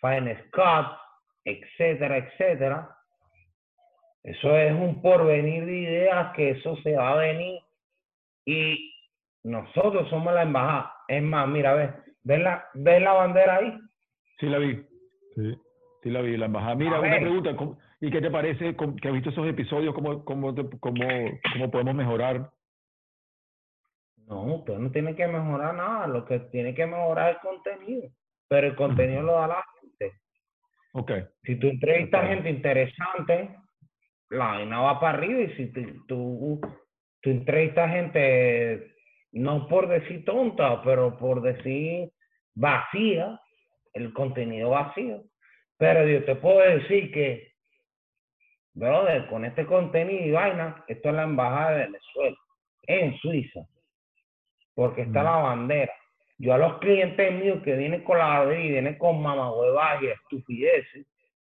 Fine Scott, etcétera, etcétera. Eso es un porvenir de ideas que eso se va a venir y nosotros somos la embajada. Es más, mira, ves, ¿ves la, ves la bandera ahí? Sí la vi, sí. sí la vi, la embajada. Mira, A una ver. pregunta, ¿cómo- ¿y qué te parece que has visto esos episodios? ¿Cómo, cómo, cómo, cómo podemos mejorar? No, usted no tiene que mejorar nada, lo que tiene que mejorar es el contenido, pero el contenido lo da la gente. Ok, Si tú entrevistas Ok. gente interesante, la vaina va para arriba y si tú, tú, tú entrevistas gente, no por decir tonta, pero por decir vacía, el contenido vacío. Pero yo te puedo decir que, brother, con este contenido y vaina, esto es la embajada de Venezuela, en Suiza, porque está Mm. la bandera. Yo a los clientes míos que vienen con la y vienen con mamahuevas y estupideces,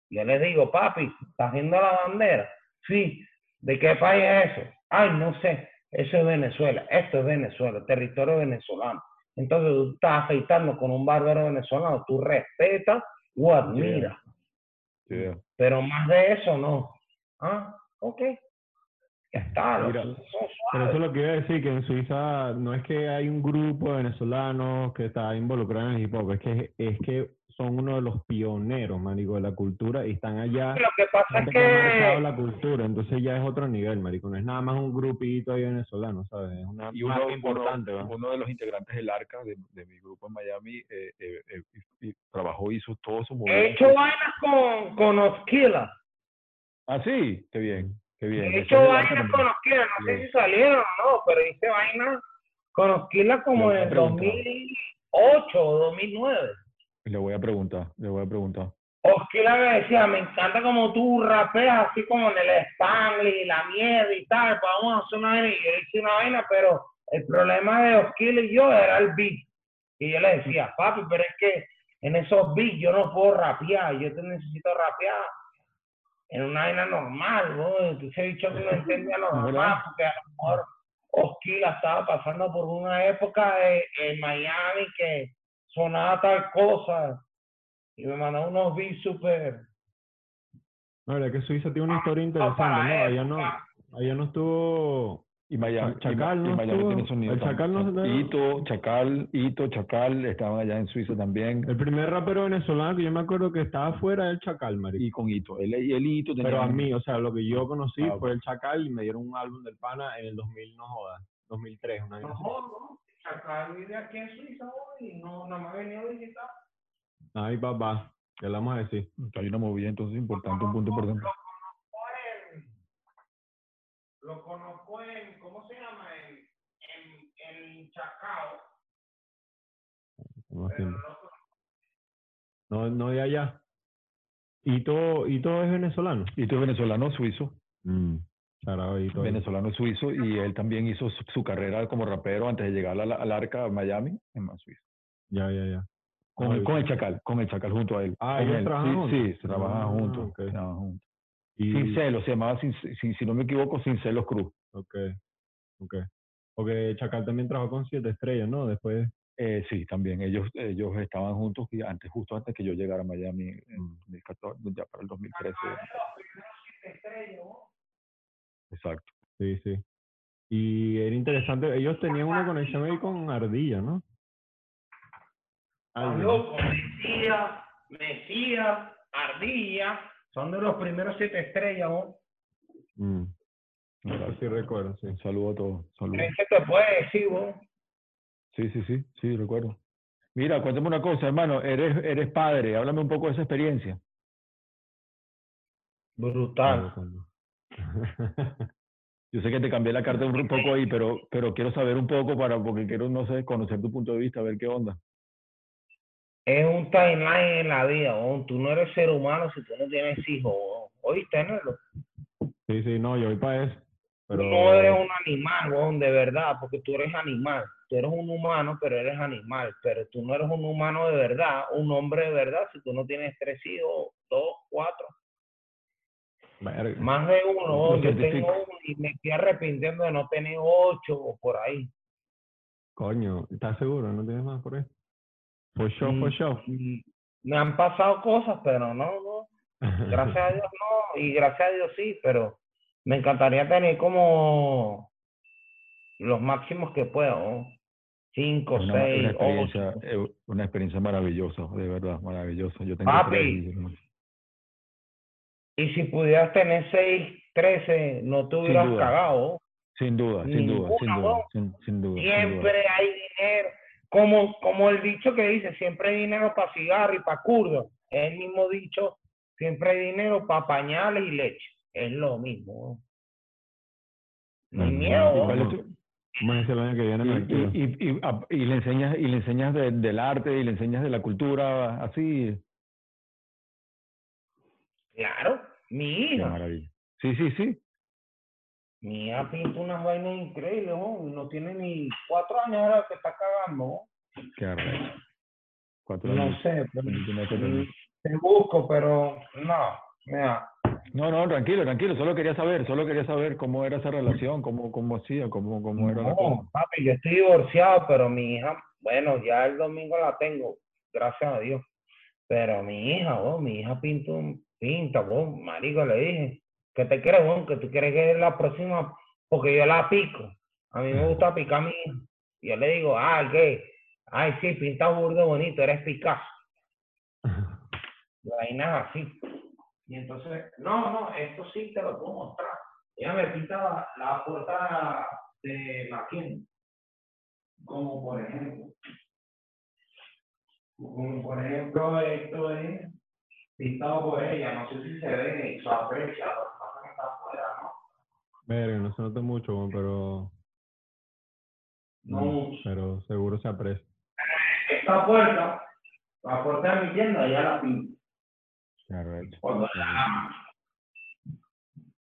yo les digo, papi, ¿estás viendo la bandera? Sí. ¿De qué país es eso? Ay, no sé. Eso es Venezuela. Esto es Venezuela, territorio venezolano. Entonces tú estás afeitando con un bárbaro venezolano, tú respetas o admiras. Pero más de eso no. Ah, ok. Ya está. los Mira, Pero eso es lo que iba a decir, que en Suiza no es que hay un grupo de venezolanos que está involucrado en el hip hop, es que, es que son uno de los pioneros, marico, de la cultura y están allá, Lo que pasa es que la cultura, entonces ya es otro nivel, marico, no es nada más un grupito ahí venezolano, ¿sabes? Es una Y marca uno, importante, uno, uno de los integrantes del ARCA, de, de mi grupo en Miami, eh, eh, eh, y- y trabajó, hizo todo su he movimiento. hecho vainas con, con Osquila. Ah, sí, qué bien, qué bien. Ese hecho es el ARCA vainas también. con Osquila. No sé si salieron o no, pero hice vainas con Osquila como en a el preguntar. 2008 o 2009. Le voy a preguntar, le voy a preguntar. Osquila me decía, me encanta como tú rapeas así como en el Spanglish y la mierda y tal, pues vamos a hacer una vaina. Y yo hice una vaina, pero el problema de Osquila y yo era el beat. Y yo le decía, papi, pero es que en esos beats yo no puedo rapear, yo te necesito rapear en una vaina normal, ¿no? Entonces he dicho que no entendía normal, ¿Verdad? porque a lo mejor Osquila estaba pasando por una época de- en Miami que sonaba tal cosa y me mandó unos beats súper La verdad que Suiza tiene una historia Ah, interesante, para ¿no? Allá no, allá no estuvo Y Miami, y Chacal, y ¿no Miami tiene sonido. El. Chacal no se- Ito, Chacal, Ito, Chacal, estaban allá en Suiza también. el primer rapero venezolano que yo me acuerdo que estaba fuera del Chacal, marico. Y con Ito. Él, y el Ito tenía Pero a mí, o sea, lo que yo conocí Ah, fue el Chacal y me dieron un álbum del pana en el 2000, no jodas, 2003, una No, no. Chacal vive aquí en Suiza hoy y no, no me ha venido a visitar. Ay, papá, ¿qué le vamos a decir? Hay una movida entonces importante, un punto importante. Lo conozco en, ¿cómo se llama? En, en, en Chacao. No, no no, no de allá. ¿Y todo, y todo es venezolano? Ito es venezolano suizo, Mm, y todo. venezolano suizo, y él también hizo su, su carrera como rapero antes de llegar a la- al arca a Miami, en más Suiza. Ya, ya, ya. Con, Ah, el- con el Chacal, con el Chacal junto a él. Ah, ellos él. trabajan sí, juntos. Sí, se trabajan Ah, juntos. ok. trabajan juntos. Y, Sin celos, se llamaba, sin, sin- si no me equivoco, Sin Celos Cruz. ok, ok. Porque Chacal también trabajó con Siete Estrellas, ¿no? Después, Eh, sí, también ellos ellos estaban juntos y antes justo antes que yo llegara a Miami en Mm. 2014, ya para el 2013. Estrella, ¿no? Exacto. sí, sí. Y era interesante, ellos tenían una conexión ahí con Ardilla, ¿no? Mesías, Mesías, Ardilla, son de los primeros siete estrellas, ¿no? Mm, exacto. sí recuerdo, sí. Saludo a todos. Saludos. ¿Qué te puede decir, vos? Sí, sí, sí, sí, recuerdo. Mira, cuéntame una cosa, hermano, eres, eres padre, háblame un poco de esa experiencia. Brutal. Yo sé que te cambié la carta un poco ahí, pero, pero quiero saber un poco para, porque quiero, no sé, conocer tu punto de vista, ver qué onda. Es un timeline en la vida, weón. Tú no eres ser humano si tú no tienes hijos. ¿Oíste, Nelo? Sí, sí, no, yo voy para eso. Pero... Tú no eres un animal, weón, de verdad, porque tú eres animal. Tú eres un humano, pero eres animal. Pero tú no eres un humano de verdad, un hombre de verdad, si tú no tienes tres hijos, dos, cuatro. Verga. Más de uno, yo tengo uno y me estoy arrepintiendo de no tener ocho o por ahí. Coño, ¿estás seguro? ¿No tienes más por ahí? For Mm, sure. mm, Me han pasado cosas, pero no, no. Gracias a Dios no, y gracias a Dios sí, pero me encantaría tener como los máximos que pueda, ¿no? Cinco, Una, seis, una experiencia, ocho. eh, una experiencia maravillosa, de verdad, maravillosa. Yo tengo Papi. tres y- si pudieras tener seis, trece, no te hubieras cagado. Sin duda, sin duda, sin duda, sin, sin duda. sin duda. Siempre hay dinero. Como, como el dicho que dice, siempre hay dinero para cigarro y para curdo. Es el mismo dicho, siempre hay dinero para pañales y leche. Es lo mismo. ¿no? Hay miedo. ¿Y le enseñas y le enseñas de- del arte y le enseñas de la cultura así Claro, mi hija. sí sí sí Mi hija pinta unas vainas increíbles, ¿no? No tiene ni cuatro años ahora que está cagando, ¿no? qué arrecho. cuatro No años sé, pero te busco, pero no. Mira, no no tranquilo tranquilo solo quería saber solo quería saber cómo era esa relación cómo cómo hacía cómo cómo era la no, cosa papi, yo estoy divorciado, pero mi hija, bueno, ya el domingo la tengo, gracias a Dios. Pero mi hija, oh, mi hija pinta, un- pinta, oh, marico, le dije, ¿qué te crees, oh, que tú quieres que la próxima, porque yo la pico. A mí me gusta picar a mi yo le digo, ah, ¿qué? Ay, sí, pinta burdo bonito, eres Picasso. Y vainas así. Y entonces, no, no, esto sí te lo puedo mostrar. Ella me pinta la, la puerta de Maquin. Como por ejemplo. Como por ejemplo, esto es pintado por ella. No sé si se ve se aprecia. Lo que pasa es que está afuera, ¿no? Verga, no se nota mucho, pero, No mucho. pero seguro se aprecia. Esta puerta, la puerta de mi tienda, ya la pinto. qué arrecho. Cuando la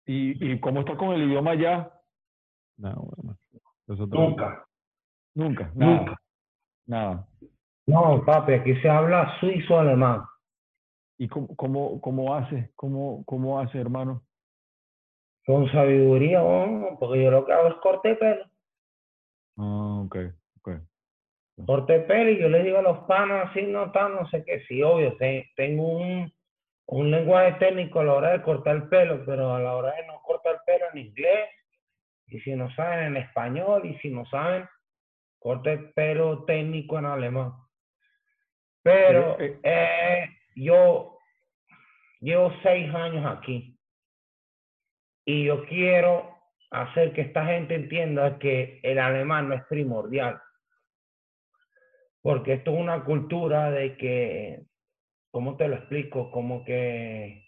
y y cómo estás con el idioma ya No, bueno. Nunca. nunca nada Nunca. nada No, papi, aquí se habla suizo-alemán. y cómo cómo cómo hace cómo cómo hace hermano Con sabiduría, oh, porque yo lo que hago es corte de pelo. ah okay okay corte de pelo y yo le digo a los panas así, no tal, no sé qué. Sí, obvio, te- tengo un, un lenguaje técnico a la hora de cortar el pelo, pero a la hora de no cortar el pelo en inglés, y si no saben en español, y si no saben, corte el pelo técnico en alemán. Pero Pero, eh, eh, yo llevo seis años aquí y yo quiero hacer que esta gente entienda que el alemán no es primordial. Porque esto es una cultura de que, ¿cómo te lo explico? Como que,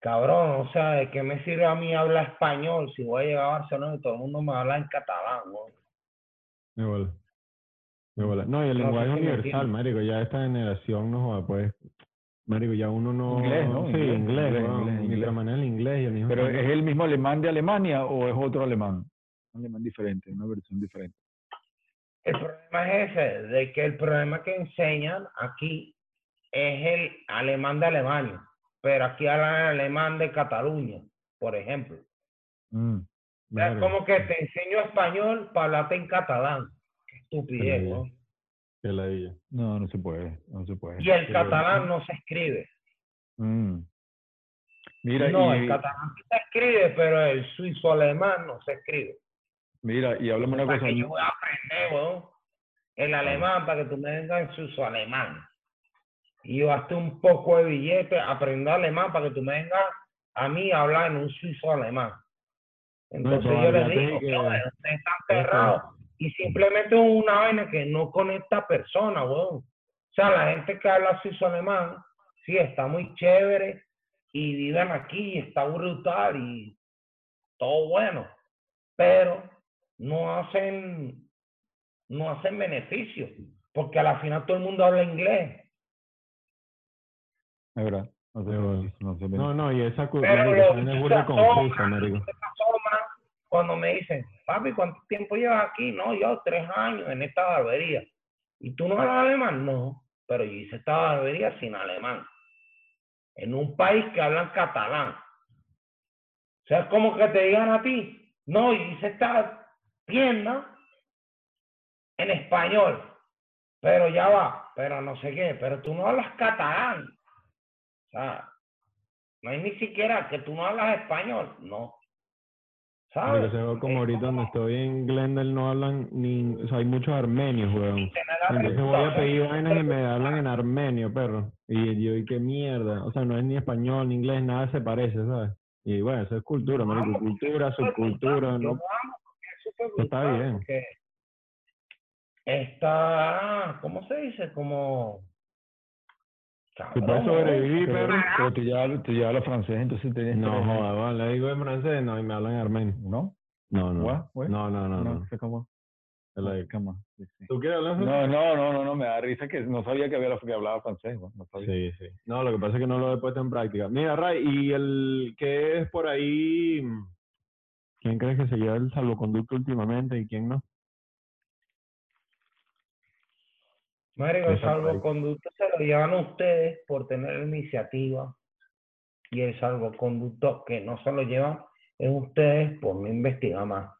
cabrón, o sea, ¿de qué me sirve a mí hablar español si voy a llegar a Barcelona y todo el mundo me habla en catalán? ¿no? Me bola. Me bola. No, y el No lenguaje universal, marico, ya esta generación no pues, marico, ya uno no... Inglés, ¿no? Sí, Inglés, inglés, inglés, el inglés y el mismo pero español. es el mismo alemán de Alemania o es otro alemán un alemán diferente una versión diferente El problema es ese, de que el problema que enseñan aquí es el alemán de Alemania, pero aquí hablan alemán de Cataluña, por ejemplo. Mm. Es como que te enseño español para hablarte en catalán. Qué estupidez. Qué ladilla. no no se puede no se puede Y el catalán no se escribe. Mm. Mira, No, y, el catalán sí se escribe, pero el suizo-alemán no se escribe. mira, y háblame una Para cosa. que yo voy a aprender, weón, el alemán para que tú me vengas en suizo-alemán. Y yo gasté un poco de billete, aprendo alemán para que tú me vengas a mí a hablar en un suizo-alemán. Entonces yo les probabilidad digo, que- "No, ustedes están cerrados. Y simplemente es una vaina que no conecta a personas, weón. O sea, la gente que habla suizo-alemán, sí, está muy chévere, y viven aquí y está brutal y todo bueno, pero no hacen, no hacen beneficio, porque a la final todo el mundo habla inglés. Es verdad. No no sé, No, no, y esa cultura es burda confusa, marico. Cuando me dicen, papi, ¿cuánto tiempo llevas aquí? No, yo tres años en esta barbería. ¿Y tú no hablas alemán? No, pero yo hice esta barbería sin alemán. En un país que hablan catalán. O sea, es como que te digan a ti, no, yo hice esta tienda en español, pero ya va, pero no sé qué, pero tú no hablas catalán. O sea, no hay ni siquiera que tú no hablas español, no. Ve como ahorita donde estoy en Glendale no hablan ni, o sea, hay muchos armenios, weón. Entonces voy a pedir vainas y me hablan en armenio, perro. Y yo, ¿y qué mierda? O sea, no es ni español ni inglés, nada se parece, ¿sabes? Y bueno, eso es cultura, marico. Cultura, subcultura, ¿no? porque está bien. porque Está, ¿cómo se dice? Como... Si puedes ¿no? sobrevivir, Pero, pero tú ya, tú ya hablas francés, entonces tienes No, va, le digo en francés, no, y me hablan en armenio. ¿No? No, no. What? What? No, no, no, no. sé cómo. Te. Sí, sí. ¿Tú quieres hablar francés? No, no, no, no, no, me da risa que no sabía que había que hablaba francés. No, No sabía. Sí, sí. No, lo que pasa es que no lo he puesto en práctica. Mira, Ray, ¿y el qué es por ahí? ¿Quién crees que se lleva el salvoconducto últimamente y quién no? Marico, el salvoconducto se lo llevan ustedes por tener iniciativa y el salvoconducto que no se lo llevan es ustedes por no investigar más.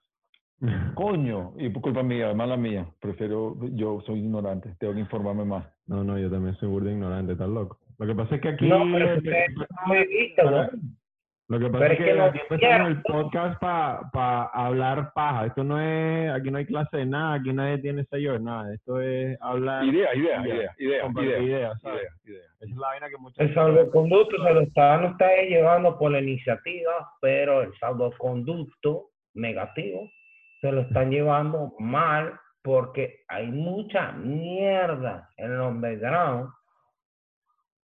Coño, y por culpa mía, mala mía. Prefiero, yo soy ignorante, tengo que informarme más. No, no, yo también soy burda ignorante, estás loco. Lo que pasa es que aquí... No, pero ustedes no me viste, para- weón. Lo que pasa Pero es es que, que no aquí empezamos el podcast para hablar paja. Esto no es, aquí no hay clase de nada, aquí nadie tiene sello de nada. Esto es hablar, Idea, idea, Idea. idea, idea, compartir idea, ideas, ¿sabes? idea, idea. Esa es la vaina que muchas El salvoconducto se lo están ustedes llevando por la iniciativa, pero el salvoconducto negativo se lo están llevando mal porque hay mucha mierda en el underground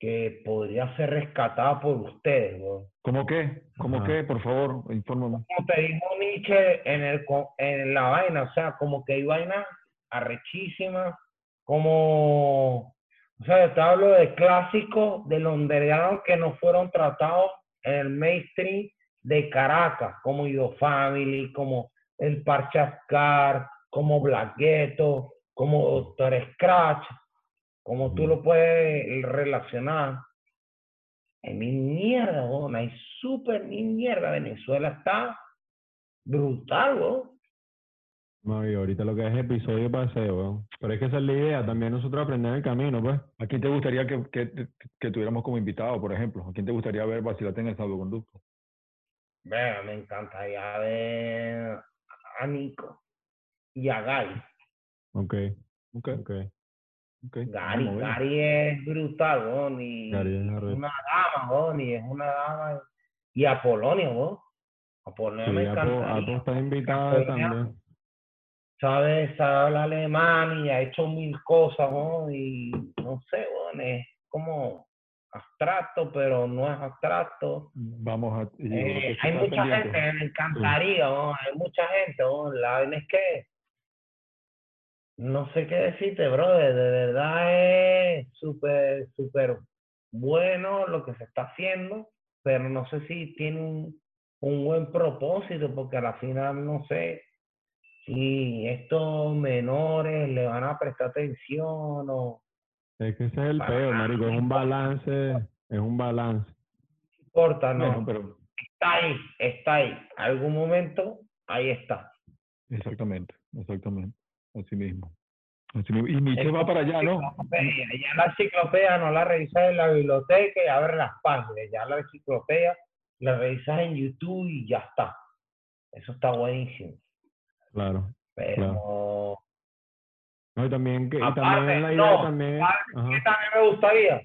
que podría ser rescatada por ustedes. weón. ¿Cómo qué? ¿Cómo Ajá. qué? Por favor, infórmame. Como te dijo Nietzsche en, el, en la vaina, o sea, como que hay vainas arrechísimas, como, o sea, te hablo de clásicos del underground que no fueron tratados en el mainstream de Caracas, como Ido Family, como El Parchascar, como Black Ghetto, como Doctor Scratch, como tú lo puedes relacionar. Hay mi mierda, weón, hay súper mi mierda. Venezuela está brutal, weón. No, y ahorita lo que es episodio paseo, weón. Pero es que esa es la idea, también nosotros aprender el camino, pues. ¿A quién te gustaría que, que, que tuviéramos como invitado, por ejemplo? ¿A quién te gustaría ver vacilarte en el salvoconducto? Vea, me encantaría ver a Nico y a Gary. Ok, Ok, ok. Ok. Gary, vamos a ver. Gary es brutal, weón, y Gary es una dama, weón, y es una dama. Y a Polonia, weón. A Polonia Sí, me Apo, encantaría. Apo está invitada también. sabe, sabe hablar alemán y ha hecho mil cosas, ¿no? Y no sé, bueno, es como abstracto, pero no es abstracto. Vamos a. Eh, hay mucha pendiente. gente, me encantaría, ¿no? Hay mucha gente, ¿no? La verdad es que no sé qué decirte, brother, de verdad es súper, súper bueno lo que se está haciendo, pero no sé si tiene un, un buen propósito, porque a la final no sé si estos menores le van a prestar atención o Es que ese es el Para peo, nada, marico. Es un balance, es un balance. no importa, no, Bueno, pero está ahí, está ahí, algún momento, ahí está. exactamente, exactamente. Así mismo. Así mismo. Y Nietzsche va para allá, ¿no? Ya la enciclopedia no la revisas en la biblioteca y abres las páginas, ya la enciclopedia la revisas en YouTube y ya está. Eso está buenísimo. Claro. Pero No, y también, que, y Aparte, también la idea no, también. ¿sabes ajá. qué también me gustaría?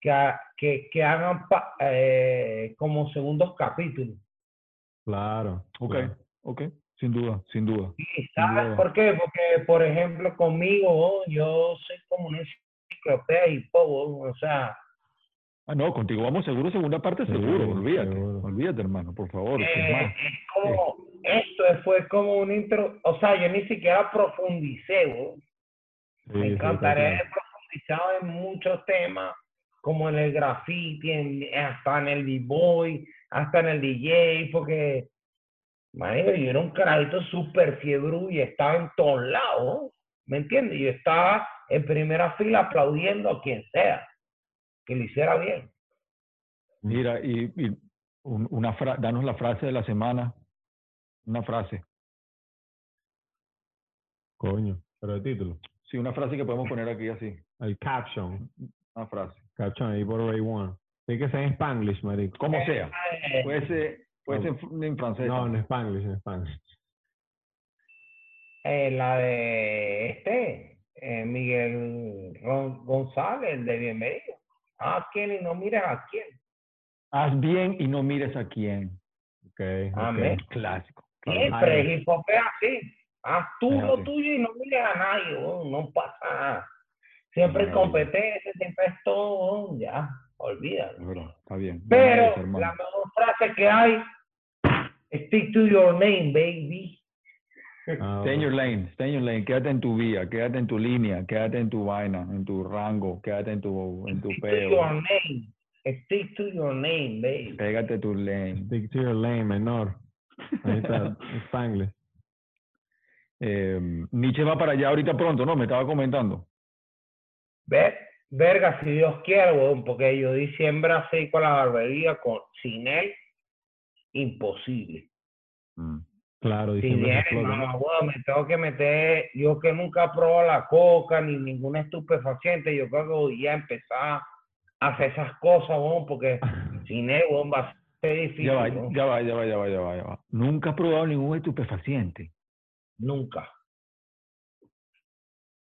Que, que, que hagan pa- eh, como segundos capítulos. Claro. Ok, claro. ok. Sin duda, sin duda. Sí, ¿Sabes duda. por qué? Porque, por ejemplo, conmigo, yo soy como una enciclopedia y poco, o sea, Ah, no, contigo vamos seguro, segunda parte seguro, Sí, olvídate, seguro. olvídate hermano, por favor. es Eh, más, es como, esto fue como un intro, o sea, yo ni siquiera profundicé, weón. Sí, Me sí, encantaría haber profundizado en muchos temas, como en el graffiti, en- hasta en el b-boy, hasta en el DJ, porque, marico, yo era un carajito súper fiebre y estaba en todos lados, ¿me entiendes? Yo estaba en primera fila aplaudiendo a quien sea, que lo hiciera bien. mira, y, y un- una fra- danos la frase de la semana, una frase, Coño, pero el título. sí, una frase que podemos poner aquí así, El caption. una frase, Caption ahí por Ray One. Tiene que ser en Spanglish, marico. como sea, Eh, puede ser, puede ser en, en francés. No, en Spanglish, en Spanglish. eh, la de este, eh, Miguel Gon- González, el de Bienvenido. A quién y no mires a quién. Haz bien y no mires a quién. Ok. Amén. Clásico. Siempre, hip hop es así. Haz tú Es lo así. tuyo y no mires a nadie, no pasa nada. Siempre hay competencia, siempre es todo, ya, olvídalo. Está bien. Pero la mejor frase que hay, stick to your name, baby. Ah, Stay in your lane, stay in your lane, quédate en tu vía, quédate en tu línea, quédate en tu vaina, en tu rango, quédate en tu, en tu Stick to peo, your name. Stick to your name, baby. pégate tu lane. Stick to your lane, menor. Ahí está, Spanglish. Eh, Nietzsche va para allá ahorita pronto, ¿no? Me estaba comentando. Ver, verga, si Dios quiere, weón, porque yo diciembre así con la barbería, con, sin él, imposible. Claro, Si viene, mamá, weón, me tengo que meter, yo que nunca he probado la coca ni ningún estupefaciente, yo creo que voy a empezar a hacer esas cosas, weón, porque sin él, weón, va a ser difícil, Ya va, weón. ya va, ya va, ya va, ya va, ya va. Nunca has probado ningún estupefaciente. nunca.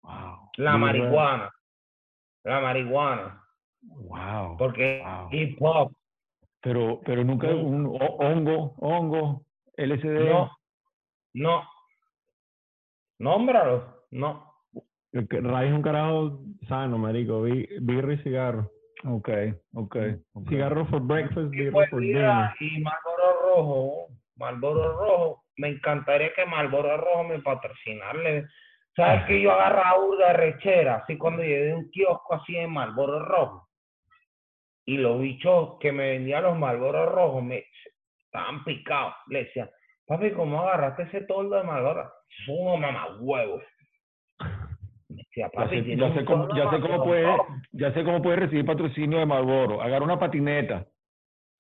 Wow, La marihuana, la marihuana, wow. porque Wow. hip hop, Pero, pero nunca un ho- hongo, hongo, LSD. no, no, nómbralo, no. Ray es un carajo sano, marico. Birra y cigarro. Ok, ok. ok. Cigarro for breakfast, birra Pues for dinner. y Marlboro Rojo, Marlboro Rojo, me encantaría que Marlboro Rojo me patrocinarle. ¿Sabes que yo agarraba burda de rechera, así cuando llegué de un kiosco así de Marlboro Rojo? Y los bichos que me vendían los Marlboro Rojos me estaban picados. Le decía, papi, ¿cómo agarraste ese toldo de Marlboro? Es uno. Me decía, Ya papi, sé, ya cómo, ya sé puede, Rojo". ya sé cómo puede recibir patrocinio de Marlboro. Agarra una patineta,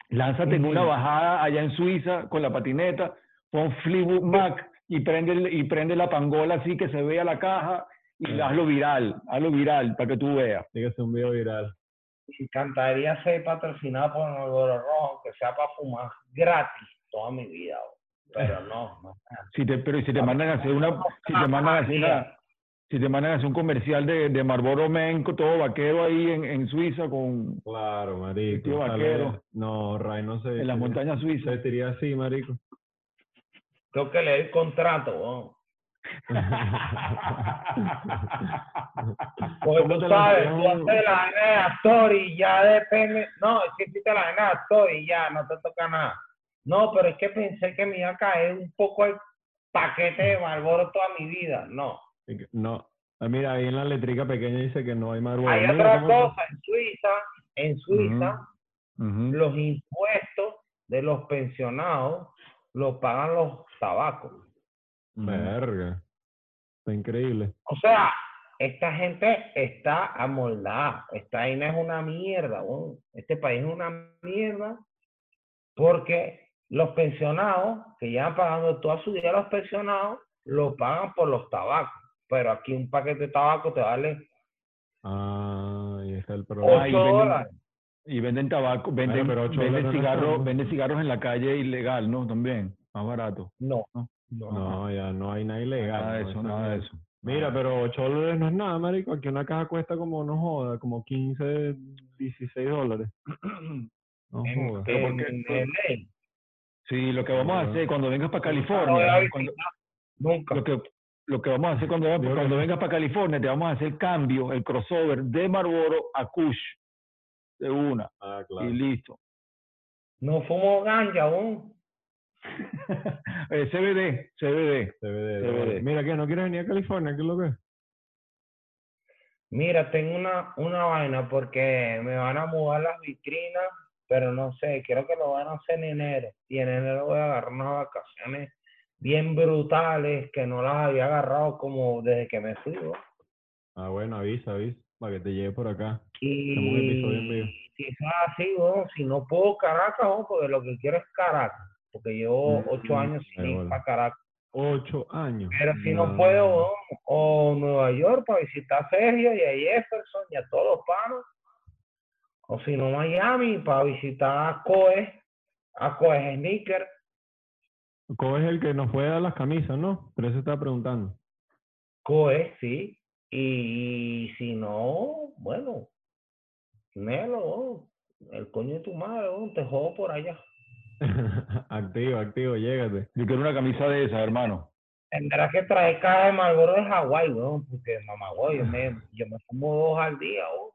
lánzate en una bajada allá en Suiza con la patineta, pon Fleetwood Mac y prende, el- y prende la pangola así que se vea la caja y Ah. hazlo viral, hazlo viral para que tú veas. Tiene que ser un video viral. Me encantaría ser patrocinado por Marlboro Rojo, aunque sea para fumar gratis toda mi vida. bro. Pero no, no. Si te, pero si te mandan a hacer una, si te mandan a hacer una, si te mandan a hacer un comercial de, de Marlboro Men, con todo vaquero ahí en, en Suiza con Claro, marico. tío. No, Ray no se en las montañas se suizas. vestiría así, marico. Tengo que leer el contrato. weón. Porque ¿Cómo tú sabes, tú haces la vaina de actor y ya depende. No, es que hiciste la vaina de actor y ya no te toca nada. No, pero es que pensé que me iba a caer un poco el paquete de Marlboro toda mi vida. No. no. Ah, Mira, ahí en la letrica pequeña dice que no hay Marlboro. Hay otra cosa en Suiza. En Suiza. Los impuestos de los pensionados los pagan los tabacos. Verga. Está increíble. O sea, esta gente está amoldada. Esta vaina es una mierda. Este país es una mierda porque los pensionados, que llevan pagando toda su vida los pensionados, lo pagan por los tabacos. Pero aquí un paquete de tabaco te vale Ah, ahí está el 8 problema. y venden- dólares. Y venden tabaco, venden, pero ocho venden no cigarros, venden cigarros en la calle ilegal, ¿no? También, más barato. No. No. No, ya no hay nada ilegal. Nada de no, eso, nada de eso. Mira, pero 8 dólares no es nada, marico. Aquí una caja cuesta como, no joda, como 15, 16 dólares. No En, joda. Pero ¿por en- qué? en LA. Sí, lo que vamos a hacer cuando vengas para No California, cuando- Nunca. lo que lo que vamos a hacer cuando, cuando vengas para California, te vamos a hacer cambio, el crossover de Marlboro a Kush. de una, Ah, claro. y listo. No fumo ganja aún. Eh, CBD, CBD. CBD, CBD. Mira, que no quieres venir a California, ¿qué es lo que es? Mira, tengo una, una vaina porque me van a mudar las vitrinas, pero no sé, quiero que lo van a hacer en enero. Y en enero voy a agarrar unas vacaciones bien brutales que no las había agarrado como desde que me fui. ¿no? Ah, bueno, avisa, avisa, para que te lleve por acá. Y si es así, ¿no? si no puedo Caracas, ¿no? porque lo que quiero es Caracas, porque llevo ocho años sin ir para Caracas. Ocho años. Pero si no No. puedo, o Nueva York para visitar a Sergio y a Jefferson y a todos los panos, o si no Miami para visitar a Coe, a Coe Sneaker. Co es el que nos puede dar las camisas, ¿no? Pero eso estaba preguntando. Coe, sí. Y, si no, bueno, Nelo, ¿no? el coño de tu madre, ¿no? te jodo por allá. activo, activo, llégate. Yo quiero una camisa de esa, hermano. Tendrás que traer caja de Marlboro de Hawái, weón, porque mamá, güey, yo me, yo me fumo dos al día, weón.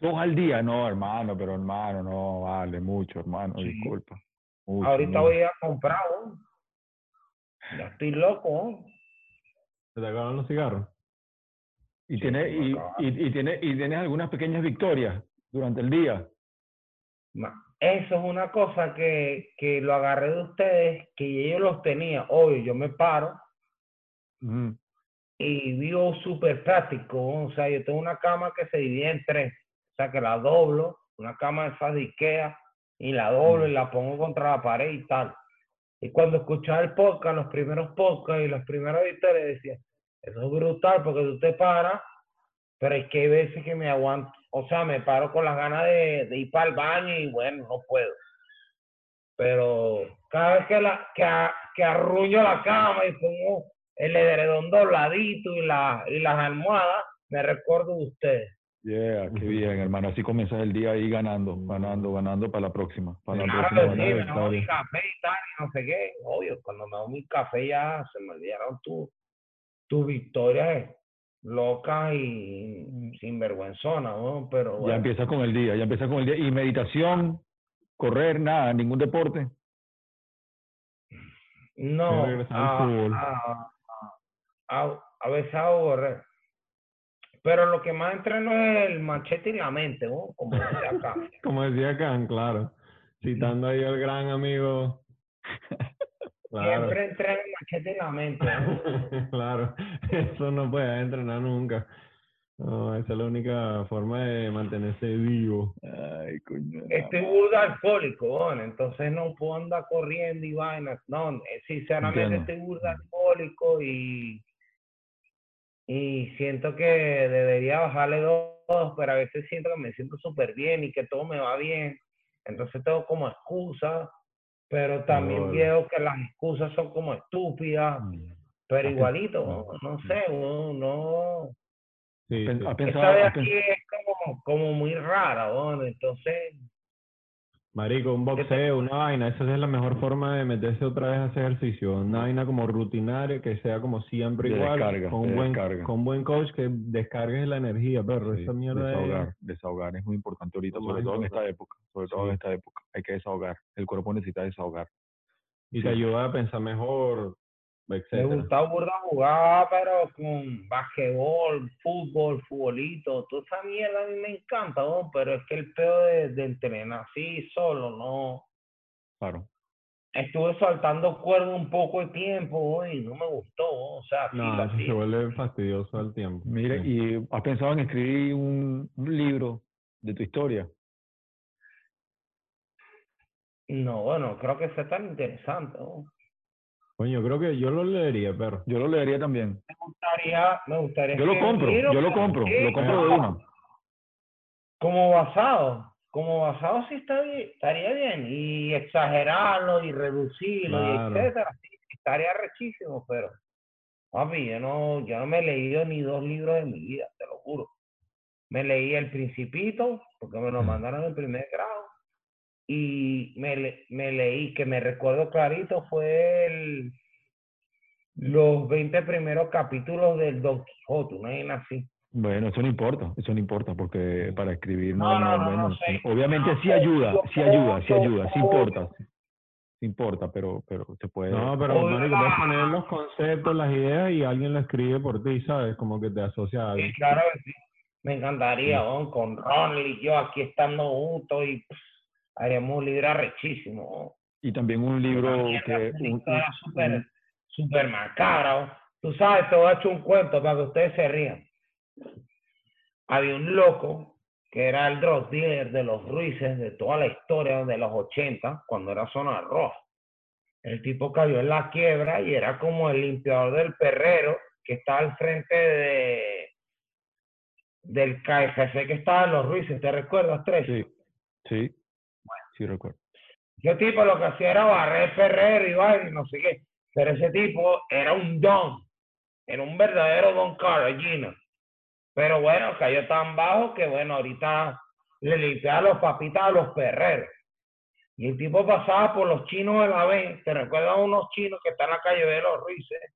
Dos al día, no, hermano, pero hermano, no vale mucho, hermano, Sí. disculpa. Mucho, Ahorita voy a comprar, weón. Ya estoy loco, weón. ¿Se te acabaron los cigarros? Y Sí, y, y, y tiene, y tienes algunas pequeñas victorias durante el día. Ma- Eso es una cosa que, que lo agarré de ustedes, que yo los tenía. Obvio, yo me paro y vivo súper práctico. O sea, yo tengo una cama que se divide en tres. O sea, que la doblo, una cama de esas de Ikea, y la doblo y la pongo contra la pared y tal. Y cuando escuchaba el podcast, los primeros podcasts y los primeros victorias, decía, eso es brutal porque tú te paras, pero es que hay veces que me aguanto, o sea, me paro con las ganas de, de ir para el baño y bueno, no puedo. Pero cada vez que, la, que, a- que arruño la cama y pongo el edredón dobladito y, la, y las almohadas, me recuerdo de ustedes. Yeah, qué bien, hermano. Así comienzas el día ahí ganando, ganando, ganando para la próxima. Para la Claro próxima sí, me hago mi café y tal, y no sé qué. Obvio, cuando me hago mi café ya se me olvidaron tu, tu victoria loca y sinvergüenzona, ¿no? Pero Ya bueno, empiezas con el día, ya empiezas con el día. Y meditación, correr, nada, ningún deporte. no, a, a, a- veces hago correr. Pero lo que más entreno es el machete y la mente, ¿no? Como decía acá. Como decía Khan, claro. Citando ahí al gran amigo. Claro. Siempre entreno el machete y la mente, ¿no? claro, eso no puede entrenar nunca. No, esa es la única forma de mantenerse vivo. Ay, coño. Estoy burda alcohólico, bueno, entonces no puedo andar corriendo y vainas. No, eh, sinceramente Entiendo. estoy burda alcohólico y, y siento que debería bajarle dos, pero a veces siento que me siento súper bien y que todo me va bien. Entonces tengo como excusas, pero también Lol. veo que las excusas son como estúpidas, Mm. pero igualito, no sé, no, no. Sí, sí. ¿Has Esta de aquí es como, como muy rara, bueno, entonces Marico, un boxeo, una vaina, esa es la mejor forma de meterse otra vez a hacer ejercicio. Una vaina como rutinaria, que sea como siempre De igual, descarga, con, un de buen, descarga. con un buen coach que descargues la energía, perro. Sí, esa mierda es- desahogar, desahogar es muy importante ahorita, sobre todo en esta época, sobre todo en esta época. Hay que desahogar. El cuerpo necesita desahogar. y te ayuda a pensar mejor, Me etcétera. gusta burda jugar, pero con basquetbol, fútbol, futbolito, toda esa mierda a mí me encanta, ¿no? pero es que el peor de, de entrenar así solo, no. Claro. Estuve saltando cuerda un poco de tiempo ¿no? y no me gustó, ¿no? o sea, No, eso se vuelve fastidioso al tiempo. Mire, sí. ¿y has pensado en escribir un, un libro de tu historia? No, bueno, creo que fue tan interesante, ¿no? Coño, creo que yo lo leería, perro. Yo lo leería también. Me gustaría, me gustaría Yo lo compro, yo lo pero compro, sí, lo compro de claro. una. como basado, como basado sí está bien, estaría bien, y exagerarlo y reducirlo Claro. y etcétera, sí, estaría rechísimo, pero papi, yo no, yo no me he leído ni dos libros de mi vida, te lo juro. Me leí El Principito, porque me lo mandaron en primer grado, y me, le- me leí, que me recuerdo clarito, fue el, los 20 primeros capítulos del Don Quijote, una vaina así. Bueno, eso no importa, eso no importa, porque para escribir No, no, no, no, bueno, no sé. obviamente No sí ayuda, sí ayuda, sí ayuda, sí importa, sí importa, pero, pero se puede. No, pero puedes poner los conceptos, las ideas y alguien lo escribe por ti, ¿sabes? Como que te asocia a algo. Sí, claro que sí. Me encantaría, weón, con Ronald y yo aquí estando juntos y pff, haremos un libro arrechísimo. Y también un libro que súper, macabra. weón. Tú sabes, te voy a echar un cuento para que ustedes se rían. Había un loco que era el drug dealer de los Ruices de toda la historia de los 80, cuando era zona roja. El tipo cayó en la quiebra y era como el limpiador del perrero que está al frente de del KFC que estaba en los Ruices, ¿te recuerdas, Tres? sí, sí, sí recuerdo. Ese tipo lo que hacía era barrer perrero y y no sé qué. Pero ese tipo era un don. Era un verdadero don Carolina. Pero bueno, cayó tan bajo que bueno, ahorita le limpiaba los papitas a los perreros. Y el tipo pasaba por los chinos de la B. ¿Te recuerdas unos chinos que están en la calle de los Ruices?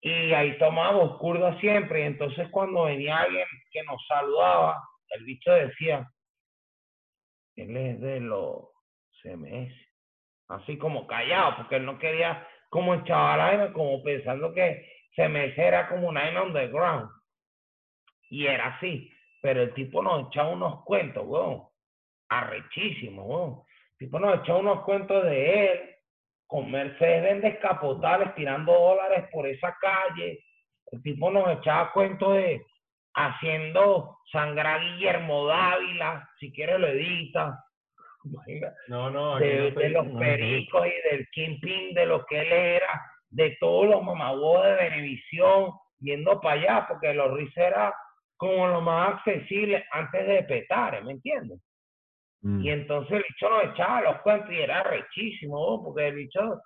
Y ahí tomábamos curda siempre. Y entonces cuando venía alguien que nos saludaba, el bicho decía, él es de los CMS. Así como callado, porque él no quería como la vaina, como pensando que CMS era como una vaina underground. Y era así. Pero el tipo nos echaba unos cuentos, weón. Arrechísimo, weón. El tipo nos echaba unos cuentos de él, con Mercedes en descapotables, tirando dólares por esa calle. El tipo nos echaba cuentos de haciendo sangrar a Guillermo Dávila, si quiere lo edita. No, no, de, no de los no, no. pericos y del Kingpin, de lo que él era, de todos los mamabos de Benevisión, yendo para allá, porque los Ruiz era como lo más accesible antes de petar, ¿me entiendes? Mm. Y entonces el bicho nos echaba los cuentos y era rechísimo, ¿no? porque el bicho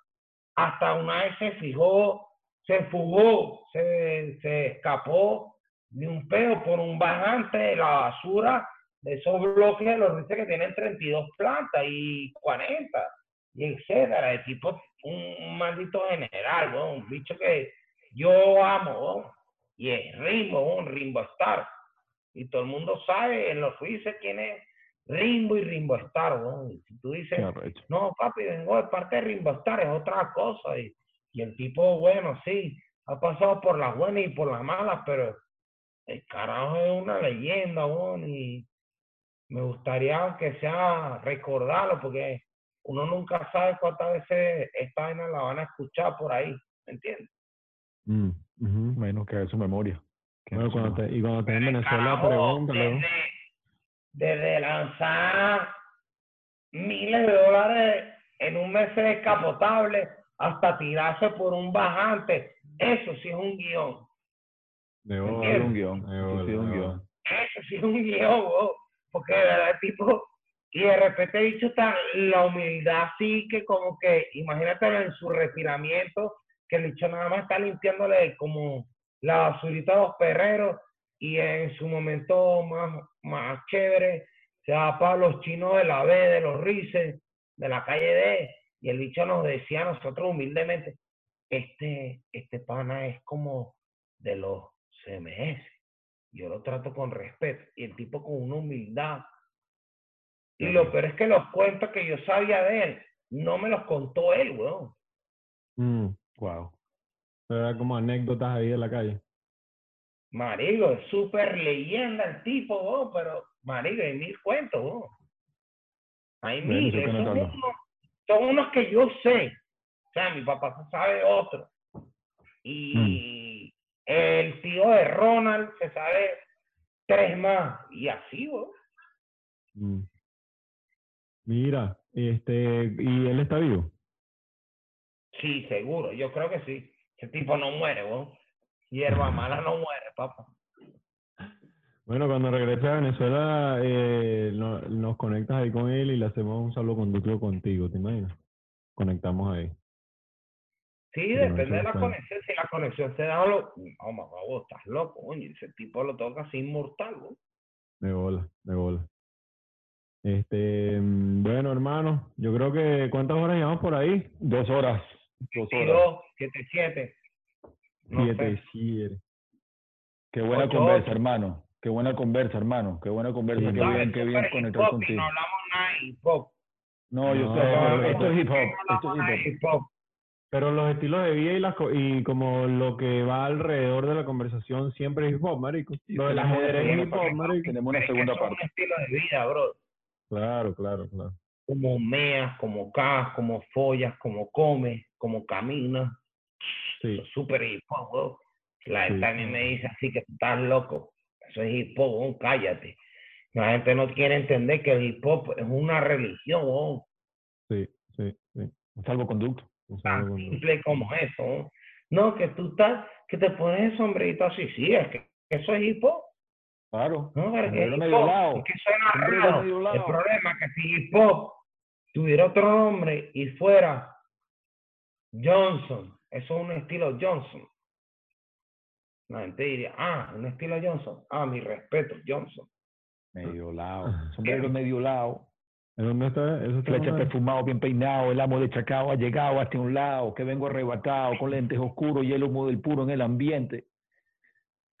hasta una vez se fijó, se fugó, se, se escapó de un pedo por un bajante de la basura de esos bloques de los Ruices que tienen 32 plantas y 40, y etcétera. De tipo, un, un maldito general, ¿no? un bicho que yo amo, ¿no? y es Rimbo, ¿no? un Rimbo Star. Y todo el mundo sabe en los Ruices quién es Rimbo y Rimbo Star. ¿no? Y si tú dices, no, papi, vengo de parte de Rimbo Star, es otra cosa. Y, y el tipo, bueno, sí, ha pasado por las buenas y por las malas, pero el carajo es una leyenda, weón, y me gustaría que sea recordarlo, porque uno nunca sabe cuántas veces esta vaina la van a escuchar por ahí, ¿me entiendes? Mm. Bueno, que su memoria. que Bueno, su cuando memoria. te, y cuando te en Venezuela, pregúntale. desde, desde lanzar miles de dólares en un mes descapotable hasta tirarse por un bajante, eso sí es un guion. De ¿Me bola, Sí, un guion, de sí, bola, sí, un guion. Eso sí es un guion, porque de verdad el tipo, y de repente he dicho tan, la humildad así que como que, imagínate en su retiramiento, que el bicho nada más está limpiándole como la basurita a los perreros, y en su momento más, más chévere, se va para los chinos de la B, de los Rices, de la calle D, y el bicho nos decía a nosotros humildemente, este, este pana es como de los CMS yo lo trato con respeto. Y el tipo con una humildad. Y lo peor es que los cuentos que yo sabía de él, no me los contó él, weón. Mm, Wow. Era como anécdotas ahí de la calle. Marico, es súper leyenda el tipo, weón, pero, marico, hay mil cuentos, weón. Hay mil. son, unos, son unos que yo sé. O sea, mi papá se sabe otro. Y el tío de Ronald se sabe tres más. Y así, weón. Mm. Mira, este, ¿y él está vivo? Sí, seguro, yo creo que sí. Ese tipo no muere, weón. Hierba mala no muere, papá. Bueno, cuando regrese a Venezuela, eh, no- nos conectas ahí con él y le hacemos un salvoconducto contigo, ¿te imaginas? Conectamos ahí. Sí, Pero no depende de la conexión. Si la conexión se da, lo... no, mamá, vos estás loco, coño. Ese tipo lo toca así inmortal, weón. De bola, de bola. Este, bueno, hermano, yo creo que, ¿cuántas horas llevamos por ahí? Dos horas. Dos horas. 22, 77. No Siete, siete. Qué buena Ocho, conversa, ocho. hermano. Qué buena conversa, hermano. Qué buena conversa. Sí, qué ¿sabes? bien, qué bien conectar contigo. No hablamos nada de hip hop. No, yo No, sé. esto es hip hop. No Esto es hip hop. Pero los estilos de vida y, las co- y como lo que va alrededor de la conversación siempre es hip hop, marico. Lo del tenemos una ajedrez es segunda hip hop, parte. marico. Tenemos una Es segunda es parte. un estilo de vida, bro. Claro, claro, claro. Como meas, como cagas, como follas, como comes, como caminas. Sí. Eso es súper hip hop, bro. La Sí. gente a mí me dice así que estás loco. Eso es hip hop, bro, cállate. La gente no quiere entender que el hip hop es una religión, bro. Sí, sí, sí. Un salvoconducto. Un tan saludo. simple como eso. ¿no? Que tú estás, que te pones el sombrerito así, sí, es que eso es hip hop. Claro. No, pero que Sombrero hip medio hop, lado. es que suena raro. El problema es que si hip hop tuviera otro nombre y fuera Johnson, eso es un estilo Johnson. La gente diría, ah, un estilo Johnson. Ah, mi respeto, Johnson. Medio lado. Sombrero medio lado. ¿En dónde está? ¿Eso está Flecha perfumado, bien peinado, el amo de Chacao ha llegado hasta un lado, que vengo arrebatado, con lentes oscuros y el humo del puro en el ambiente.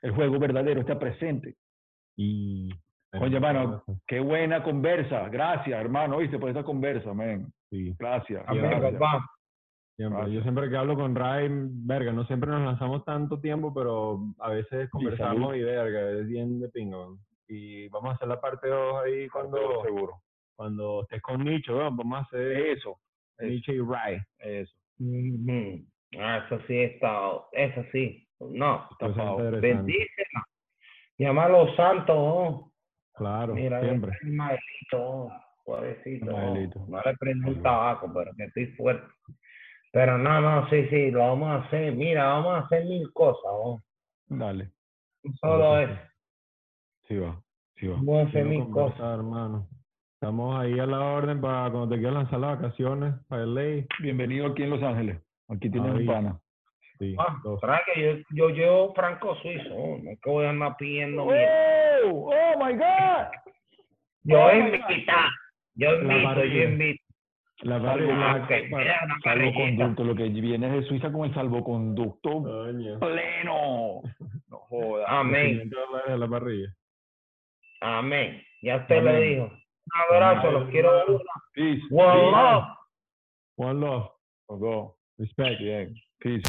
El juego verdadero está presente. Y... Oye, hermano, qué buena conversa. Gracias, hermano, ¿viste? Por esta conversa, men. Sí. Gracias. Amén, gracias. papá. Siempre. Gracias. Yo siempre que hablo con Ray, verga, no siempre nos lanzamos tanto tiempo, pero a veces conversamos salud. y verga, es bien de pingo. Y vamos a hacer la parte 2 ahí cuando, seguro. Cuando estés con ¿no? vamos a hacer Eso, eso, y Ray. eso. Ah, eso sí está, eso sí. No, Eso es bendícela. Llama a los santos, oh. Claro, Mira, siempre. Ismaelito, oh, suavecito, oh. No le prendí un tabaco, pero que estoy fuerte. Pero no, no, sí, sí, lo vamos a hacer. Mira, vamos a hacer mil cosas, oh. Dale. Solo es, Sí va, sí va. vamos a hacer mil cosas. hermano. Estamos ahí a la orden para cuando te quieras lanzar las vacaciones, para el ley. Bienvenido aquí en Los Ángeles. Aquí tienes un pana. Sí, Ah, dos. ¿sabes que yo, yo llevo franco suizo, oh, no es que voy a andar pidiendo. ¡Oh! ¡Oh, my God! Yo oh, invito, yo invito, yo invito. La parrillita. salvoconducto. Lo que viene es de Suiza con el salvoconducto pleno. No jodas. Amén, 500 dólares a la parrilla. amén. Ya usted lo dijo. Un abrazo, los quiero. Peace. One love. One love. Dos. Respect. Bien. Peace.